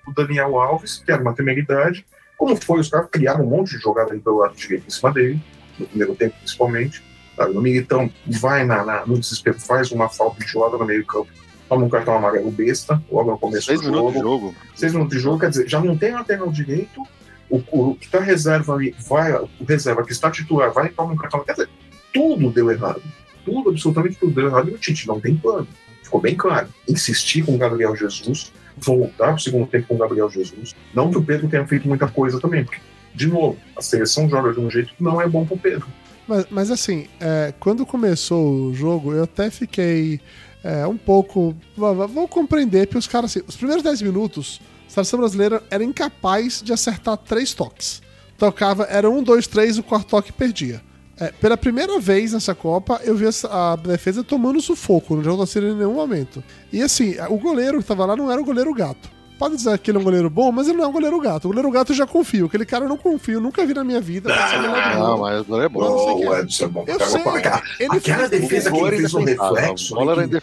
Speaker 3: o Daniel Alves, que era uma temeridade. Como foi, os caras criaram um monte de jogada ali pelo lado direito em cima dele, no primeiro tempo principalmente. Sabe? No Militão vai na, na- no desespero, faz uma falta idiota no meio campo, toma um cartão amarelo besta, logo no começo
Speaker 2: Seis
Speaker 3: do jogo
Speaker 2: de jogo.
Speaker 3: seis minutos de jogo, quer dizer, já não tem lateral direito, o, o que está reserva ali, vai, o reserva que está titular, vai tomar um cartão. Quer dizer, tudo deu errado. Tudo, absolutamente tudo deu errado. E o Tite não tem plano. Ficou bem claro. Insistir com o Gabriel Jesus, voltar para o segundo tempo com o Gabriel Jesus. Não que o Pedro tenha feito muita coisa também, porque, de novo, a seleção joga de um jeito que não é bom para o Pedro.
Speaker 4: Mas, mas assim, é, quando começou o jogo, eu até fiquei é, um pouco. Vou compreender, porque os caras, assim, os primeiros 10 minutos, a seleção brasileira era incapaz de acertar três toques. Tocava, era um, dois, três, o quarto toque perdia. É, pela primeira vez nessa Copa, eu vi a defesa tomando sufoco, não jogou em nenhum momento. E assim, o goleiro que tava lá não era o goleiro gato pode dizer que ele é um goleiro bom, mas ele não é um goleiro gato. O goleiro gato eu já confio. Aquele cara eu não confio, nunca vi na minha vida.
Speaker 2: Não, não mas o goleiro é bom.
Speaker 3: Não, o Edson é bom. Eu sei,
Speaker 4: aquela,
Speaker 3: ele aquela fez, defesa que ele fez um reflexo.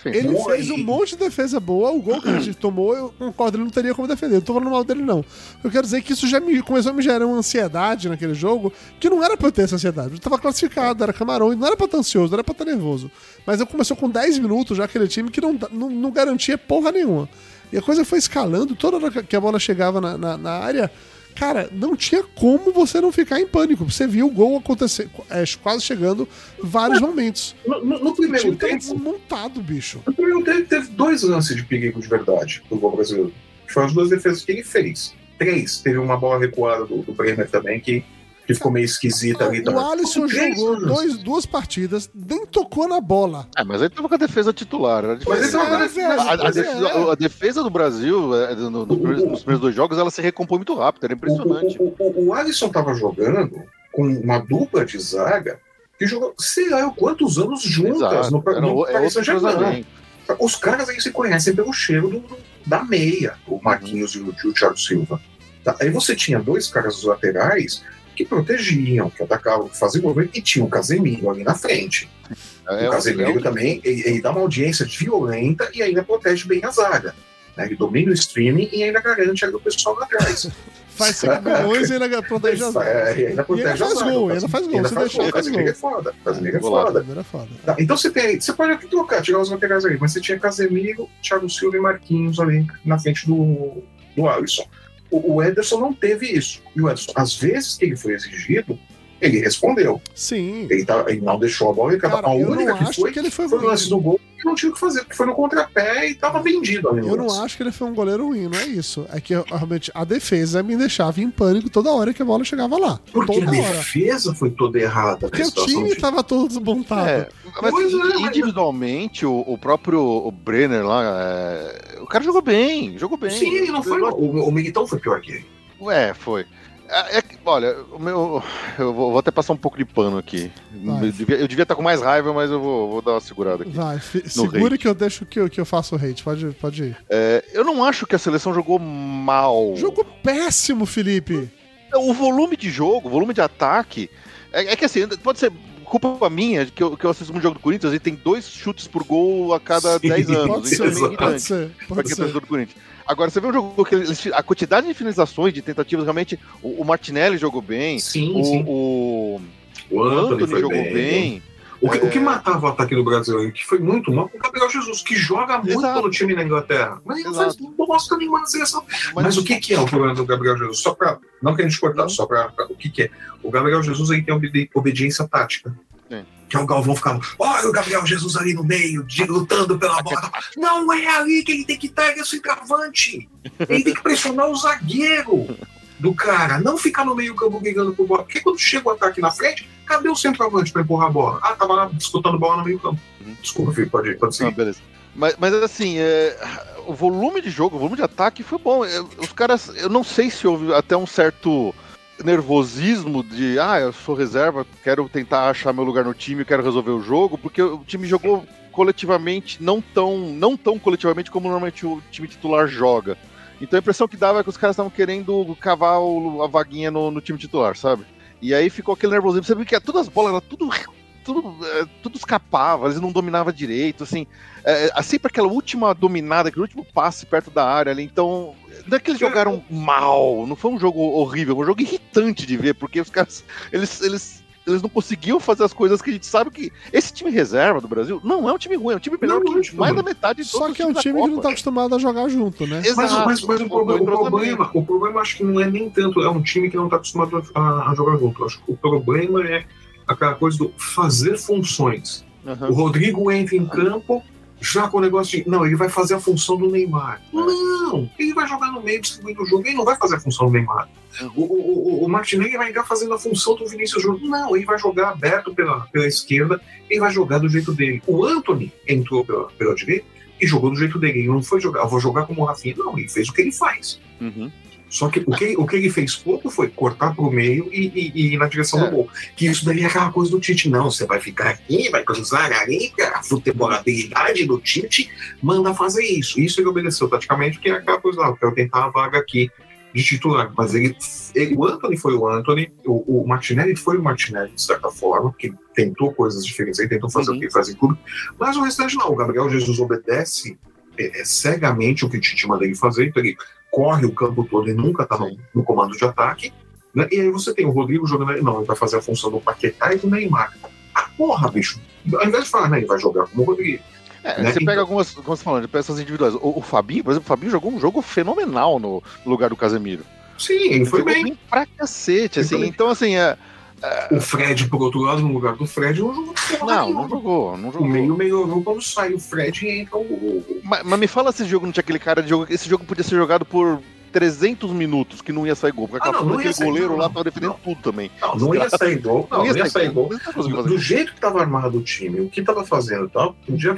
Speaker 4: Ele fez um monte de defesa boa. O gol que a gente tomou, eu concordo, ele não teria como defender. Eu tô falando mal dele, não. Eu quero dizer que isso já me, começou a me gerar uma ansiedade naquele jogo, que não era pra eu ter essa ansiedade. Eu tava classificado, era camarão, não era pra estar ansioso, não era pra estar nervoso. Mas eu começou com 10 minutos já aquele time que não, não, não garantia porra nenhuma. E a coisa foi escalando, toda hora que a bola chegava na, na, na área, cara, não tinha como você não ficar em pânico. Você viu o gol acontecer, é, quase chegando vários momentos.
Speaker 3: No, no, no primeiro tempo.
Speaker 4: desmontado, bicho.
Speaker 3: No primeiro tempo teve dois lances de perigo de verdade do gol brasileiro. Foram as duas defesas que ele fez. Três. Teve uma bola recuada do, do Bremer também que que ficou meio esquisita ali.
Speaker 4: O Alisson jogou dois, duas partidas, nem tocou na bola.
Speaker 2: É, mas ele tava com a defesa titular. Era mas é, a, defesa, a, a, defesa, é. a, defesa, do Brasil, é, no, no, nos primeiros dois jogos, ela se recompõe muito rápido, era impressionante.
Speaker 3: O, o, o, o Alisson tava jogando com uma dupla de zaga que jogou, sei lá, quantos anos juntas Exato. no, no, no Paris Saint-Germain. Os caras aí se conhecem pelo cheiro do, da meia, o Marquinhos uhum. e o, o Thiago Silva. Tá? Aí você tinha dois caras laterais que protegiam, que atacavam, que faziam movimento, e tinha o Casemiro ali na frente. É, o Casemiro é, também, ele, ele, dá uma audiência violenta e ainda protege bem a zaga. Né? Ele domina o streaming e ainda garante o pessoal lá atrás.
Speaker 4: faz 5 milhões e ainda protege a zaga. É,
Speaker 3: ainda protege
Speaker 4: e ainda faz gol, ainda faz gol. Ainda faz gol.
Speaker 3: O Casemiro é foda. Casemiro é foda. É foda. Tá, então você tem, você pode trocar, tirar os laterais ali, mas você tinha Casemiro, Thiago Silva e Marquinhos ali na frente do, do Alisson. O, Ederson não teve isso. E o Ederson, às vezes que ele foi exigido, ele respondeu.
Speaker 4: Sim.
Speaker 3: Ele, tá, ele não deixou a bola e
Speaker 4: Cara, a única que foi, que ele foi,
Speaker 3: foi o lance do gol não tinha o que fazer, porque foi no contrapé e tava vendido.
Speaker 4: Eu não acho que ele foi um goleiro ruim, não é isso. É que realmente a defesa me deixava em pânico toda hora que a bola chegava lá.
Speaker 3: Porque
Speaker 4: toda
Speaker 3: a defesa foi toda errada.
Speaker 4: Porque o time de... tava todo desmontado. É,
Speaker 2: mas é, individualmente, o, o, próprio o Brenner lá, é... o cara jogou bem, jogou bem.
Speaker 3: Sim, ele não foi. O, o Militão foi pior que ele.
Speaker 2: Ué, foi. É, é, olha, o meu, eu vou, vou, até passar um pouco de pano aqui. Eu devia, eu devia, estar com mais raiva, mas eu vou, vou dar uma segurada aqui.
Speaker 4: Vai, segure hate. que eu deixo que eu, que eu faço o hate. Pode, pode ir.
Speaker 2: É, eu não acho que a seleção jogou mal.
Speaker 4: Jogou péssimo, Felipe.
Speaker 2: O volume de jogo, o volume de ataque. É, é que assim, pode ser culpa minha que eu, que eu assisto um jogo do Corinthians e tem dois chutes por gol a cada 10 anos. Pode
Speaker 4: ser, é pode ser, pode ser.
Speaker 2: do Corinthians. Agora, você vê um jogo que a quantidade de finalizações, de tentativas, realmente. O, o Martinelli jogou bem.
Speaker 3: Sim,
Speaker 2: o,
Speaker 3: sim.
Speaker 2: O, o Anthony, Anthony jogou bem. bem.
Speaker 3: O que, é... o que, matava o ataque do Brasil, que foi muito mal, o Gabriel Jesus, que joga muito Exato. pelo time na Inglaterra. Mas ele não faz bosta nenhuma na seleção. Mas, mas o que, que, é o problema do Gabriel Jesus? Só pra. Não que a gente cortar, só pra, pra. O que, que é? O Gabriel Jesus aí tem obediência tática. Que é o Galvão ficava, olha o Gabriel Jesus ali no meio, de, lutando pela bola. Não é ali que ele tem que estar, ele é centroavante. Ele tem que pressionar o zagueiro do cara, não ficar no meio campo brigando por bola. Porque quando chega o ataque na frente, cadê o centroavante para empurrar a bola? Ah, tava lá disputando bola no meio campo. Uhum. Desculpa, filho, pode, pode seguir. Não, beleza.
Speaker 2: Mas, mas assim, é, o volume de jogo, o volume de ataque foi bom. É, os caras, eu não sei se houve até um certo nervosismo de, ah, eu sou reserva, quero tentar achar meu lugar no time, quero resolver o jogo, porque o time jogou coletivamente, não tão, não tão coletivamente como normalmente o time titular joga. Então a impressão que dava é que os caras estavam querendo cavar o, a vaguinha no, no, time titular, sabe? E aí ficou aquele nervosismo. Você viu que todas as bolas, era tudo tudo, é, tudo escapava, eles não dominavam direito, assim. É, é, sempre aquela última dominada, aquele último passe perto da área ali. Então, não é que eles jogaram mal, não foi um jogo horrível, foi um jogo irritante de ver, porque os caras, eles, eles eles não conseguiam fazer as coisas que a gente sabe que esse time reserva do Brasil não é um time ruim, é um time melhor
Speaker 3: Não,
Speaker 2: que
Speaker 3: não,
Speaker 2: mais
Speaker 3: não.
Speaker 2: da metade de todos
Speaker 4: Só que é um time que não tá acostumado a jogar junto, né?
Speaker 3: Mas,
Speaker 2: Exato.
Speaker 3: mas, mas o,
Speaker 2: Faltou
Speaker 3: problema, o, problema, o problema acho que não é nem tanto, é um time que não está acostumado a, a jogar junto. Acho que o problema é aquela coisa do fazer funções.
Speaker 2: Aham.
Speaker 3: O Rodrigo entra em campo já com o negócio de, não, ele vai fazer a função do Neymar. Não, ele vai jogar no meio distribuindo o jogo, ele não vai fazer a função do Neymar. O, o, o, o Martinelli vai entrar fazendo a função do Vinícius Júnior. Não, ele vai jogar aberto pela, pela esquerda, ele vai jogar do jeito dele. O Anthony entrou pela, pela direita e jogou do jeito dele. Ele não foi jogar, eu vou jogar como o Rafinha. Não, ele fez o que ele faz.
Speaker 2: Uhum.
Speaker 3: Só que o que, o que ele fez pouco foi cortar pro meio e, e- e ir na direção
Speaker 2: É.
Speaker 3: do gol. Que isso daí é aquela coisa do Tite. Não, você vai ficar aqui, vai cruzar ali, a futebolabilidade do Tite manda fazer isso. Isso ele obedeceu taticamente, porque é aquela coisa lá, eu quero tentar a vaga aqui de titular. Mas ele, ele- o Anthony foi o Anthony, o, o Martinelli foi o Martinelli, de certa forma, que tentou coisas diferentes, ele tentou fazer
Speaker 2: Uhum.
Speaker 3: o que ele faz em clube. Mas o restante não. O Gabriel Jesus obedece é, é, cegamente o que o Tite manda ele fazer, então ele corre o campo todo e nunca tá no, no comando de ataque. né? E aí você tem o Rodrigo jogando ali, não, ele vai fazer a função do Paquetá e do Neymar. Ah, porra, bicho. Ao invés de falar, né, ele vai jogar como o Rodrigo.
Speaker 2: É,
Speaker 3: Né?
Speaker 2: você pega algumas, como você falando, de peças individuais. O, o Fabinho, por exemplo, o Fabinho jogou um jogo fenomenal no lugar do Casemiro.
Speaker 3: Sim, ele foi
Speaker 2: jogou
Speaker 3: bem.
Speaker 2: pra cacete, assim.
Speaker 3: bem.
Speaker 2: Então, assim, é,
Speaker 3: O Fred, por outro lado, no lugar do Fred, não jogou
Speaker 2: não, não jogou, não
Speaker 3: O
Speaker 2: jogou.
Speaker 3: meio melhorou quando sai o Fred e entra o. o-
Speaker 2: Mas, mas me fala se esse jogo não tinha aquele cara de jogo. Esse jogo podia ser jogado por 300 minutos que não ia sair gol. Porque
Speaker 3: Ah,
Speaker 2: aquela
Speaker 3: não, não sair,
Speaker 2: goleiro
Speaker 3: não,
Speaker 2: lá tava defendendo
Speaker 3: Não.
Speaker 2: tudo também.
Speaker 3: Não, não ia sair gol. Não, não ia sair gol.
Speaker 2: Fazer
Speaker 3: Do
Speaker 2: gol.
Speaker 3: jeito que estava armado o time, o que estava fazendo e tal, podia,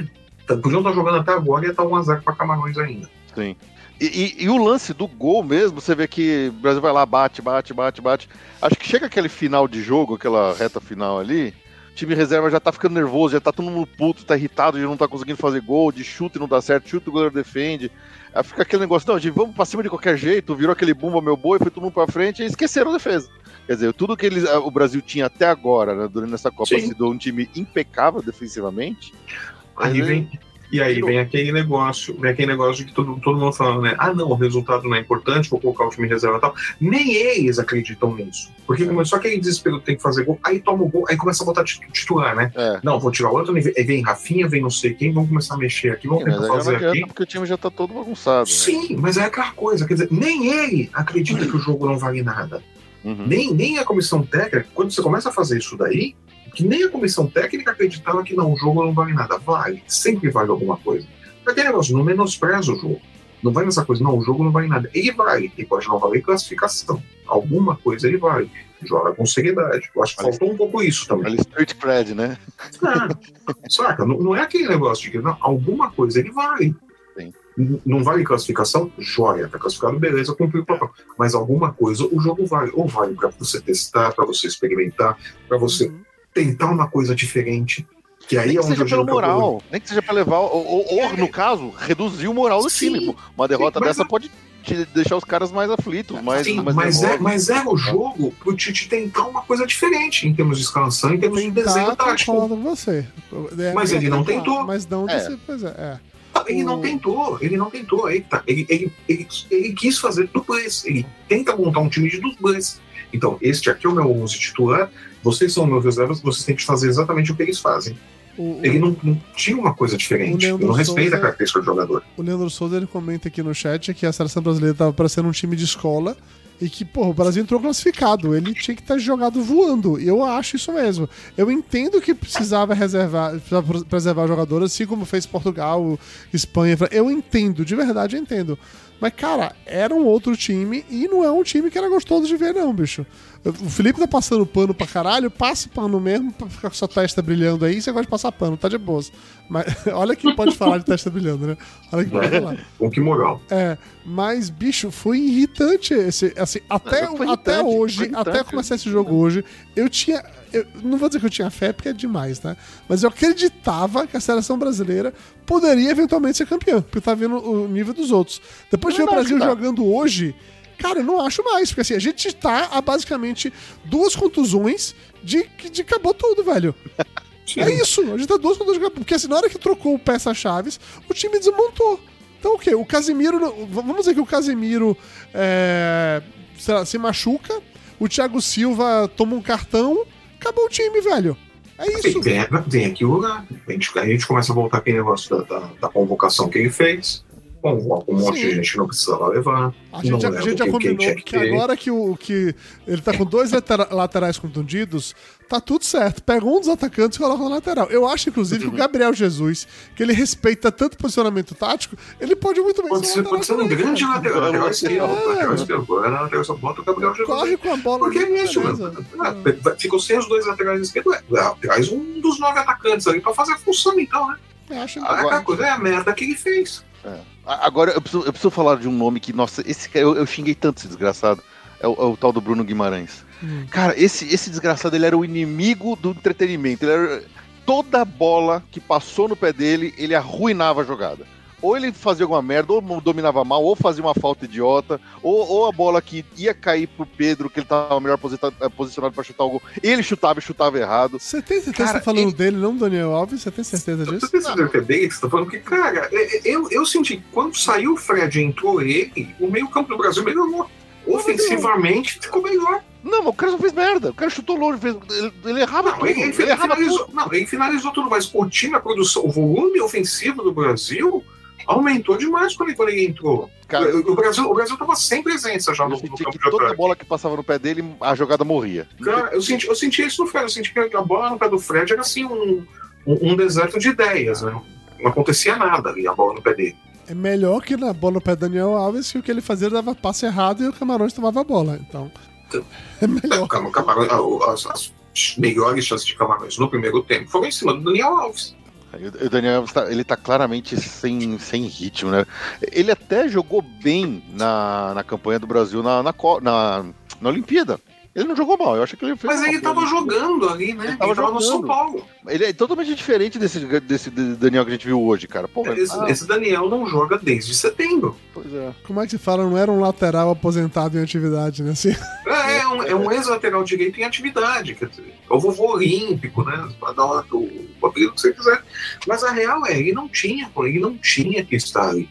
Speaker 3: podiam estar jogando até agora e ia estar um azar para Camarões ainda.
Speaker 2: Sim. E, e- e o lance do gol mesmo, você vê que o Brasil vai lá, bate, bate, bate, bate. Acho que chega aquele final de jogo, aquela reta final ali, o time reserva já tá ficando nervoso, já tá todo mundo puto, tá irritado, já não tá conseguindo fazer gol, de chute não dá certo, chute o goleiro defende. Aí fica aquele negócio, não, de vamos pra cima de qualquer jeito, virou aquele bumba meu boi, foi todo mundo pra frente e esqueceram a defesa. Quer dizer, tudo que eles, o Brasil tinha até agora, né, durante essa Copa,
Speaker 3: Sim.
Speaker 2: sido um time impecável defensivamente.
Speaker 3: Aí vem, e aí vem aquele negócio, vem aquele negócio de que todo, todo mundo falando, né? Ah, não, o resultado não é importante, vou colocar o time reserva e tal. Nem eles acreditam nisso. Porque começou aquele desespero que tem que fazer gol, aí toma o gol, aí começa a botar tit- titular, né?
Speaker 2: É.
Speaker 3: Não, vou tirar o outro, aí vem Rafinha, vem não sei quem, vamos começar a mexer aqui, vamos
Speaker 2: Mas
Speaker 3: tentar
Speaker 2: aí
Speaker 3: fazer aqui.
Speaker 2: porque o time já tá todo bagunçado. né?
Speaker 3: Sim, mas é aquela coisa, quer dizer, nem ele acredita que o jogo não vale nada.
Speaker 2: Uhum.
Speaker 3: Nem, nem a comissão técnica, quando você começa a fazer isso daí, que nem a comissão técnica acreditava que não, o jogo não vale nada. Vale, sempre vale alguma coisa. Aquele negócio, não menospreza o jogo. Não vai nessa coisa, não, o jogo não vale nada. Ele vale, ele pode não valer classificação. Alguma coisa ele vale. Joga com seriedade. Eu acho que faltou um pouco isso também.
Speaker 2: Ali street cred, né?
Speaker 3: Ah, saca? Não, não é aquele negócio de que não, alguma coisa ele vale.
Speaker 2: Sim.
Speaker 3: Não vale classificação? Joia, tá classificado, beleza, cumpriu o papel. Mas alguma coisa o jogo vale. Ou vale para você testar, para você experimentar, para você
Speaker 4: Uhum.
Speaker 3: Tentar uma coisa diferente. Que aí
Speaker 2: Nem
Speaker 3: é
Speaker 2: que
Speaker 3: onde
Speaker 2: seja pelo
Speaker 3: eu vou-
Speaker 2: moral, nem que seja pra levar, ou, ou- ou, no caso, reduzir o moral do
Speaker 3: Sim.
Speaker 2: time. Uma derrota
Speaker 3: Sim,
Speaker 2: dessa
Speaker 3: é-
Speaker 2: pode te deixar os caras mais aflitos, mais,
Speaker 3: Sim,
Speaker 2: mais
Speaker 3: mas, é, mas é o jogo pro Tite tentar uma coisa diferente em termos de escalação, em termos de desenho tático.
Speaker 4: você. É,
Speaker 3: Mas ele não tentou.
Speaker 4: Mas não
Speaker 2: É.
Speaker 4: desse, pois é, é.
Speaker 3: Ele não tentou, ele não tentou. Aí tá. ele, ele, ele, ele quis fazer dublês. Ele tenta montar um time de dublês. Então, este aqui é o meu 11 titular, vocês são meus reservas, vocês têm que fazer exatamente o que eles fazem.
Speaker 4: O,
Speaker 3: Ele não, não tinha uma coisa diferente. Ele não respeita
Speaker 4: Souza-
Speaker 3: a característica do jogador.
Speaker 4: O Leandro Souza ele comenta aqui no chat que a seleção brasileira estava parecendo um time de escola e que, porra, o Brasil entrou classificado. Ele tinha que estar jogado voando. Eu acho isso mesmo. Eu entendo que precisava reservar, precisava preservar jogadores, assim como fez Portugal, Espanha. Eu entendo, de verdade eu entendo. Mas, cara, era um outro time e não é um time que era gostoso de ver, não, bicho. O Felipe tá passando pano pra caralho, passe pano mesmo pra ficar com sua testa brilhando aí. Você gosta de passar pano, tá de boas. Mas olha que pode falar de testa brilhando, né? Olha que pode falar.
Speaker 3: Com que moral.
Speaker 4: É, mas, bicho, foi irritante esse. Assim, até,
Speaker 2: Não, foi
Speaker 4: até
Speaker 2: irritante,
Speaker 4: hoje,
Speaker 2: irritante.
Speaker 4: até começar esse jogo hoje, eu tinha. Eu não vou dizer que eu tinha fé, porque é demais, né? Mas eu acreditava que a seleção brasileira poderia eventualmente ser campeã, porque eu tava vendo o nível dos outros. Depois de ver o
Speaker 2: Verdade,
Speaker 4: Brasil
Speaker 2: tá.
Speaker 4: jogando hoje, cara, eu não acho mais, porque assim, a gente tá a basicamente duas contusões de que de acabou tudo, velho.
Speaker 3: Sim.
Speaker 4: É isso, a gente tá duas contusões de acabou. Porque assim, na hora que trocou o peça-chaves, o time desmontou. Então o quê? O Casemiro. Vamos dizer que o Casemiro é, sei lá, se machuca, o Thiago Silva toma um cartão Acabou o time, velho. É
Speaker 3: Sim,
Speaker 4: isso.
Speaker 3: tem, tem aquilo lá. A gente, a gente começa a voltar aquele negócio da, da, da convocação que ele fez. Com um monte
Speaker 4: Sim.
Speaker 3: de gente não precisava levar.
Speaker 4: A gente, já, a gente já combinou que,
Speaker 3: que
Speaker 4: agora que, o, que ele tá com dois latera- laterais contundidos, tá tudo certo. Pega um dos atacantes e coloca na lateral. Eu acho, inclusive,
Speaker 3: Uhum.
Speaker 4: que o Gabriel Jesus, que ele respeita tanto posicionamento tático, ele pode muito bem
Speaker 3: Pode ser, pode ser um grande lateral. Lateral esquerdo.
Speaker 4: É.
Speaker 3: Lateral esquerdo. Lateral só bota o Gabriel Jesus.
Speaker 4: Corre com a bola.
Speaker 3: Porque
Speaker 4: ali,
Speaker 3: é isso, mano. Ah, Ficou sem os dois laterais esquerdos. Ué, Traz um dos nove atacantes ali pra fazer a função, então, né?
Speaker 4: Eu acho
Speaker 3: A, a coisa é a merda que ele fez.
Speaker 2: A- Agora, eu preciso, eu preciso falar de um nome que, nossa, esse eu, eu xinguei tanto esse desgraçado. É o, é o tal do Bruno Guimarães.
Speaker 4: Hum.
Speaker 2: Cara, esse, esse desgraçado, ele era o inimigo do entretenimento. Ele era, toda bola que passou no pé dele, ele arruinava a jogada. Ou ele fazia alguma merda, ou dominava mal, ou fazia uma falta idiota, ou, ou a bola que ia cair pro Pedro, que ele tava melhor eh, posicionado pra chutar o gol, ele chutava e chutava errado.
Speaker 4: Você tem certeza
Speaker 2: Cara,
Speaker 4: que tá falando
Speaker 2: ele-
Speaker 4: dele, não do Daniel Alves? Você tem certeza
Speaker 3: Você
Speaker 4: disso?
Speaker 3: tem certeza que é dele? Você tá falando que, cara, é- é- eu, eu senti que quando saiu o Fred e entrou ele, o meio-campo do Brasil melhorou. Ofensivamente ficou melhor.
Speaker 2: Não, mas o cara só fez merda. O cara chutou longe, fez, ele, ele errava
Speaker 3: Não,
Speaker 2: tudo.
Speaker 3: ele,
Speaker 2: Ele,
Speaker 3: ele
Speaker 2: errava
Speaker 3: finalizou,
Speaker 2: tudo.
Speaker 3: não, ele finalizou tudo, mas o time, a produção, o volume ofensivo do Brasil aumentou demais quando ele, quando ele entrou.
Speaker 2: Cara,
Speaker 3: o, o Brasil, o Brasil tava sem presença já no, no campo de
Speaker 2: toda
Speaker 3: ataque.
Speaker 2: bola que passava no pé dele, a jogada morria.
Speaker 3: Cara, eu senti, eu senti isso no Fred, eu senti que a bola no pé do Fred era assim um, um, um deserto de ideias, né? Não acontecia nada ali, a bola no pé dele.
Speaker 4: É melhor que na bola no pé do Daniel Alves, que o que ele fazia dava passe errado e o Camarões tomava a bola. Então, é melhor.
Speaker 3: O Cam- Camarões, as, as melhores chances de Camarões no primeiro tempo foram em cima do Daniel Alves.
Speaker 2: O Daniel Alves tá, ele tá claramente sem, sem ritmo, né? Ele até jogou bem na, na campanha do Brasil na, na, na, na Olimpíada. Ele não jogou mal, eu acho que ele fez.
Speaker 3: Mas ele tava
Speaker 2: Olimpíada.
Speaker 3: jogando ali, né?
Speaker 2: Ele
Speaker 3: Ele
Speaker 2: tava
Speaker 3: tava, no São. Paulo.
Speaker 2: Ele é totalmente diferente desse, desse Daniel que a gente viu hoje, cara. Pô,
Speaker 3: Esse,
Speaker 2: ah,
Speaker 3: esse Daniel não joga desde setembro.
Speaker 2: pois é.
Speaker 4: Como é que se fala? Não era um lateral aposentado em atividade, né? Assim,
Speaker 3: é um, é um ex-lateral direito em atividade, quer dizer, é o vovô olímpico, né? Pra dar o, apelido que você quiser. Mas a real é, ele não tinha, ele não tinha que estar ali.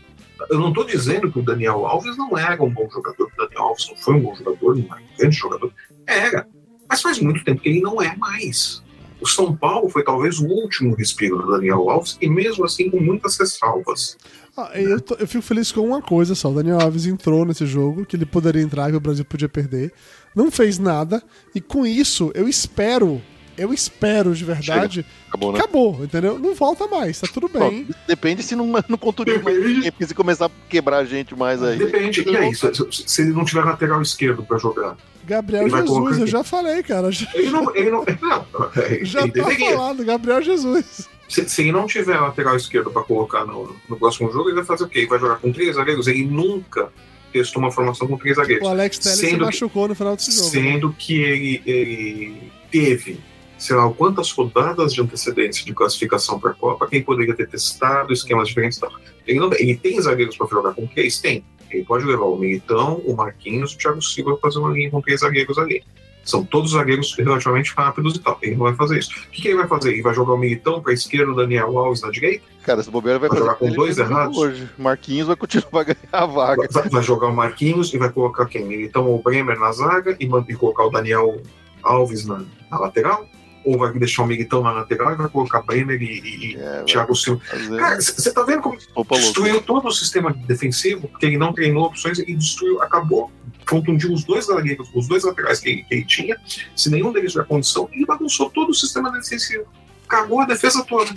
Speaker 3: Eu não estou dizendo que o Daniel Alves não era um bom jogador, o Daniel Alves não foi um bom jogador, não era um grande jogador. Era. Mas faz muito tempo que ele não é mais. O São Paulo foi talvez o último respiro do Daniel Alves, e mesmo assim com muitas ressalvas.
Speaker 4: Ah, eu, tô- eu fico feliz com uma coisa só. O Daniel Alves entrou nesse jogo, que ele poderia entrar e que o Brasil podia perder. Não fez nada. E com isso, eu espero, eu espero de verdade,
Speaker 2: Acabou, né?
Speaker 4: acabou, entendeu? Não volta mais, tá tudo bem.
Speaker 2: Bom, depende se não, não contundir mais ninguém, porque se começar a quebrar a gente mais aí.
Speaker 3: Depende, e aí, se, se- se ele não tiver lateral esquerdo para jogar?
Speaker 4: Gabriel
Speaker 3: Ele
Speaker 4: Jesus,
Speaker 3: colocar
Speaker 4: eu já falei, cara.
Speaker 3: Ele não. Ele não, não ele
Speaker 4: já tá
Speaker 3: deveria.
Speaker 4: falado, Gabriel Jesus.
Speaker 3: Se, se ele não tiver lateral esquerdo para colocar no, no próximo jogo, ele vai fazer o quê? Ele vai jogar com três zagueiros? Ele nunca testou uma formação com três zagueiros.
Speaker 4: O Alex Telles se
Speaker 3: Sendo que-
Speaker 4: machucou no final desse jogo. né?
Speaker 3: Sendo que ele, ele teve, sei lá, quantas rodadas de antecedência de classificação para a Copa, quem poderia ter testado esquemas diferentes e tal. Ele, não, ele tem zagueiros para jogar com três? Tem. Ele pode levar o Militão, o Marquinhos, o Thiago Silva para fazer uma linha com três zagueiros ali. São todos zagueiros relativamente rápidos e tal. Ele não vai fazer isso. O que, que ele vai fazer? Ele vai jogar o Militão para a esquerda, o Daniel Alves na direita?
Speaker 2: Cara, esse bobeira vai
Speaker 3: Vai jogar com dois errados?
Speaker 2: hoje. Marquinhos vai continuar vai ganhar a vaga.
Speaker 3: Vai, vai jogar o Marquinhos e vai colocar quem? Militão ou Bremer na zaga e, e colocar o Daniel Alves na, na lateral? Ou vai deixar o Militão na lateral e vai colocar Bremer e, e,
Speaker 2: É,
Speaker 3: Thiago Silva? Cara, você tá vendo como
Speaker 2: louca.
Speaker 3: destruiu todo o sistema defensivo, porque ele não treinou opções e destruiu, acabou, contundiu os dois zagueiros, os dois laterais que ele, que ele tinha, se nenhum deles tiver condição, ele bagunçou todo o sistema defensivo. Cagou a defesa toda.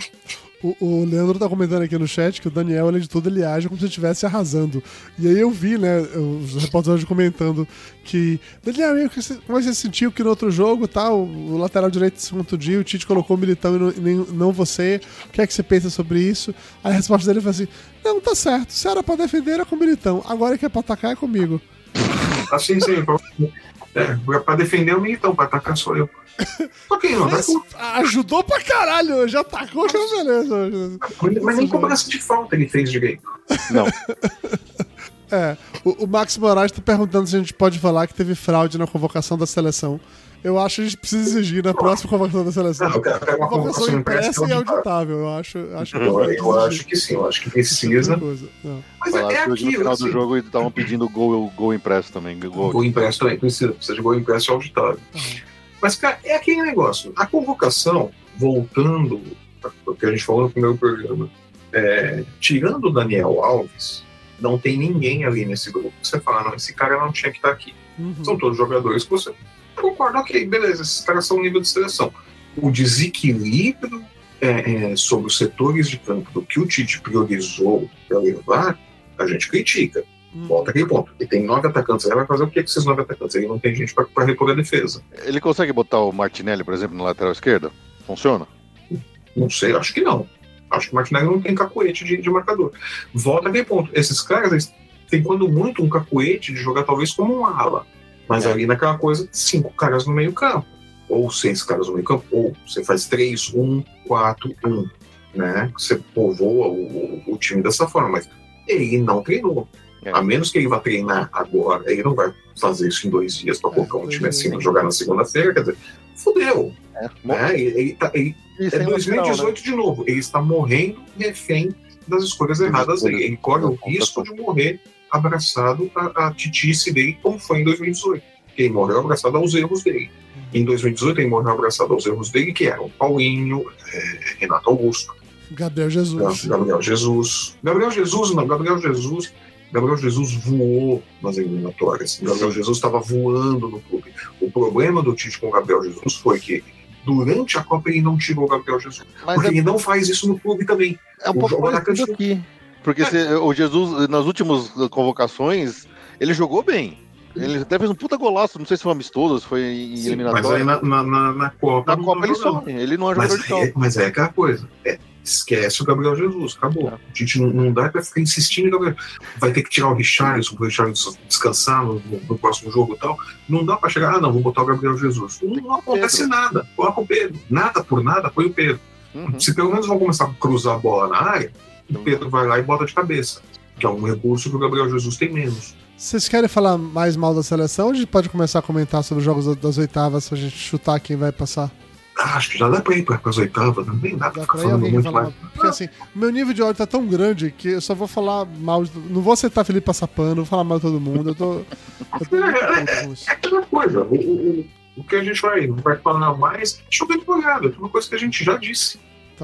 Speaker 4: O, o Leandro tá comentando aqui no chat que o Daniel, além de tudo, ele age como se estivesse arrasando. E aí eu vi, né, os repórteres comentando que. Daniel, como você sentiu que no outro jogo, tal, o lateral direito se contundiu, o Tite colocou o militão e não, nem- não você. O que é que você pensa sobre isso? Aí a resposta dele foi assim: Não, tá certo. Se era pra defender, era com o militão. Agora que é pra atacar, é comigo.
Speaker 3: Assim, sim. É, pra defender o Militão, pra atacar sou eu. Só que não
Speaker 4: Mas ajudou pra caralho, já atacou, já beleza.
Speaker 3: Mas nem cobrança de falta ele fez direito.
Speaker 2: Não,
Speaker 4: É, o, o Max Moraes tá perguntando se a gente pode falar que teve fraude na convocação da seleção. Eu acho que a gente precisa exigir na próxima convocação da seleção.
Speaker 3: Não, eu quero, eu quero uma
Speaker 4: Convocação
Speaker 3: impressa
Speaker 4: impressa e
Speaker 3: auditável.
Speaker 4: eu acho. acho que
Speaker 3: Eu, eu acho que sim, eu acho que
Speaker 4: é
Speaker 3: precisa. Mas é, é
Speaker 2: hoje no final do
Speaker 3: Assim,
Speaker 2: jogo eles estavam pedindo gol, gol impresso também. Gol.
Speaker 3: Gol impresso também, precisa, precisa de gol impresso e auditável. Mas, cara, é aquele negócio. A convocação, voltando ao que a gente falou no primeiro programa, é, tirando o Daniel Alves, não tem ninguém ali nesse grupo que você fala, não, esse cara não tinha que estar aqui.
Speaker 4: Uhum.
Speaker 3: São todos jogadores que você concorda, ok, beleza, esses caras são nível de seleção. O desequilíbrio é, é, sobre os setores de campo do que o Tite priorizou para levar, a gente critica.
Speaker 4: Uhum.
Speaker 3: Volta aquele ponto. Ele tem nove atacantes, ele vai fazer o que com esses nove atacantes? Ele não tem gente para repor a defesa.
Speaker 2: Ele consegue botar o Martinelli, por exemplo, na lateral esquerda? Funciona?
Speaker 3: Não sei, acho que não. Acho que o Martinelli não tem cacuete de, de marcador. Volta aquele ponto. Esses caras eles têm, quando muito, um cacuete de jogar talvez como um ala. Mas
Speaker 2: É.
Speaker 3: ali naquela coisa, cinco caras no meio campo. Ou seis caras no meio campo. Ou você faz três, um, quatro, um. Né? Você povoa o, o, o time dessa forma. Mas ele não treinou.
Speaker 2: É.
Speaker 3: A menos que ele vá treinar agora, ele não vai fazer isso em dois dias para
Speaker 4: É,
Speaker 3: colocar um time assim, jogar na segunda-feira. Quer dizer, fudeu.
Speaker 2: É.
Speaker 3: Né? Ele, ele tá- ele é
Speaker 2: sem lateral,
Speaker 3: 2018
Speaker 2: né?
Speaker 3: de novo. Ele está morrendo refém das escolhas erradas dele. Ele corre o risco de morrer abraçado à, à titice dele, como foi em 2018. Ele morreu abraçado aos erros dele. Em 2018, ele morreu abraçado aos erros dele, que eram Paulinho, eh, Renato Augusto,
Speaker 4: Gabriel Jesus.
Speaker 3: Gabriel Jesus. Gabriel Jesus, não, Gabriel Jesus. Gabriel Jesus voou nas eliminatórias. Gabriel Jesus estava voando no clube. O problema do Tite com o Gabriel Jesus foi que durante a Copa ele não tirou o Gabriel Jesus.
Speaker 2: Mas
Speaker 3: Porque
Speaker 2: é,
Speaker 3: ele não faz isso no clube também.
Speaker 2: é um
Speaker 3: o
Speaker 2: pouco
Speaker 3: jogo cantinho.
Speaker 2: aqui. Porque se- o Jesus, nas últimas convocações, ele jogou bem. Ele até fez um puta golaço, não sei se foi amistoso, se foi em
Speaker 3: Sim, mas
Speaker 2: eliminatório.
Speaker 3: aí na, na, na, na Copa.
Speaker 2: Na Copa ele some, ele não é
Speaker 3: Mas,
Speaker 2: jogador de
Speaker 3: é, mas é aquela coisa. É, esquece o Gabriel Jesus, acabou.
Speaker 2: É.
Speaker 3: A gente não, não dá pra ficar insistindo em Gabriel. Vai ter que tirar o Richarlison, pro Richarlison descansar no, no- no próximo jogo e tal. Não dá pra chegar, ah, não, vou botar o Gabriel Jesus. Não, não acontece
Speaker 2: Pedro.
Speaker 3: nada. Coloca o Pedro. Nada por nada, põe o Pedro.
Speaker 2: Uhum.
Speaker 3: Se pelo menos vão começar a cruzar a bola na área, o Pedro vai lá e bota de cabeça. Que é um recurso que o Gabriel Jesus tem menos.
Speaker 4: Vocês querem falar mais mal da seleção? A gente pode começar a comentar sobre os jogos das oitavas pra gente chutar quem vai passar.
Speaker 3: Ah, acho que já dá pra ir para as oitavas, não dá pra
Speaker 4: Dá
Speaker 3: ficar
Speaker 4: pra
Speaker 3: falando muito
Speaker 4: falar
Speaker 3: mais.
Speaker 4: Porque assim, meu nível de ódio tá tão grande que eu só vou falar mal. Não vou aceitar Felipe Passapano, vou falar mal de todo mundo. Eu tô. Eu tô com isso.
Speaker 3: É aquela coisa. O, o- o- que a gente vai, vai falar mais, chover de molhado. É uma coisa que a gente já disse.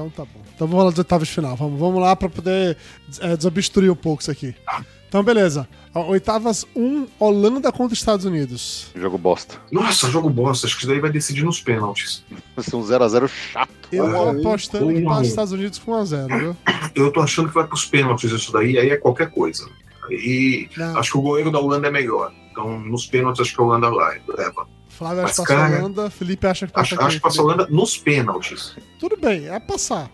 Speaker 4: Então tá bom. Então vamos falar dos oitavas de final. Vamos, vamos lá pra poder é, desobstruir um pouco isso aqui. Então, beleza. Oitavas 1, Holanda contra Estados Unidos.
Speaker 2: Jogo bosta.
Speaker 3: Nossa, jogo bosta. Acho que isso daí vai decidir nos pênaltis.
Speaker 2: Vai ser um 0x0 chato.
Speaker 4: Eu tô
Speaker 3: Ah,
Speaker 4: apostando que passa os Estados Unidos com 1x0, viu?
Speaker 3: Eu tô achando que vai pros pênaltis isso daí, aí é qualquer coisa. E
Speaker 4: Não,
Speaker 3: acho que o goleiro da Holanda é melhor. Então, nos pênaltis, acho que a Holanda vai, leva.
Speaker 4: Flávio acha que passa Holanda, Felipe acha que passa
Speaker 3: Acho,
Speaker 4: quem?
Speaker 3: acho que passa? Holanda nos pênaltis.
Speaker 4: Tudo bem, é passar.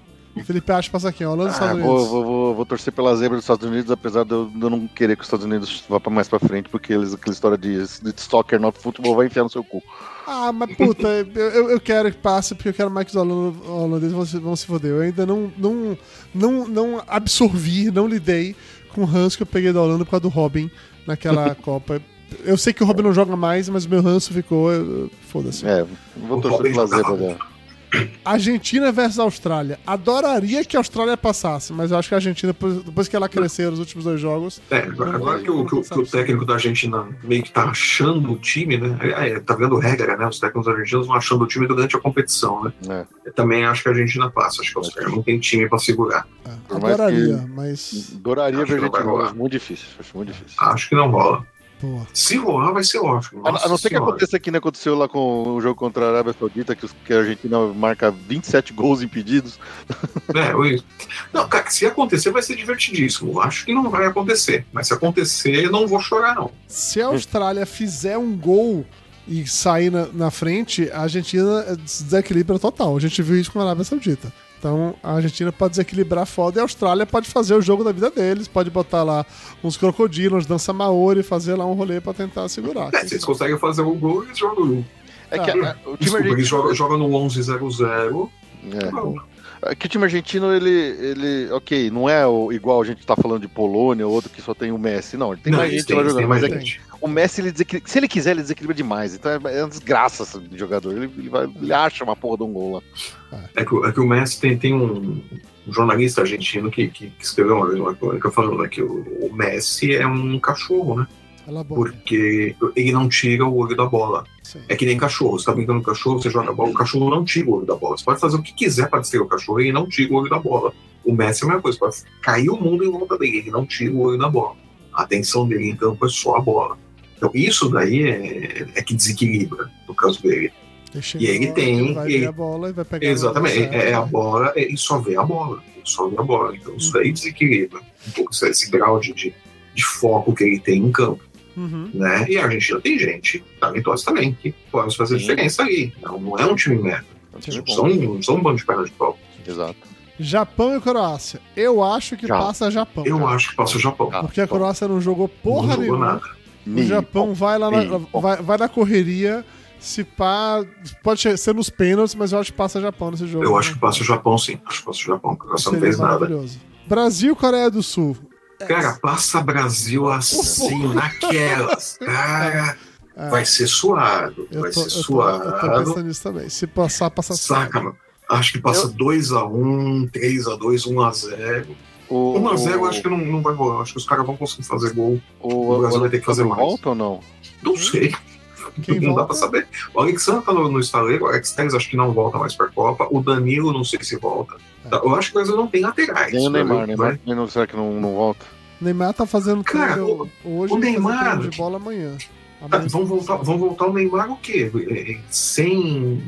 Speaker 4: Felipe acha que passa quem? Holanda ou
Speaker 2: Ah,
Speaker 4: Estados
Speaker 2: vou,
Speaker 4: Unidos?
Speaker 2: vou, vou, vou torcer pela zebra dos Estados Unidos, apesar de eu, de eu não querer que os Estados Unidos vá pra mais pra frente, porque eles, aquela história de, de soccer, not futebol, vai enfiar no seu cu.
Speaker 4: Ah, mas puta, eu, eu- quero que passe porque eu quero mais que os holan- holandeses vão se, vão se foder. Eu ainda não, não, não, não absorvi, não lidei com o ranço que eu peguei da Holanda por causa do Robin naquela Copa. Eu sei que o Robin não joga mais, mas meu ranço ficou. Foda-se.
Speaker 2: É, vou
Speaker 3: O
Speaker 2: torcer pela zebra dela.
Speaker 4: Argentina versus Austrália. Adoraria que a Austrália passasse, mas eu acho que a Argentina, depois, que ela cresceu nos últimos dois jogos.
Speaker 3: É, agora que o, que o- que o técnico da Argentina meio que tá achando o time, né? É, é, tá vendo regra, né? Os técnicos argentinos vão achando o time durante a competição, né?
Speaker 2: É.
Speaker 3: Também acho que a Argentina passa. Acho que os caras não tem time pra segurar.
Speaker 4: é, adoraria, mas.
Speaker 2: Adoraria ver
Speaker 3: que não vai
Speaker 2: Argentina,
Speaker 3: rolar.
Speaker 2: mas muito difícil. Acho muito difícil.
Speaker 3: Acho que não rola.
Speaker 4: Pô.
Speaker 3: Se rolar, vai ser ótimo.
Speaker 2: A,
Speaker 3: Nossa
Speaker 2: a não ser que aconteça que nem aconteceu lá com o jogo contra a Arábia Saudita, que, os- que a Argentina marca 27 gols impedidos.
Speaker 3: É, eu- Não, cara, se acontecer, vai ser divertidíssimo. Acho que não vai acontecer. Mas se acontecer, eu não vou chorar, não.
Speaker 4: Se a Austrália fizer um gol e sair na, na frente, a Argentina desequilibra total. A gente viu isso com a Arábia Saudita. Então a Argentina pode desequilibrar foda e a Austrália pode fazer o jogo da vida deles, pode botar lá uns crocodilos, dança maori, fazer lá um rolê pra tentar segurar.
Speaker 3: É, se eles conseguem fazer o gol, eles jogam.
Speaker 2: É que a- a- o time
Speaker 3: Desculpa, eles jogam, jogam no 11-0-0.
Speaker 2: É. É que o time argentino, ele, ele. Ok, não é o, igual a gente tá falando de Polônia ou outro que só tem o Messi, não. Ele tem
Speaker 3: Não,
Speaker 2: mais gente
Speaker 3: têm-
Speaker 2: lá jogando. Mas é que o Messi, ele desequilibra, se ele quiser, ele desequilibra demais. Então é, é uma desgraça esse jogador. Ele, ele, vai, ele acha uma porra de um gol lá.
Speaker 3: É que, o- é que o Messi tem, tem um, um jornalista argentino que, que, que escreveu uma vez uma crônica falando né, que o, o Messi é um cachorro, né? Porque ele não tira o olho da bola.
Speaker 4: Sim.
Speaker 3: É que nem cachorro. Você tá brincando com o cachorro, você joga a bola, o cachorro não tira o olho da bola. Você pode fazer o que quiser para distrair o cachorro, ele não tira o olho da bola. O Messi é a mesma coisa, pode cair o mundo em volta dele, ele não tira o olho da bola. A atenção dele em campo é só a bola. Então isso daí é, é que desequilibra, no caso dele. E ele tem-
Speaker 4: Vai
Speaker 3: ele-
Speaker 4: a bola e vai pegar.
Speaker 3: Exatamente,
Speaker 4: a bola
Speaker 3: é, é a bola, é, e só vê a bola, ele só vê a bola. Então isso daí desequilibra um pouco esse, grau de, de foco que ele tem em campo.
Speaker 4: Uhum.
Speaker 3: Né? E a Argentina tem gente talentosa também, que pode fazer
Speaker 2: Sim.
Speaker 3: diferença ali. Não, não é um time merda.
Speaker 2: É um time
Speaker 3: Não
Speaker 2: bom.
Speaker 3: são, não são um bando de perna de pau.
Speaker 2: Exato.
Speaker 4: Japão e Croácia. Eu acho que
Speaker 2: Já.
Speaker 4: passa Japão.
Speaker 3: Eu acho que passa o Japão.
Speaker 2: Ah,
Speaker 4: Porque a. Croácia não jogou porra
Speaker 3: não jogou
Speaker 4: nenhuma.
Speaker 3: nada.
Speaker 4: O Japão vai lá na,
Speaker 2: Ni-
Speaker 4: vai, vai na correria. Se pá, pode ser nos pênaltis, mas eu acho que passa Japão nesse jogo.
Speaker 3: Eu acho
Speaker 4: né?
Speaker 3: que passa o Japão, sim. Acho que passa o Japão, porque você não fez nada.
Speaker 4: maravilhoso. Brasil e Coreia do Sul.
Speaker 3: Cara, passa Brasil assim, naquelas. Cara,
Speaker 4: É,
Speaker 3: vai ser suado.
Speaker 4: eu
Speaker 3: Vai
Speaker 4: tô,
Speaker 3: ser
Speaker 4: eu tô- eu tô
Speaker 3: suado.
Speaker 4: pensando nisso também. Se passar, passa
Speaker 3: Saca, mano. Acho que passa 2x1, 3x2, 1x0.
Speaker 2: O,
Speaker 3: 1x0
Speaker 2: o-
Speaker 3: acho que não, não vai rolar. Acho que os caras vão conseguir fazer gol.
Speaker 2: o,
Speaker 3: o Brasil vai ter que fazer mais.
Speaker 2: volta ou não?
Speaker 3: Não sei.
Speaker 4: Quem
Speaker 3: não dá
Speaker 4: volta?
Speaker 3: pra saber. O Alexandre tá no, no estaleiro, o Alex Telles acho que não volta mais pra Copa. O Danilo não sei se volta. Tá, Eu acho que o Brasil não tem laterais.
Speaker 2: Nem o Neymar, Neymar.
Speaker 3: vai-
Speaker 2: Neymar será que não, não volta?
Speaker 4: Neymar tá fazendo
Speaker 3: Cara,
Speaker 4: treino hoje
Speaker 3: o
Speaker 4: fazer
Speaker 3: Neymar-
Speaker 4: de bola amanhã.
Speaker 3: Tá, vão, voltar, vão voltar o Neymar o quê? É, é, Sem,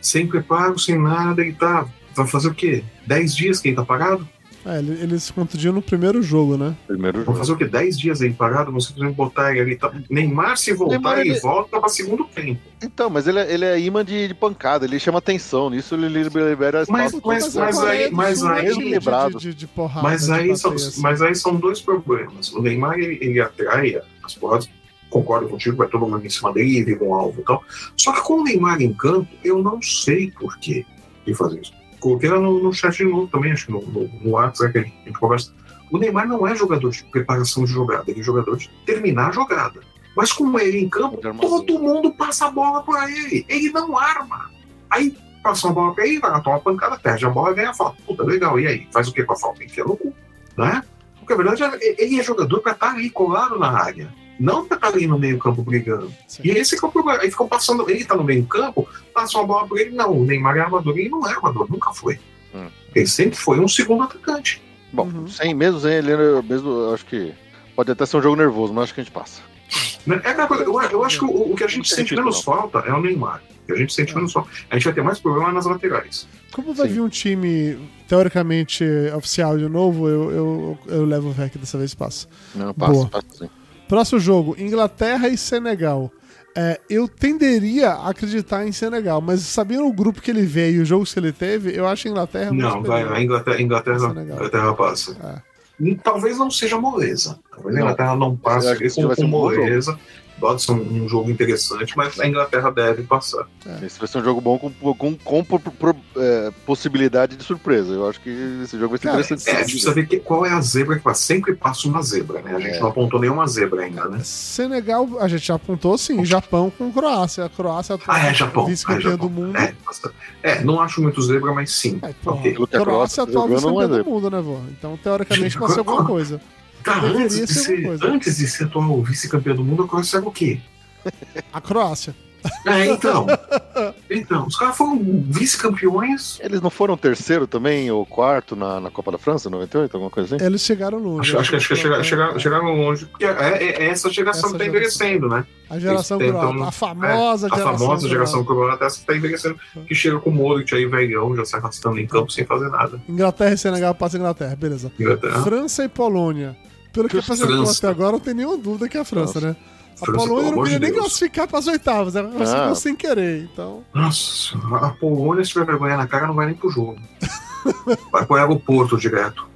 Speaker 3: sem preparo, sem nada, ele tá. Vai fazer o quê? 10 dias que ele tá parado?
Speaker 4: É, ele- eles contundiram no primeiro jogo, né?
Speaker 2: Primeiro jogo.
Speaker 3: fazer o quê? 10 dias aí parado? Vão simplesmente botar ele ali. Tá... Neymar, se voltar,
Speaker 2: Neymar,
Speaker 3: ele
Speaker 2: ele-
Speaker 3: volta pra segundo tempo.
Speaker 2: Então, mas ele é, ele é imã de, de pancada, ele chama atenção, nisso ele libera, libera
Speaker 3: Mas- mas- mas aí-
Speaker 4: do
Speaker 3: mas aí-
Speaker 4: de- de, de porrada,
Speaker 3: Mas
Speaker 4: de
Speaker 3: aí, são,
Speaker 4: assim.
Speaker 3: mas aí são dois problemas. O Neymar, ele, ele atrai as porradas. Concordo contigo, vai todo mundo em cima dele e vira um alvo e tal. Só que com o Neymar em campo, eu não sei por que de fazer isso. Coloquei lá no, no chat de novo também, acho que no, no, no WhatsApp que a gente conversa. O Neymar não é jogador de preparação de jogada, ele é jogador de terminar a jogada. Mas com ele em campo,
Speaker 2: armador.
Speaker 3: todo mundo passa a bola para ele. Ele não arma. Aí passa a bola para ele, vai lá, toma uma pancada, perde a bola, ganha a falta. Puta, legal. E aí? Faz o que com a falta? Enfia no cu. Né? Porque a verdade é ele é jogador para estar ali colado na área. Não para estar ali no meio campo brigando.
Speaker 4: Sim.
Speaker 3: E esse que é o problema. Aí ficam passando, ele tá no meio campo, passa uma bola para ele. Não, o Neymar é armador. Ele não é armador, nunca foi.
Speaker 2: Hum.
Speaker 3: Ele sempre foi um segundo atacante.
Speaker 2: Bom,
Speaker 4: Uhum.
Speaker 2: sem mesmo, sem ele, mesmo, eu acho que pode até ser um jogo nervoso, mas acho que a gente passa.
Speaker 3: Né? É aquela coisa, eu, eu acho que o, o que a gente sente
Speaker 2: título,
Speaker 3: menos falta é o Neymar. O que a gente sente
Speaker 4: É.
Speaker 3: menos falta. A gente vai ter mais problema nas laterais.
Speaker 4: Como vai
Speaker 2: Sim.
Speaker 4: vir um time teoricamente oficial de novo, eu, eu, eu levo o VEC dessa vez e passo.
Speaker 2: Não, passa, passa sim.
Speaker 4: Próximo jogo, Inglaterra e Senegal. É, eu tenderia a acreditar em Senegal, mas sabendo o grupo que ele veio e os jogos que ele teve, eu acho a Inglaterra muito
Speaker 3: não, vai, a Inglaterra, Inglaterra. Inglaterra passa.
Speaker 4: É.
Speaker 3: Talvez não seja moleza. Talvez a. Inglaterra não passe
Speaker 2: que
Speaker 3: com,
Speaker 2: bom jogo.
Speaker 3: Pode ser um, um jogo interessante, mas a Inglaterra deve passar.
Speaker 2: Esse vai ser um jogo bom com, com, com po- pro- é, possibilidade de surpresa. Eu acho que esse jogo vai ser
Speaker 4: Cara,
Speaker 2: interessante.
Speaker 3: É, a gente precisa ver que- qual é a zebra que passa. Sempre passa uma zebra, né? A gente
Speaker 2: É.
Speaker 3: não apontou nenhuma zebra ainda, né?
Speaker 4: Senegal, a gente já apontou sim, Japão com Croácia. A Croácia atual
Speaker 3: Ah, é Japão.
Speaker 4: vice-campeã
Speaker 3: é,
Speaker 4: do
Speaker 3: Japão.
Speaker 4: mundo.
Speaker 3: É, é, não acho muito zebra, mas sim.
Speaker 4: Ai, porra,
Speaker 3: Ok.
Speaker 2: Aquilo que a
Speaker 4: Croácia atual
Speaker 2: jogando não é
Speaker 4: vice-campeã do mundo, né, vô? Então, teoricamente, pode ser alguma coisa.
Speaker 3: Tá, antes de,
Speaker 4: ser
Speaker 3: ser,
Speaker 4: coisa.
Speaker 3: antes de ser atual vice-campeão do mundo, a Croácia era o quê?
Speaker 4: A Croácia.
Speaker 3: É, então. então, os caras foram vice-campeões.
Speaker 2: Eles não foram terceiro também, ou quarto na, na Copa da França, 98, alguma coisa assim?
Speaker 4: Eles chegaram longe.
Speaker 3: Acho, acho, que- acho que chegaram, chegaram, chegaram longe, porque é, é- é essa geração
Speaker 4: Essa
Speaker 3: que tá
Speaker 4: geração.
Speaker 3: envelhecendo, né?
Speaker 4: A geração croata. A famosa
Speaker 3: É, a
Speaker 4: geração.
Speaker 3: famosa geração
Speaker 4: croata.
Speaker 3: croata, essa que tá envelhecendo, que chega com o Modric aí, velhão, já se arrastando em campo sem fazer nada.
Speaker 4: Inglaterra e Senegal passa a Inglaterra, beleza.
Speaker 3: Inglaterra.
Speaker 4: França e Polônia. Pelo que apresentou até agora, não tem nenhuma dúvida que é a França, né? A
Speaker 3: França,
Speaker 4: Polônia não queria
Speaker 3: de
Speaker 4: nem
Speaker 3: Deus.
Speaker 4: classificar para as oitavas, ela conseguiu
Speaker 2: Ah.
Speaker 4: sem querer. Então,
Speaker 3: Nossa, a Polônia, se tiver vergonha na cara, não vai nem pro jogo. Vai pro aeroporto direto.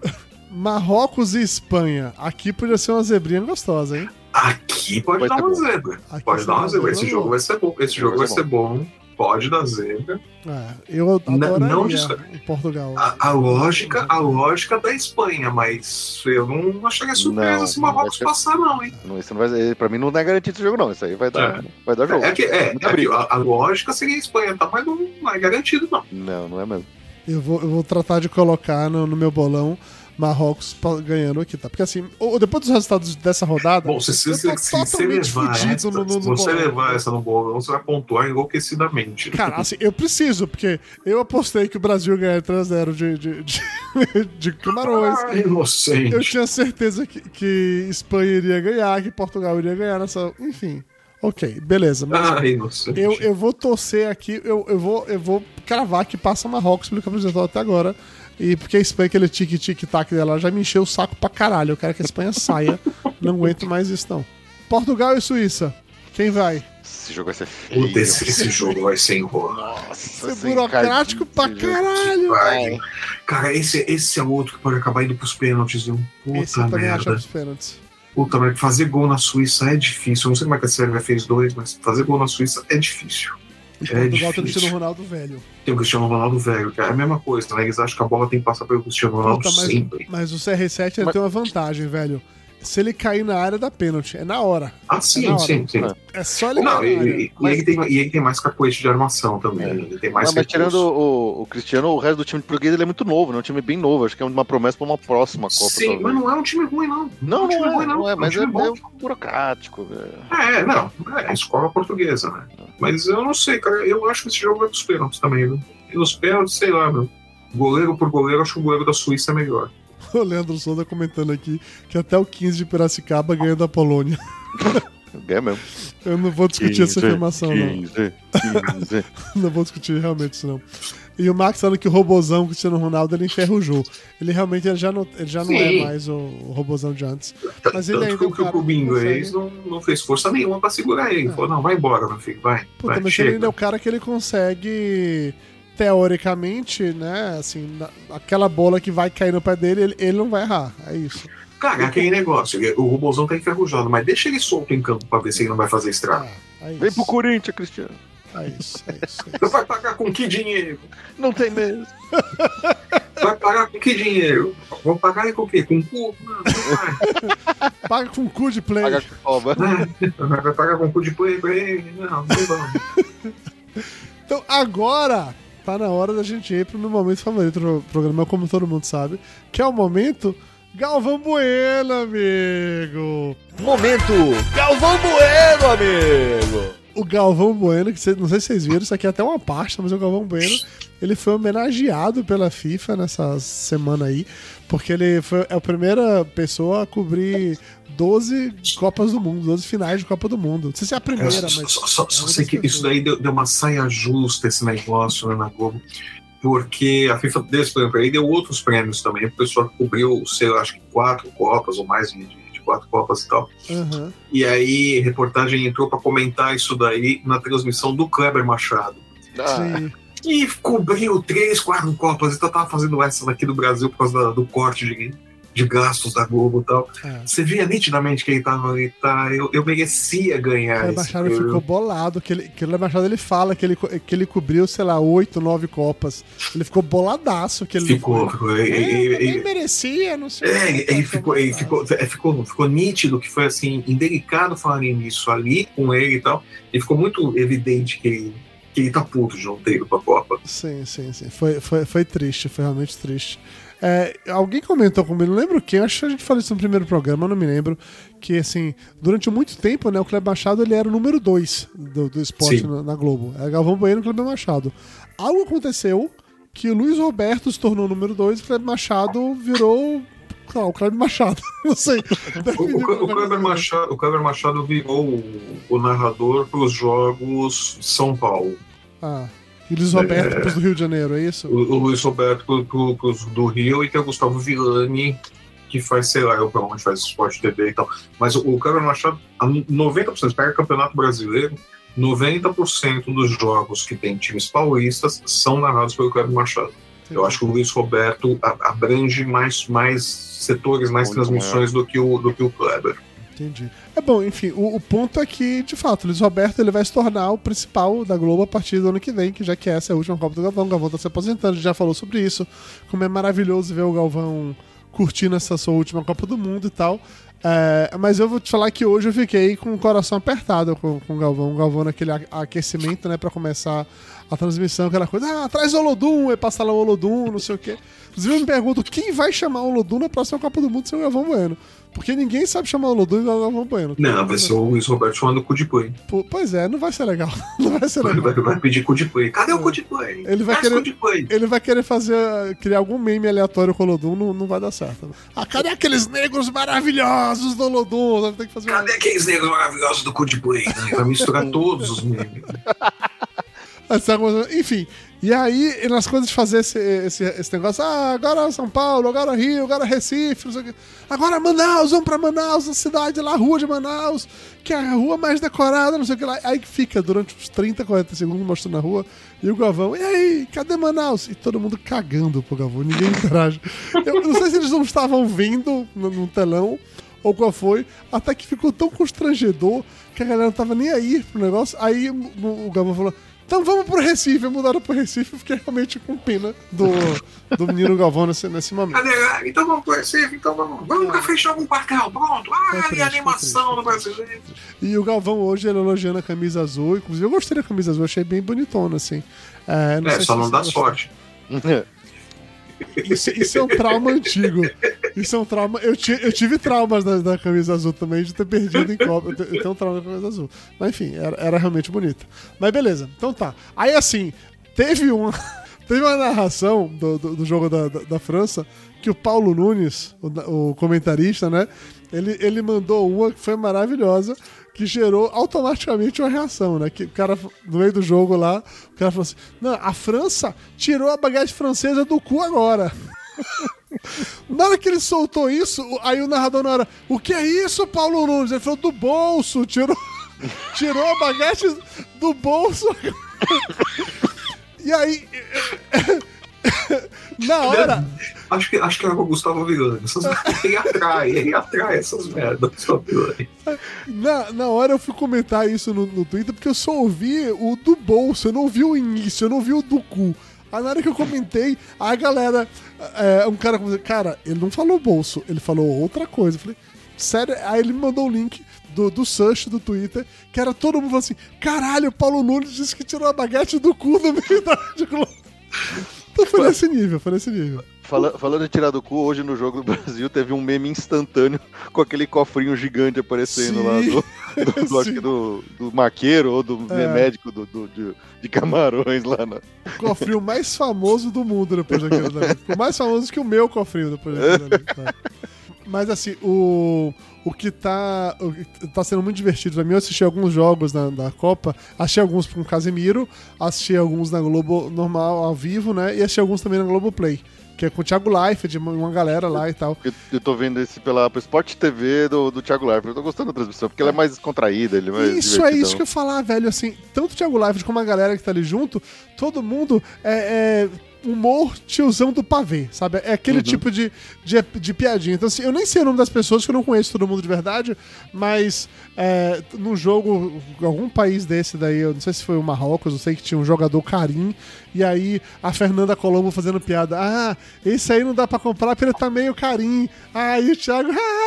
Speaker 4: Marrocos e Espanha. Aqui podia ser uma zebrinha gostosa, hein?
Speaker 3: Aqui pode
Speaker 2: Vai
Speaker 3: dar uma
Speaker 2: bom.
Speaker 3: zebra.
Speaker 4: Aqui
Speaker 3: Pode dar uma zebra. Esse jogo vai ser bom. Esse jogo vai ser bom. Pode dar zebra.
Speaker 4: É, eu
Speaker 3: Não-
Speaker 4: adoraria
Speaker 3: não desca-
Speaker 4: o Portugal.
Speaker 3: A, a lógica, a lógica da Espanha, mas eu não acharia surpresa
Speaker 2: Não,
Speaker 3: se
Speaker 2: não
Speaker 3: Marrocos passar, não, hein?
Speaker 2: Não, isso não vai, pra mim não é garantido esse jogo, não. Isso aí vai dar, vai dar jogo.
Speaker 3: É que, é, é que a, a lógica seria a Espanha, tá? Mas não, não é garantido, não.
Speaker 2: Não, não é mesmo.
Speaker 4: Eu vou, eu vou tratar de colocar no, no meu bolão Marrocos ganhando aqui, tá? Porque assim, o- depois dos resultados dessa rodada.
Speaker 3: Bom, se, se,
Speaker 4: eu
Speaker 3: se,
Speaker 4: tô
Speaker 3: se você
Speaker 4: totalmente
Speaker 3: levar essa,
Speaker 4: no- no-
Speaker 3: se
Speaker 4: no
Speaker 3: você
Speaker 4: bolão.
Speaker 3: levar essa no bolão, você vai pontuar enlouquecidamente.
Speaker 4: Cara, assim, eu preciso, porque eu apostei que o Brasil ia ganhar 3x0 de, de, de, de Camarões.
Speaker 3: Ah, inocente.
Speaker 4: Eu tinha certeza que, que Espanha iria ganhar, que Portugal iria ganhar nessa. Enfim. Ok, beleza. Mas
Speaker 3: Ah, inocente.
Speaker 4: eu, eu vou torcer aqui, eu, eu, vou, eu vou cravar que passa Marrocos pelo campeonato até agora. E porque a Espanha, aquele tique-tique-tac dela já me encheu o saco pra caralho. Eu quero que a Espanha saia. Não aguento mais isso, não. Portugal e Suíça. Quem vai?
Speaker 2: Esse jogo vai ser feio.
Speaker 3: Puta, esse, esse jogo vai ser enrolado.
Speaker 2: Nossa,
Speaker 4: Ser burocrático pra
Speaker 2: esse
Speaker 4: caralho.
Speaker 3: Vai. Cara, esse, esse é outro que pode acabar indo pros pênaltis, viu?
Speaker 4: Esse eu
Speaker 3: Puta
Speaker 4: também acho
Speaker 3: merda.
Speaker 4: os pênaltis.
Speaker 3: Puta merda. Fazer gol na Suíça é difícil. Eu não sei como é que a Sérvia fez dois, mas fazer gol na Suíça é difícil. É
Speaker 4: Portugal tem o
Speaker 3: difícil.
Speaker 4: Cristiano Ronaldo velho.
Speaker 3: Tem o Cristiano Ronaldo velho, que é a mesma coisa, né? Eles acham que a bola tem que passar pelo Cristiano Ronaldo
Speaker 4: Puta, mas,
Speaker 3: sempre.
Speaker 4: mas o CR7 ele
Speaker 2: Mas-
Speaker 4: tem uma vantagem, velho. Se ele cair na área da pênalti, é na hora.
Speaker 3: Ah,
Speaker 4: na
Speaker 3: sim,
Speaker 4: hora.
Speaker 3: sim, sim.
Speaker 4: É só ele
Speaker 3: Não,
Speaker 4: cair na
Speaker 3: e,
Speaker 4: área.
Speaker 3: e- e ele tem, e ele tem mais cacoete de armação também. Ele tem mais
Speaker 2: Não, mas tirando o, o Cristiano, o resto do time português ele é muito novo, né? Um time bem novo. Acho que é uma promessa pra uma próxima Copa.
Speaker 3: Sim,
Speaker 2: talvez.
Speaker 3: mas não é um time ruim, não.
Speaker 2: Não,
Speaker 3: um time
Speaker 2: não é,
Speaker 3: ruim,
Speaker 2: não é,
Speaker 3: um
Speaker 2: mas é
Speaker 3: time bom.
Speaker 2: meio burocrático, velho.
Speaker 3: É, não, é escola portuguesa, né? Mas eu não sei, cara, eu acho que esse jogo vai pros pênaltis também, viu? E nos pênaltis, sei lá, meu. Goleiro por goleiro, acho que o goleiro da Suíça é melhor.
Speaker 4: O Leandro Souza comentando aqui que até o 15 de Piracicaba ganha da Polônia.
Speaker 2: É mesmo.
Speaker 4: Eu não vou discutir essa afirmação, não.
Speaker 2: 15, 15.
Speaker 4: Não vou discutir realmente isso, não. E o Max falando que o robozão Cristiano Ronaldo ele enferrujou. Ele realmente ele já não, ele já não é mais o, o robozão de antes. Mas ele
Speaker 3: Tanto
Speaker 4: ainda
Speaker 3: que,
Speaker 4: é um
Speaker 3: o- que o clube inglês não, não fez força nenhuma pra segurar ele.
Speaker 4: É.
Speaker 3: Falou, não, vai embora, meu filho, vai.
Speaker 4: Puta,
Speaker 3: vai
Speaker 4: mas
Speaker 3: chega.
Speaker 4: ele ainda é o cara que ele consegue, teoricamente, né? Assim, na- aquela bola que vai cair no pé dele, ele, ele não vai errar. É isso.
Speaker 3: Cara, é aquele negócio, o robôzão tá enferrujado, mas deixa ele solto em campo pra ver se ele não vai fazer estrago.
Speaker 4: Ah, é.
Speaker 2: Vem pro Corinthians, Cristiano.
Speaker 4: É isso, é isso. É isso.
Speaker 3: vai pagar com que dinheiro?
Speaker 2: Não tem mesmo.
Speaker 3: Vai pagar com que dinheiro? Vou pagar com o quê? Com cu? Não.
Speaker 4: Paga com cu de play.
Speaker 2: Paga com.
Speaker 3: Vai pagar com cu de play pra ele? Não, não vamos.
Speaker 4: Então agora tá na hora da gente ir pro meu momento favorito do programa, como todo mundo sabe, que é o momento Galvão Bueno, amigo.
Speaker 1: Momento Galvão Bueno, amigo.
Speaker 4: O Galvão Bueno, que não sei se vocês viram, isso aqui é até uma pasta, mas o Galvão Bueno, ele foi homenageado pela FIFA nessa semana aí, porque ele foi é a primeira pessoa a cobrir 12 Copas do Mundo, 12 finais de Copa do Mundo. Não sei se é a primeira,
Speaker 3: só,
Speaker 4: mas.
Speaker 3: só- só-
Speaker 4: é
Speaker 3: só sei que isso daí deu, deu uma saia justa esse negócio né, na Globo. Porque a FIFA deu esse prêmio ele deu outros prêmios também. O pessoal cobriu, sei lá, acho que quatro Copas ou mais de, quatro Copas e tal.
Speaker 4: Aham.
Speaker 3: E aí, reportagem entrou pra comentar isso daí na transmissão do Kleber Machado.
Speaker 2: Ah,
Speaker 4: Sim.
Speaker 3: E cobriu três, quatro Copas. Então tava fazendo essa daqui do Brasil por causa da- do corte de, de gastos da Globo e tal.
Speaker 4: É.
Speaker 3: Você via nitidamente que ele tava ali, tá? Eu, eu merecia ganhar
Speaker 4: O Machado ficou bolado, que, ele, que o Machado ele fala que ele, que ele cobriu, sei lá, oito, nove copas. Ele ficou boladaço que ele
Speaker 3: Ficou, ficou. Ele,
Speaker 4: É,
Speaker 3: ele-
Speaker 4: nem
Speaker 3: ele-
Speaker 4: merecia, não sei.
Speaker 3: é, ele, ele ficou, ele ficou, é, ficou, ficou nítido que foi assim, indelicado falarem nisso ali com ele e tal. E ficou muito evidente que ele, que ele tá puto de não ter ido pra Copa.
Speaker 4: Sim, sim, sim. Foi, foi, foi triste, foi realmente triste. É, alguém comentou comigo, não lembro quem, acho que a gente falou isso no primeiro programa, não me lembro, que assim, durante muito tempo, né, o Kleber Machado ele era o número 2 do, do esporte na, na Globo. Era Galvão Bueno e Kleber Machado. Algo aconteceu que o Luiz Roberto se tornou o número 2 e o Kleber Machado virou. lá, o Kleber Machado. Não sei.
Speaker 3: O, o, o Kleber Machado, o Kleber Machado virou o, o narrador para os jogos São Paulo.
Speaker 4: Ah. E Luiz Roberto pros do Rio de Janeiro, é isso?
Speaker 3: O, o Luiz Roberto pro, pro, pros do Rio e tem o Gustavo Villani, que faz, sei lá, eu provavelmente faz esporte TV e tal. Mas o, o Kleber Machado, a 90%, pega o Campeonato Brasileiro, 90% dos jogos que tem times paulistas são narrados pelo Kleber Machado. Eu acho que o Luiz Roberto abrange mais, mais setores, mais
Speaker 2: Muito
Speaker 3: transmissões do que, o, do que o Kleber.
Speaker 4: Entendi. É bom, enfim, o, o ponto é que, de fato, o Luiz Roberto ele vai se tornar o principal da Globo a partir do ano que vem, que já que essa é a última Copa do Galvão. O Galvão tá se aposentando, a gente já falou sobre isso. Como é maravilhoso ver o Galvão curtindo essa sua última Copa do Mundo e tal. É, mas eu vou te falar que hoje eu fiquei com o coração apertado com, com o Galvão. O Galvão naquele aquecimento, né, pra começar a transmissão, aquela coisa, ah, traz o Olodum, aí passa lá o Olodum, não sei o quê. Inclusive eu me pergunto quem vai chamar o Olodum na próxima Copa do Mundo sem o Galvão Bueno. Porque ninguém sabe chamar o Lodum igual o Galvão Bueno.
Speaker 3: Não, vai ser o Luiz Roberto chamando o Kudipui.
Speaker 4: Pois é, não vai ser legal. Não vai ser legal.
Speaker 3: Vai, vai pedir Kudipui. Cadê o Kudipui?
Speaker 4: Ele vai querer, ele vai querer fazer, criar algum meme aleatório com o Lodum, não, não vai dar certo. Ah, cadê aqueles negros maravilhosos do Lodum?
Speaker 3: Tem que fazer cadê aqueles negros maravilhosos do Kudipui? Vai misturar todos os memes.
Speaker 4: Enfim, e aí, nas coisas de fazer esse, esse, esse negócio, ah, agora São Paulo, agora Rio, agora Recife, agora Manaus, vamos pra Manaus, a cidade lá, a rua de Manaus, que é a rua mais decorada, não sei o que lá. Aí fica durante uns 30, 40 segundos mostrando a rua, e o Galvão, e aí, cadê Manaus? E todo mundo cagando pro Galvão, ninguém interage. Eu não sei se eles não estavam vendo no, no telão, ou qual foi, até que ficou tão constrangedor que a galera não tava nem aí pro negócio. Aí o, o Galvão falou: então vamos pro Recife. Mudaram pro Recife. Fiquei realmente com pena do, do menino Galvão nesse, nesse momento.
Speaker 3: Cadê? Então vamos pro Recife. Então vamos. Vamos pra fechar algum parcão. Pronto. Ah, e animação do brasileiro.
Speaker 4: E o Galvão hoje, ele elogiando a camisa azul. Inclusive, eu gostei da camisa azul. Achei bem bonitona, assim.
Speaker 3: É, é só não dá sorte.
Speaker 4: Isso, isso, é um trauma antigo. Isso é um trauma. Eu, eu tive traumas da, da, camisa azul também, de ter perdido em Copa. Eu, tenho um trauma da camisa azul. Mas enfim, era, era, realmente bonita. Mas beleza, então tá. Aí assim, teve uma, teve uma narração do, do, do jogo da, da, da, França que o Paulo Nunes, o, o comentarista, né? Ele, ele mandou uma que foi maravilhosa, que gerou automaticamente uma reação, né? Que o cara, no meio do jogo lá, o cara falou assim: Não, a França tirou a bagagem francesa do cu agora. Na hora que ele soltou isso, aí o narrador na hora, o que é isso, Paulo Nunes? Ele falou do bolso, tirou, tirou a bagagem do bolso. e aí. Na hora.
Speaker 3: Acho que, acho que era o Gustavo Villani. Ele atrai, ele atrai essas merdas.
Speaker 4: Na, na hora eu fui comentar isso no, no Twitter porque eu só ouvi o do bolso, eu não ouvi o início, eu não ouvi o do cu. Aí na hora que eu comentei, a galera. É, um cara cara, ele não falou bolso, ele falou outra coisa. Eu falei, sério? Aí ele me mandou o link do, do Sush do Twitter, que era todo mundo falando assim: caralho, o Paulo Nunes disse que tirou a baguete do cu no meio da Globo. Então foi nesse nível, foi nesse nível.
Speaker 2: Fala, falando de tirar do cu, hoje no jogo do Brasil teve um meme instantâneo com aquele cofrinho gigante aparecendo Sim. lá do, do, do acho que do, do maqueiro ou do é. médico do, do de, de, camarões lá. Na...
Speaker 4: O cofrinho mais famoso do mundo depois daquele. Ficou mais famoso que o meu cofrinho depois daquele. Tá? Mas assim, o, o que tá, o que tá sendo muito divertido pra mim, eu assisti alguns jogos na, da Copa, achei alguns com Casemiro, assisti alguns na Globo normal, ao vivo, né? E assisti alguns também na Globo Play. Que é com o Thiago Leifert, uma galera lá e tal.
Speaker 2: Eu, eu tô vendo esse pela Sport TV do, do Thiago Leifert. Eu tô gostando da transmissão, porque é. ele é mais contraída, ele é mais
Speaker 4: Isso é isso que eu falar, velho. Assim, tanto o Thiago Leifert como a galera que tá ali junto, todo mundo é, é humor tiozão do pavê, sabe? É aquele uhum. tipo de, de, de, piadinha. Então, assim, eu nem sei o nome das pessoas, que eu não conheço todo mundo de verdade, mas é, num jogo, algum país desse daí, eu não sei se foi o Marrocos, eu sei que tinha um jogador Karim, e aí a Fernanda Colombo fazendo piada, ah, esse aí não dá pra comprar porque ele tá meio Karim. Aí o Thiago, ah,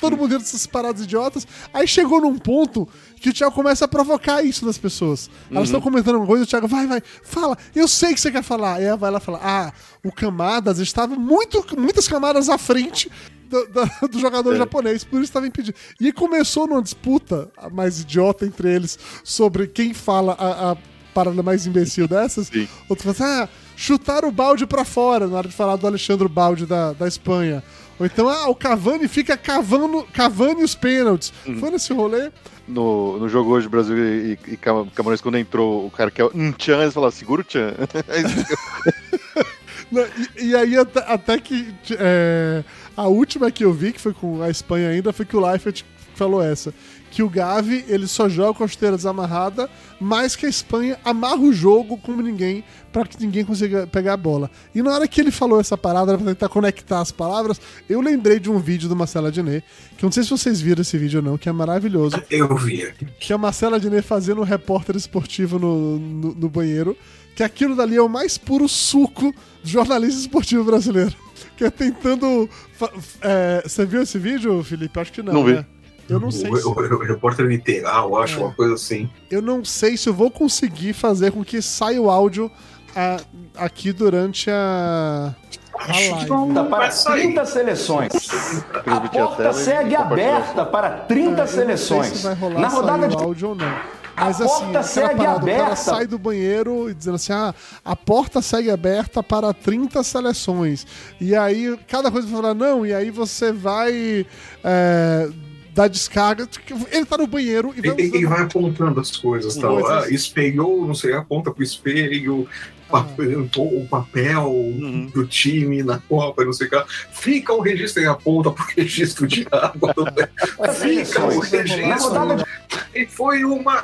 Speaker 4: todo mundo dessas paradas idiotas. Aí chegou num ponto que o Thiago começa a provocar isso das pessoas. Elas estão uhum. comentando uma coisa, o Thiago, vai, vai, fala, eu sei que você quer falar. Aí ela vai lá falar, ah, o Camadas estava muito, muitas camadas à frente do, do, do jogador é. japonês, por isso estava impedido. E começou numa disputa mais idiota entre eles sobre quem fala a, a parada mais imbecil dessas. Sim. Outro fala assim, ah, chutar o balde para fora, na hora de falar do Alexandre Balde da, da Espanha. Ou então, ah, o Cavani fica cavando, cavando os pênaltis. Uhum. Foi nesse rolê
Speaker 2: no, no jogo hoje, Brasil e, e Camarões, quando entrou o cara que é o Nchan, eles falaram, segura o Tchan.
Speaker 4: e, e, aí, até, até que é, a última que eu vi, que foi com a Espanha ainda, foi que o Leifert falou essa. Que o Gavi ele só joga com a chuteira desamarrada, mas que a Espanha amarra o jogo como ninguém para que ninguém consiga pegar a bola. E na hora que ele falou essa parada, pra tentar conectar as palavras, eu lembrei de um vídeo do Marcelo Adnet, que eu não sei se vocês viram esse vídeo ou não, que é maravilhoso.
Speaker 3: Eu vi.
Speaker 4: Que é a Marcelo Adnet fazendo um repórter esportivo no, no, no banheiro, que aquilo dali é o mais puro suco do jornalista esportivo brasileiro. Que é tentando. É, você viu esse vídeo, Felipe? Acho que não.
Speaker 2: Não vi.
Speaker 4: né? Eu não sei
Speaker 3: o,
Speaker 4: se.
Speaker 3: o, o repórter literal, eu acho,
Speaker 4: É.
Speaker 3: uma coisa assim.
Speaker 4: Eu não sei se eu vou conseguir fazer com que saia o áudio ah, aqui durante a. A
Speaker 3: Acho que
Speaker 4: live.
Speaker 3: não, não
Speaker 5: para
Speaker 3: vai sair.
Speaker 5: 30 seleções. A
Speaker 2: Transmitir a
Speaker 5: porta segue aberta para 30
Speaker 4: É, eu não sei
Speaker 5: seleções.
Speaker 4: se vai rolar
Speaker 5: Na rodada de
Speaker 4: o áudio ou não. Mas
Speaker 5: A
Speaker 4: assim,
Speaker 5: porta segue
Speaker 4: parada, o cara
Speaker 5: aberta.
Speaker 4: sai do banheiro e dizendo assim: ah, a porta segue aberta para 30 seleções. E aí, cada coisa vai falar, não, e aí você vai é, dar descarga. Ele tá no banheiro e vai
Speaker 3: Ele, ele vai apontando as coisas, tal.
Speaker 4: Coisas.
Speaker 3: Ah, espelhou, não sei, aponta pro espelho, papel, o papel do time na Copa, não sei o que. lá. Fica o registro, ele aponta pro registro de água. Fica o
Speaker 5: rodada
Speaker 3: registro. E foi uma.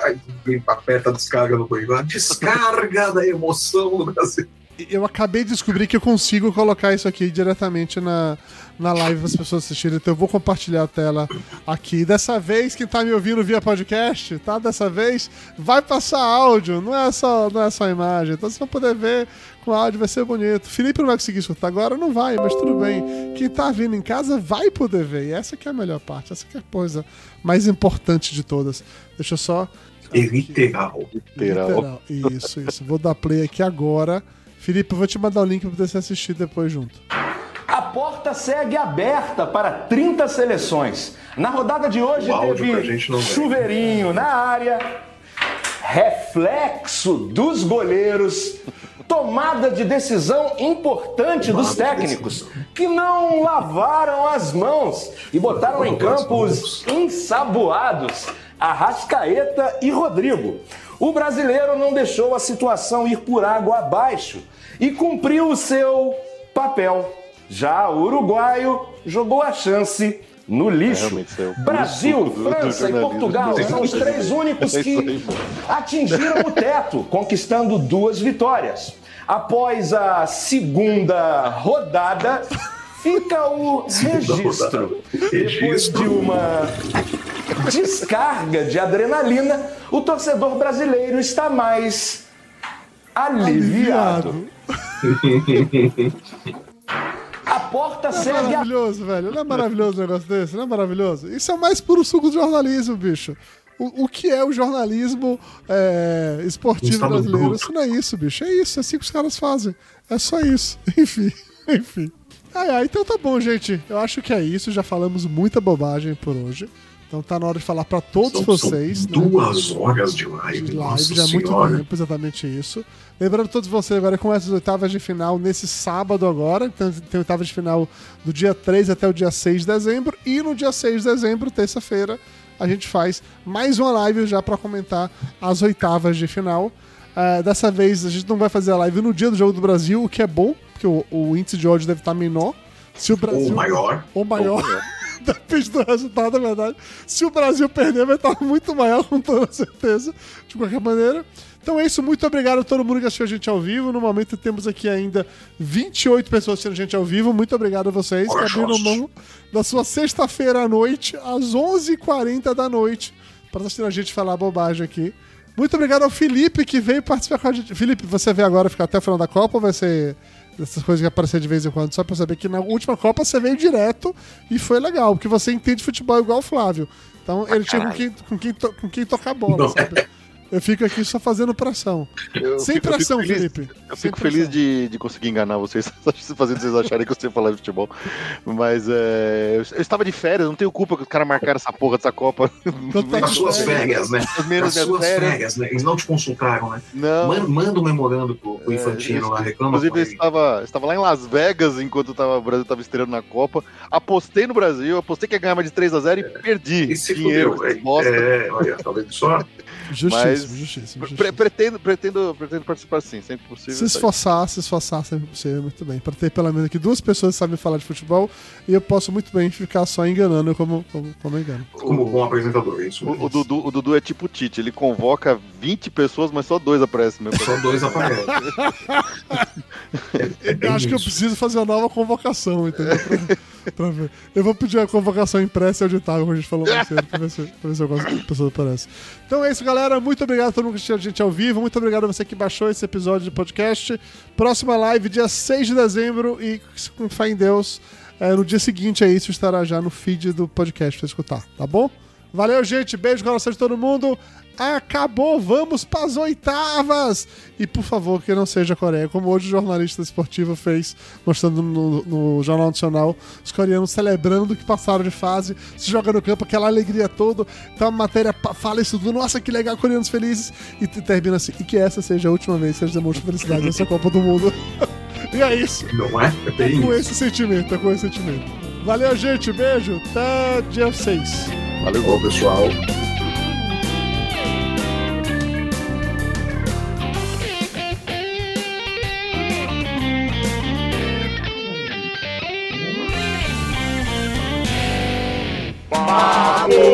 Speaker 3: Aperta a descarga no banheiro. A descarga da emoção do Brasil.
Speaker 4: Eu acabei de descobrir que eu consigo colocar isso aqui diretamente na, na live para as pessoas assistirem. Então eu vou compartilhar a tela aqui. Dessa vez, quem tá me ouvindo via podcast, tá? Dessa vez, vai passar áudio, não é só, não é só imagem. Então vocês vão poder ver com áudio, vai ser bonito. Felipe não vai conseguir escutar agora, não vai, mas tudo bem. Quem tá vindo em casa vai poder ver. E essa que é a melhor parte, essa que é a coisa mais importante de todas. Deixa eu só.
Speaker 3: É literal.
Speaker 2: Literal.
Speaker 4: Isso, isso. Vou dar play aqui agora. Felipe, eu vou te mandar o link pra você assistir depois junto.
Speaker 5: A porta segue aberta para 30 seleções. Na rodada de hoje
Speaker 3: O
Speaker 5: teve
Speaker 3: gente não ver.
Speaker 5: chuveirinho na área, reflexo dos goleiros, tomada de decisão importante
Speaker 3: Tomada
Speaker 5: dos
Speaker 3: de
Speaker 5: técnicos que não lavaram as mãos e botaram em
Speaker 3: as
Speaker 5: campos ensaboados Arrascaeta e Rodrigo. O brasileiro não deixou a situação ir por água abaixo e cumpriu o seu papel. Já o uruguaio jogou a chance no lixo.
Speaker 2: é
Speaker 5: Brasil,
Speaker 2: do-
Speaker 5: França e. Portugal são os três únicos que
Speaker 2: aí,
Speaker 5: atingiram o teto, conquistando duas vitórias. Após a segunda rodada, fica o registro. Depois de uma descarga de adrenalina, o torcedor brasileiro está mais aliviado. A porta
Speaker 4: Não é
Speaker 5: segue a
Speaker 4: maravilhoso, velho. Não é maravilhoso um negócio desse? Não é maravilhoso? Isso é o mais puro suco do jornalismo, bicho. O, o que é o jornalismo é, esportivo brasileiro?
Speaker 3: bruto.
Speaker 4: Isso não é isso, bicho. É isso, é assim que os caras fazem. É só isso. Enfim, enfim. Ai, então tá bom, gente. Eu acho que é isso. Já falamos muita bobagem por hoje. Então tá na hora de falar pra todos
Speaker 3: São-
Speaker 4: vocês.
Speaker 3: são
Speaker 4: né?
Speaker 3: duas horas de live.
Speaker 4: de live, já é muito tempo, exatamente isso. Lembrando todos vocês, agora começa as oitavas de final nesse sábado agora. Então tem oitavas de final do dia 3 até o dia 6 de dezembro. E no dia 6 de dezembro, terça-feira, a gente faz mais uma live já pra comentar as oitavas de final. Ah, dessa vez a gente não vai fazer a live no dia do Jogo do Brasil, o que é bom, porque o, o índice de ódio deve estar menor. Se o Brasil,
Speaker 3: Ou maior.
Speaker 4: ou maior. Depende do resultado, na verdade. Se o Brasil perder, vai estar muito maior, com toda certeza. De qualquer maneira. Então é isso. Muito obrigado a todo mundo que assistiu a gente ao vivo. No momento temos aqui ainda 28 pessoas assistindo a gente ao vivo. Muito obrigado a vocês que abriram mão da sua sexta-feira à noite, às 11h40 da noite, para assistir a gente falar bobagem aqui. Muito obrigado ao Felipe que veio participar com a gente. Felipe, você vê agora ficar até o final da Copa ou vai ser essas coisas que aparecer de vez em quando? Só pra saber que na última Copa você veio direto e foi legal, porque você entende futebol igual o Flávio. Então ele tinha com quem, com quem, to- com quem tocar bola,
Speaker 3: Não.
Speaker 4: sabe? Eu fico aqui só fazendo pressão.
Speaker 2: Eu
Speaker 4: Sem
Speaker 2: fico-
Speaker 4: pressão,
Speaker 2: feliz-
Speaker 4: Felipe.
Speaker 2: Eu
Speaker 4: Sem
Speaker 2: fico feliz
Speaker 4: pressão.
Speaker 2: de, de conseguir enganar vocês, fazendo vocês acharem que eu sei falar de futebol. Mas é, eu, eu estava de férias, não tenho culpa que os caras marcaram essa porra dessa Copa.
Speaker 3: Nas suas férias, né? Nas suas
Speaker 2: férias.
Speaker 3: férias, né? Eles não te consultaram, né?
Speaker 2: Não.
Speaker 3: Man- Manda um memorando pro, o Infantino lá reclama.
Speaker 2: Inclusive, eu estava, estava lá em Las Vegas enquanto tava, o Brasil estava estreando na Copa. Apostei no Brasil, apostei que ia ganhar mais de 3x0 e perdi.
Speaker 3: E se
Speaker 2: dinheiro.
Speaker 3: fudeu. É, é, olha, tá vendo só?
Speaker 4: Justiça,
Speaker 2: Mas-
Speaker 4: justiça,
Speaker 2: Pre-
Speaker 4: justiça.
Speaker 2: pretendo, pretendo, pretendo participar sim, sempre possível.
Speaker 4: Se esforçar, se esforçar sempre possível, muito bem. Pra ter pelo menos aqui duas pessoas que sabem falar de futebol e eu posso muito bem ficar só enganando como, como, como eu engano.
Speaker 3: Como bom apresentador, é isso
Speaker 2: O, o Dudu, o Dudu é tipo o Tite, ele convoca 20 pessoas, mas só dois aparecem mesmo.
Speaker 3: Só dois aparecem. É, é
Speaker 4: Eu acho que eu
Speaker 3: isso.
Speaker 4: preciso fazer uma nova convocação, entendeu? Pra, pra ver. Eu vou pedir a convocação impressa e auditável, como a gente falou mais cedo, pra ver se, pra ver se aparecem. Então é isso, galera. Muito obrigado a todo mundo que assistiu a gente ao vivo. Muito obrigado a você que baixou esse episódio do podcast. Próxima live, dia 6 de dezembro. E com fé em Deus, é, no dia seguinte aí, isso estará já no feed do podcast pra escutar, tá bom? Valeu, gente. Beijo no coração de todo mundo. Acabou, vamos para as oitavas! E por favor, que não seja a Coreia, como hoje o jornalista esportivo fez, mostrando no, no Jornal Nacional, os coreanos celebrando que passaram de fase, se joga no campo, aquela alegria toda. Então a matéria fala isso tudo, nossa, que legal, coreanos felizes, e te- termina assim, e que essa seja a última vez que eles demonstram felicidade nessa Copa do Mundo. e é isso,
Speaker 3: Não é? É bem
Speaker 4: com
Speaker 3: isso.
Speaker 4: esse sentimento, é com esse sentimento. Valeu, gente, beijo, até dia 6.
Speaker 2: Valeu.
Speaker 3: Pessoal. Amém.